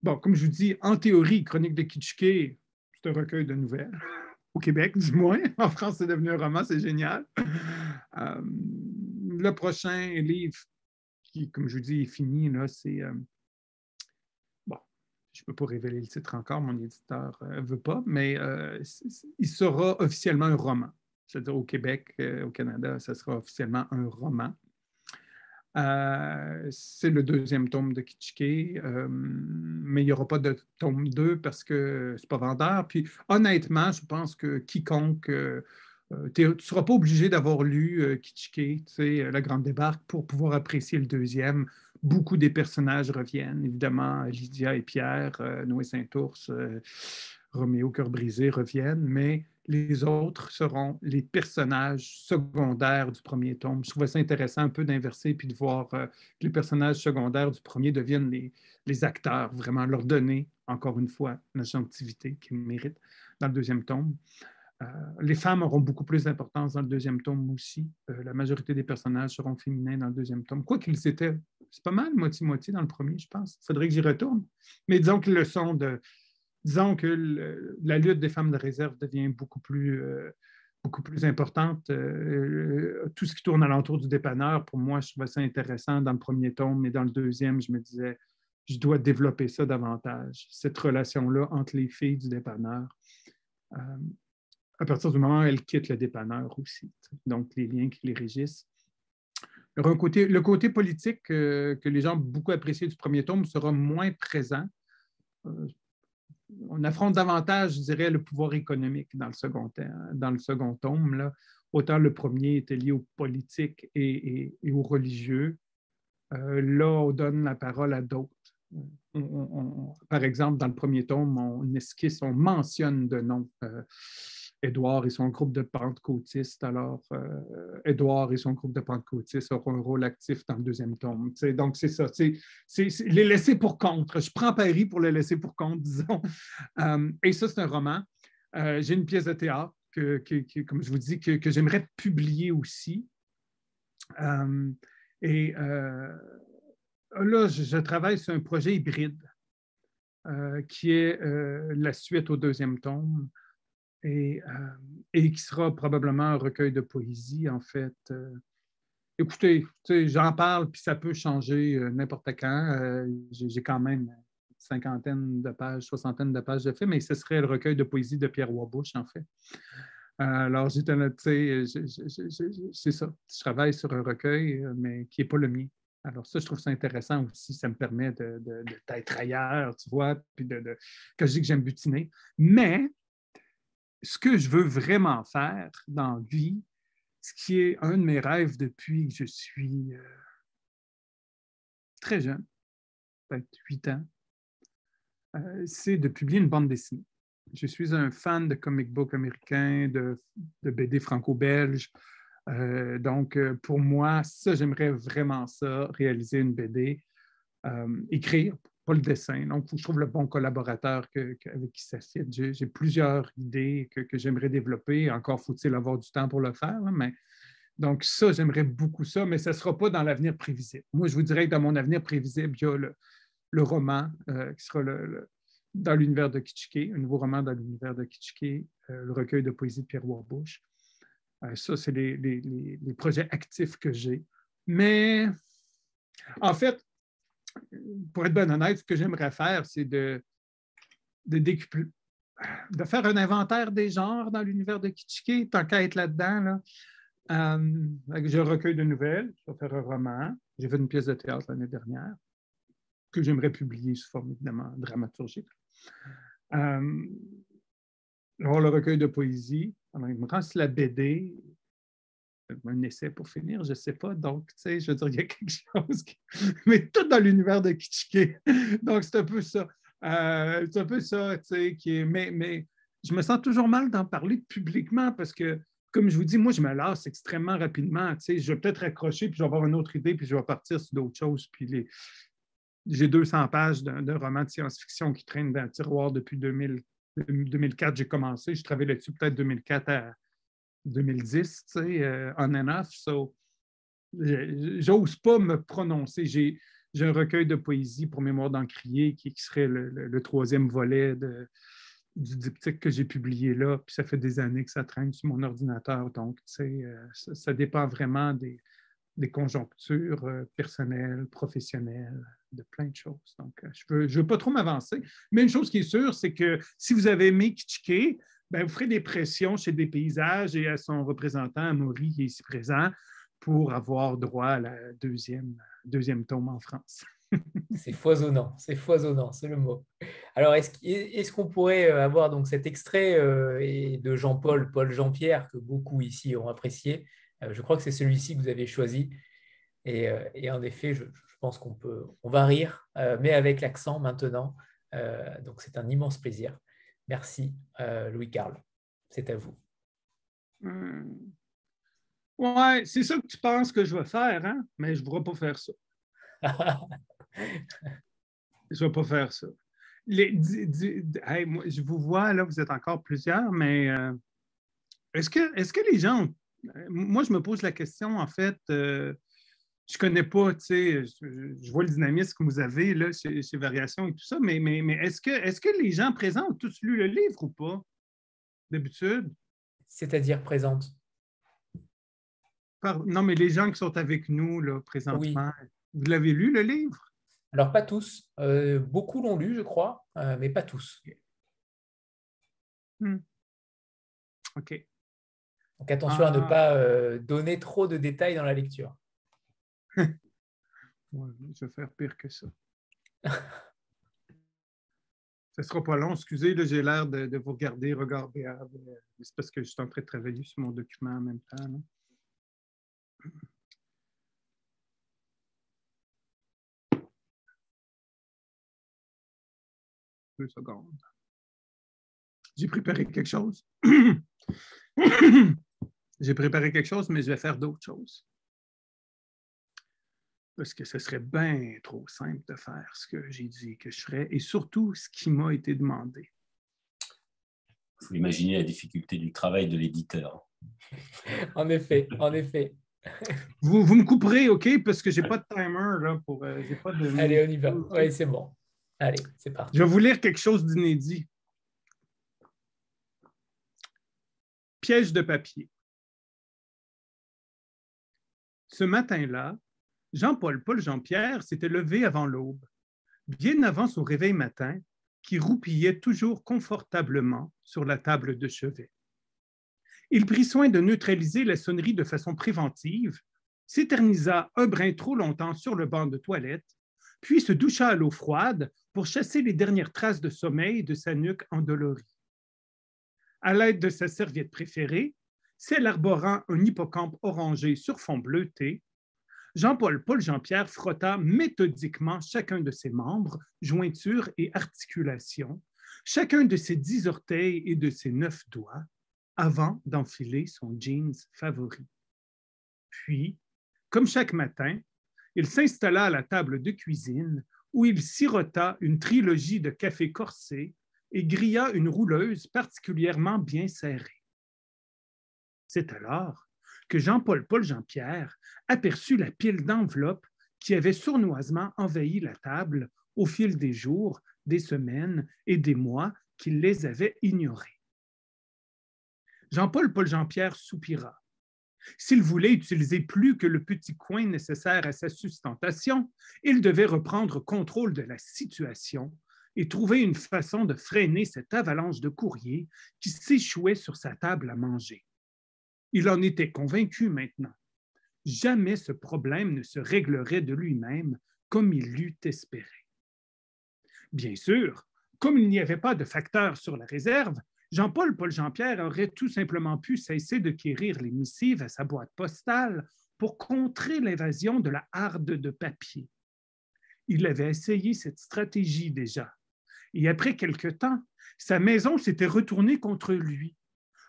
bon, comme je vous dis, en théorie, Chronique de Kitschke, recueil de nouvelles, au Québec du moins. En France, c'est devenu un roman, c'est génial. Euh, le prochain livre, qui, comme je vous dis, est fini, là, c'est. Euh, bon, je ne peux pas révéler le titre encore, mon éditeur ne veut pas, mais il sera officiellement un roman. C'est-à-dire au Québec, au Canada, ça sera officiellement un roman. Euh, c'est le deuxième tome de Kitschke, euh, mais il n'y aura pas de tome 2 parce que c'est pas vendeur. Puis honnêtement, je pense que quiconque, euh, tu ne seras pas obligé d'avoir lu Kitschke, La Grande Débarque, pour pouvoir apprécier le deuxième. Beaucoup des personnages reviennent, évidemment, Lydia et Pierre, Noé Saint-Ours, Roméo Cœur brisé reviennent, mais les autres seront les personnages secondaires du premier tome. Je trouvais ça intéressant un peu d'inverser puis de voir euh, que les personnages secondaires du premier deviennent les, acteurs, vraiment leur donner, encore une fois, la gentilité qu'ils méritent dans le deuxième tome. Euh, les femmes auront beaucoup plus d'importance dans le deuxième tome aussi. Euh, la majorité des personnages seront féminins dans le deuxième tome. Quoi qu'ils étaient, c'est pas mal moitié-moitié dans le premier, je pense. Il faudrait que j'y retourne. Mais disons qu'ils le sont de, disons que la lutte des femmes de réserve devient beaucoup plus, euh, importante. Euh, tout ce qui tourne alentour du dépanneur, pour moi, je trouvais ça intéressant dans le premier tome, mais dans le deuxième, je me disais, je dois développer ça davantage, cette relation-là entre les filles du dépanneur. Euh, à partir du moment où elles quittent le dépanneur aussi, donc les liens qui les régissent. Le côté, le côté politique que les gens ont beaucoup apprécié du premier tome sera moins présent on affronte davantage, je dirais, le pouvoir économique dans le second, dans le second tome. Là. Autant le premier était lié aux politiques et, aux religieux. Euh, là, on donne la parole à d'autres. par exemple, dans le premier tome, on esquisse, on mentionne de noms. Euh, Édouard et son groupe de pentecôtistes. Alors, euh, Édouard et son groupe de pentecôtistes auront un rôle actif dans le deuxième tome. donc, c'est ça. Les laisser pour compte. Je prends Paris pour les laisser pour compte, disons. Euh, et ça, c'est un roman. Euh, j'ai une pièce de théâtre, que, comme je vous dis, que, j'aimerais publier aussi. et là, je, travaille sur un projet hybride qui est la suite au deuxième tome. Euh, et, qui sera probablement un recueil de poésie, en fait. Euh. écoutez, j'en parle, puis ça peut changer euh, n'importe quand. J'ai quand même cinquantaine de pages, soixantaine de pages de fait, mais ce serait le recueil de poésie de Pierre Wabush, en fait. alors, c'est ça. Je travaille sur un recueil, mais qui n'est pas le mien. Alors, ça, je trouve ça intéressant aussi. Ça me permet d'être ailleurs, tu vois, puis de, que je dis que j'aime butiner. Mais ce que je veux vraiment faire dans la vie, ce qui est un de mes rêves depuis que je suis euh, très jeune, peut-être 8 ans, euh, c'est de publier une bande dessinée. Je suis un fan de comic book américain, de, BD franco-belge. Euh, donc, pour moi, ça, j'aimerais vraiment ça, réaliser une BD, écrire, pas le dessin. Donc, je trouve le bon collaborateur avec qui fit. J'ai plusieurs idées que, j'aimerais développer. Encore faut-il avoir du temps pour le faire. mais, donc, ça, j'aimerais beaucoup ça, mais ça ne sera pas dans l'avenir prévisible. Moi, je vous dirais que dans mon avenir prévisible, il y a le, roman euh, qui sera dans l'univers de Kitschke, un nouveau roman dans l'univers de Kitschke, euh, le recueil de poésie de Pierre Warbush. Euh, ça, c'est les, les projets actifs que j'ai. Mais en fait, pour être bien honnête, ce que j'aimerais faire, c'est de, de, faire un inventaire des genres dans l'univers de Kitschke, tant qu'à être là-dedans. Là. Euh, je recueille de nouvelles, je vais faire un roman. J'ai fait une pièce de théâtre l'année dernière. que j'aimerais publier sous forme évidemment dramaturgique. Euh, alors, le recueil de poésie. Il me reste la BD, un essai pour finir, je ne sais pas. Donc, tu sais, je veux dire, il y a quelque chose qui... Mais tout dans l'univers de Kitschke. Donc, c'est un peu ça. Euh, c'est un peu ça, tu sais, qui est... Mais, mais je me sens toujours mal d'en parler publiquement parce que, comme je vous dis, moi, je me lasse extrêmement rapidement. Tu sais, je vais peut-être raccrocher, puis je vais avoir une autre idée, puis je vais partir sur d'autres choses. Puis les... j'ai 200 pages d'un roman de science-fiction qui traîne dans le tiroir depuis 2000, 2004. J'ai commencé. Je travaille là-dessus peut-être 2004 à 2010, tu sais, euh, on and off. So, j'ose pas me prononcer. J'ai, un recueil de poésie pour Mémoire d'Encrier qui, serait le, troisième volet du diptyque que j'ai publié là. Puis ça fait des années que ça traîne sur mon ordinateur. Donc, tu sais, euh, ça, dépend vraiment des, conjonctures euh, personnelles, professionnelles, de plein de choses. Donc, je ne veux, pas trop m'avancer. Mais une chose qui est sûre, c'est que si vous avez aimé Kitschke, ben, vous ferez des pressions chez des paysages et à son représentant, Amaury, qui est ici présent, pour avoir droit à la deuxième, deuxième tome en France. c'est foisonnant, c'est foisonnant, c'est le mot. Alors, est-ce qu'on pourrait euh, avoir donc cet extrait euh, de Jean-Paul, Paul Jean-Pierre, que beaucoup ici ont apprécié? Euh, Je crois que c'est celui-ci que vous avez choisi. Et, en effet, je, je pense qu'on peut, on va rire, mais avec l'accent maintenant. donc, c'est un immense plaisir. Merci, euh, Louis-Carl. C'est à vous. Hmm. Ouais, c'est ça que tu penses que je vais faire, hein? mais je ne vais pas faire ça. je ne vais pas faire ça. je vous vois, là, vous êtes encore plusieurs, mais euh, est-ce que, est que les gens. Moi, je me pose la question, en fait, euh, je connais pas, tu sais, je, vois le dynamisme que vous avez là, chez, Variation et tout ça, mais, mais, mais est-ce que, est que les gens présents ont tous lu le livre ou pas, d'habitude? C'est-à-dire présente? non, mais les gens qui sont avec nous là, présentement, vous l'avez lu, le livre? Alors, pas tous. Euh, beaucoup l'ont lu, je crois, euh, mais pas tous. Hmm. OK. Donc, attention à ne ah. pas euh, donner trop de détails dans la lecture. je vais faire pire que ça. Ça ne sera pas long. Excusez, j'ai l'air de, vous regarder, regarder. C'est parce que je suis en train de travailler sur mon document en même temps. Deux secondes. J'ai préparé quelque chose. J'ai préparé quelque chose, mais je vais faire d'autres choses parce que ce serait bien trop simple de faire ce que j'ai dit que je ferais et surtout ce qui m'a été demandé. Il faut imaginer la difficulté du travail de l'éditeur. en effet, en effet. vous, vous, me couperez, OK, parce que je n'ai pas de timer là, pour. Euh, pas de... Allez, on y va. Oui, c'est bon. Allez, c'est parti. Je vais vous lire quelque chose d'inédit. Piège de papier. Ce matin-là, Jean-Paul Paul Jean-Pierre s'était levé avant l'aube, bien avant son réveil matin, qui roupillait toujours confortablement sur la table de chevet. Il prit soin de neutraliser la sonnerie de façon préventive, s'éternisa un brin trop longtemps sur le banc de toilette, puis se doucha à l'eau froide pour chasser les dernières traces de sommeil de sa nuque endolorie. À l'aide de sa serviette préférée, celle arborant un hippocampe orangé sur fond bleuté, Jean-Paul Paul Jean-Pierre frotta méthodiquement chacun de ses membres, jointures et articulations, chacun de ses dix orteils et de ses neuf doigts, avant d'enfiler son jeans favori. Puis, comme chaque matin, il s'installa à la table de cuisine où il sirota une trilogie de café corsé et grilla une rouleuse particulièrement bien serrée. C'est alors que Jean-Paul Paul Jean-Pierre aperçut la pile d'enveloppes qui avait sournoisement envahi la table au fil des jours, des semaines et des mois qu'il les avait ignorées. Jean-Paul Paul Jean-Pierre soupira. S'il voulait utiliser plus que le petit coin nécessaire à sa sustentation, il devait reprendre contrôle de la situation et trouver une façon de freiner cette avalanche de courriers qui s'échouait sur sa table à manger. Il en était convaincu maintenant. Jamais ce problème ne se réglerait de lui-même comme il l'eût espéré. Bien sûr, comme il n'y avait pas de facteur sur la réserve, Jean-Paul Paul Jean-Pierre aurait tout simplement pu cesser de quérir les missives à sa boîte postale pour contrer l'invasion de la harde de papier. Il avait essayé cette stratégie déjà. Et après quelque temps, sa maison s'était retournée contre lui,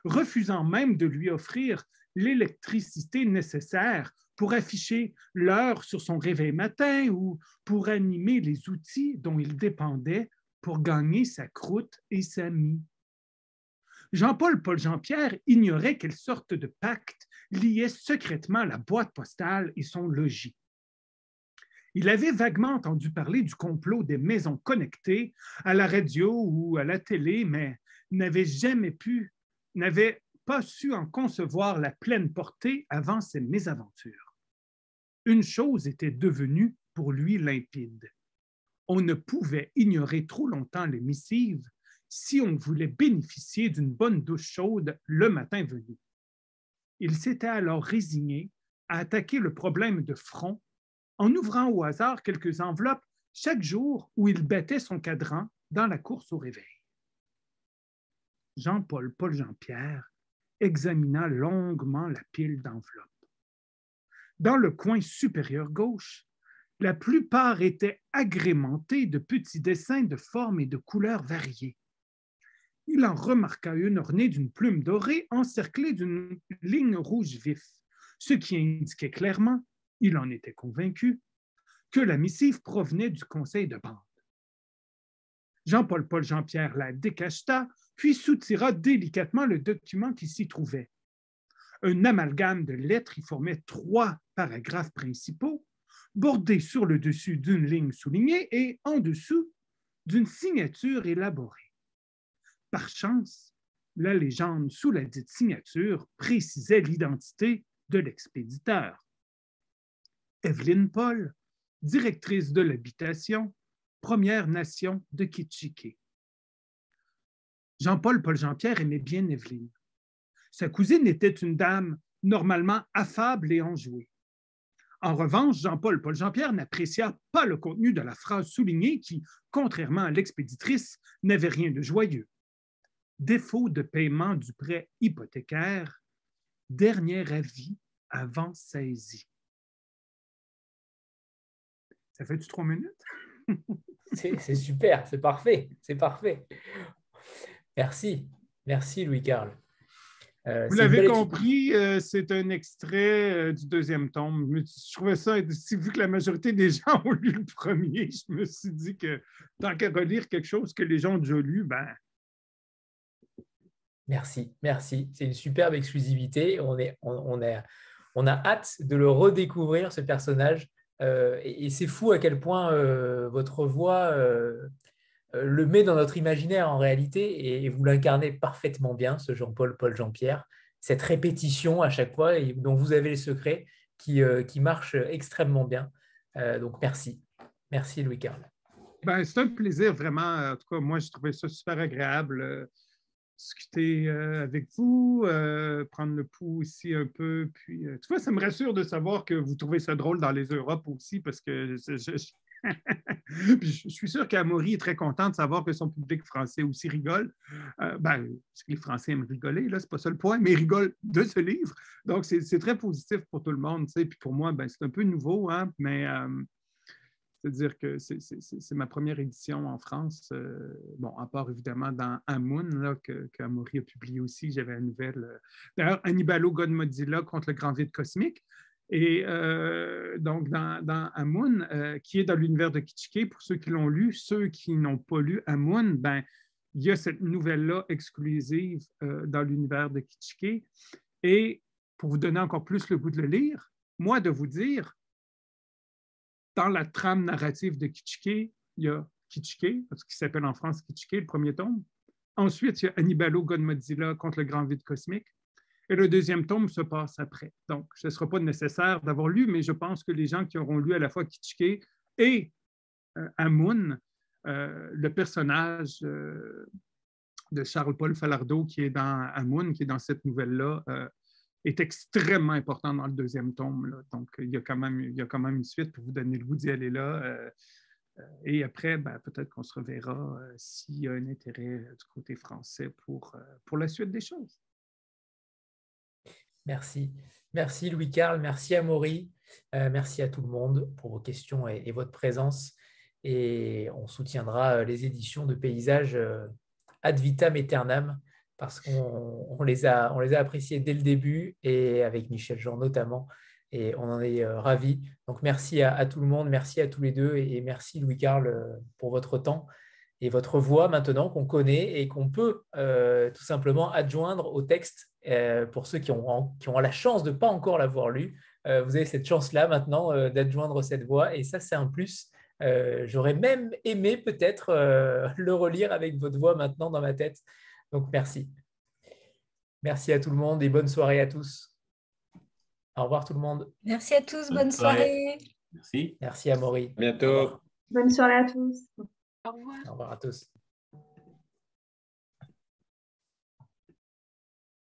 refusant même de lui offrir l'électricité nécessaire pour afficher l'heure sur son réveil matin ou pour animer les outils dont il dépendait pour gagner sa croûte et sa mie. Jean-Paul Paul Jean-Pierre ignorait quelle sorte de pacte liait secrètement la boîte postale et son logis. Il avait vaguement entendu parler du complot des maisons connectées à la radio ou à la télé, mais n'avait jamais pu, n'avait pas su en concevoir la pleine portée avant ses mésaventures. Une chose était devenue pour lui limpide. On ne pouvait ignorer trop longtemps les missives si on voulait bénéficier d'une bonne douche chaude le matin venu. Il s'était alors résigné à attaquer le problème de front en ouvrant au hasard quelques enveloppes chaque jour où il battait son cadran dans la course au réveil. Jean-Paul Paul Jean-Pierre examina longuement la pile d'enveloppes. Dans le coin supérieur gauche, la plupart étaient agrémentées de petits dessins de formes et de couleurs variées il en remarqua une ornée d'une plume dorée encerclée d'une ligne rouge vif, ce qui indiquait clairement, il en était convaincu, que la missive provenait du conseil de bande. Jean-Paul Paul Jean-Pierre la décacheta, puis soutira délicatement le document qui s'y trouvait. Un amalgame de lettres y formait trois paragraphes principaux, bordés sur le dessus d'une ligne soulignée et en dessous d'une signature élaborée. Par chance, la légende sous la dite signature précisait l'identité de l'expéditeur. Evelyne Paul, directrice de l'habitation, Première Nation de Kitchike. Jean-Paul Paul Jean-Pierre aimait bien Evelyne. Sa cousine était une dame normalement affable et enjouée. En revanche, Jean-Paul Paul Jean-Pierre n'apprécia pas le contenu de la phrase soulignée qui, contrairement à l'expéditrice, n'avait rien de joyeux défaut de paiement du prêt hypothécaire, dernier avis avant saisie. Ça fait-tu trois minutes? c'est super, c'est parfait, c'est parfait. Merci, merci Louis-Carl. Euh, Vous l'avez compris, euh, c'est un extrait euh, du deuxième tome. Je trouvais ça, vu que la majorité des gens ont lu le premier, je me suis dit que tant qu'à relire quelque chose que les gens ont déjà lu, ben, Merci, merci. C'est une superbe exclusivité. On, est, on, on a hâte de le redécouvrir, ce personnage. Et, c'est fou à quel point votre voix le met dans notre imaginaire en réalité, et, vous l'incarnez parfaitement bien, ce Jean-Paul, Paul Jean-Pierre. Cette répétition à chaque fois, dont vous avez les secrets, qui, qui marche extrêmement bien. donc merci. Merci Louis-Carl. Ben, c'est un plaisir vraiment. En tout cas, moi, je trouvais ça super agréable discuter euh, avec vous, euh, prendre le pouls aussi un peu. Puis, euh, tu vois, ça me rassure de savoir que vous trouvez ça drôle dans les Europes aussi, parce que je, suis sûr qu'Amaury est très content de savoir que son public français aussi rigole. ben, parce les Français aiment rigoler, là, c'est pas ça le point, mais ils rigolent de ce livre. Donc, c'est très positif pour tout le monde. Tu. Puis pour moi, ben, c'est un peu nouveau, hein, mais c'est-à-dire que c'est ma première édition en France. Euh, bon, à part évidemment dans Amoun, que, que a publié aussi, j'avais la nouvelle. Euh, d'ailleurs, Annibalo Godmodilla contre le grand vide cosmique. Et euh, donc, dans, dans Amun, qui est dans l'univers de Kitschke, pour ceux qui l'ont lu, ceux qui n'ont pas lu Amun, ben, il y a cette nouvelle-là exclusive dans l'univers de Kitschke. Et pour vous donner encore plus le goût de le lire, moi, de vous dire, dans la trame narrative de Kitschke, il y a Kitschke, ce qui s'appelle en France Kitschke, le premier tome. Ensuite, il y a Annibalo Godmozilla contre le grand vide cosmique. Et le deuxième tome se passe après. Donc, ce ne sera pas nécessaire d'avoir lu, mais je pense que les gens qui auront lu à la fois Kitschke et euh, Amun, euh, le personnage euh, de Charles-Paul Falardeau qui est dans Amun, qui est dans cette nouvelle-là, est extrêmement important dans le deuxième tome. Donc, il y, a quand même, il y a quand même une suite pour vous donner le goût d'y aller là. Et après, ben, peut-être qu'on se reverra s'il y a un intérêt du côté français pour, pour la suite des choses. Merci. Merci Louis-Carl, merci à Maury, merci à tout le monde pour vos questions et, votre présence. Et on soutiendra les éditions de paysages ad vitam aeternam parce qu'on les, a, on les a appréciés dès le début et avec Michel Jean notamment. Et on en est ravis. Donc merci à, tout le monde, merci à tous les deux et, merci Louis-Carl pour votre temps et votre voix maintenant qu'on connaît et qu'on peut tout simplement adjoindre au texte euh, pour ceux qui ont, qui ont la chance de ne pas encore l'avoir lu, euh, vous avez cette chance-là maintenant euh, d'adjoindre cette voix. Et ça, c'est un plus. J'aurais même aimé peut-être le relire avec votre voix maintenant dans ma tête. Donc, merci. Merci à tout le monde et bonne soirée à tous. Au revoir tout le monde. Merci à tous, bonne, soirée. Merci. Merci à Maury. bientôt. Bonne soirée à tous. Au revoir. À tous.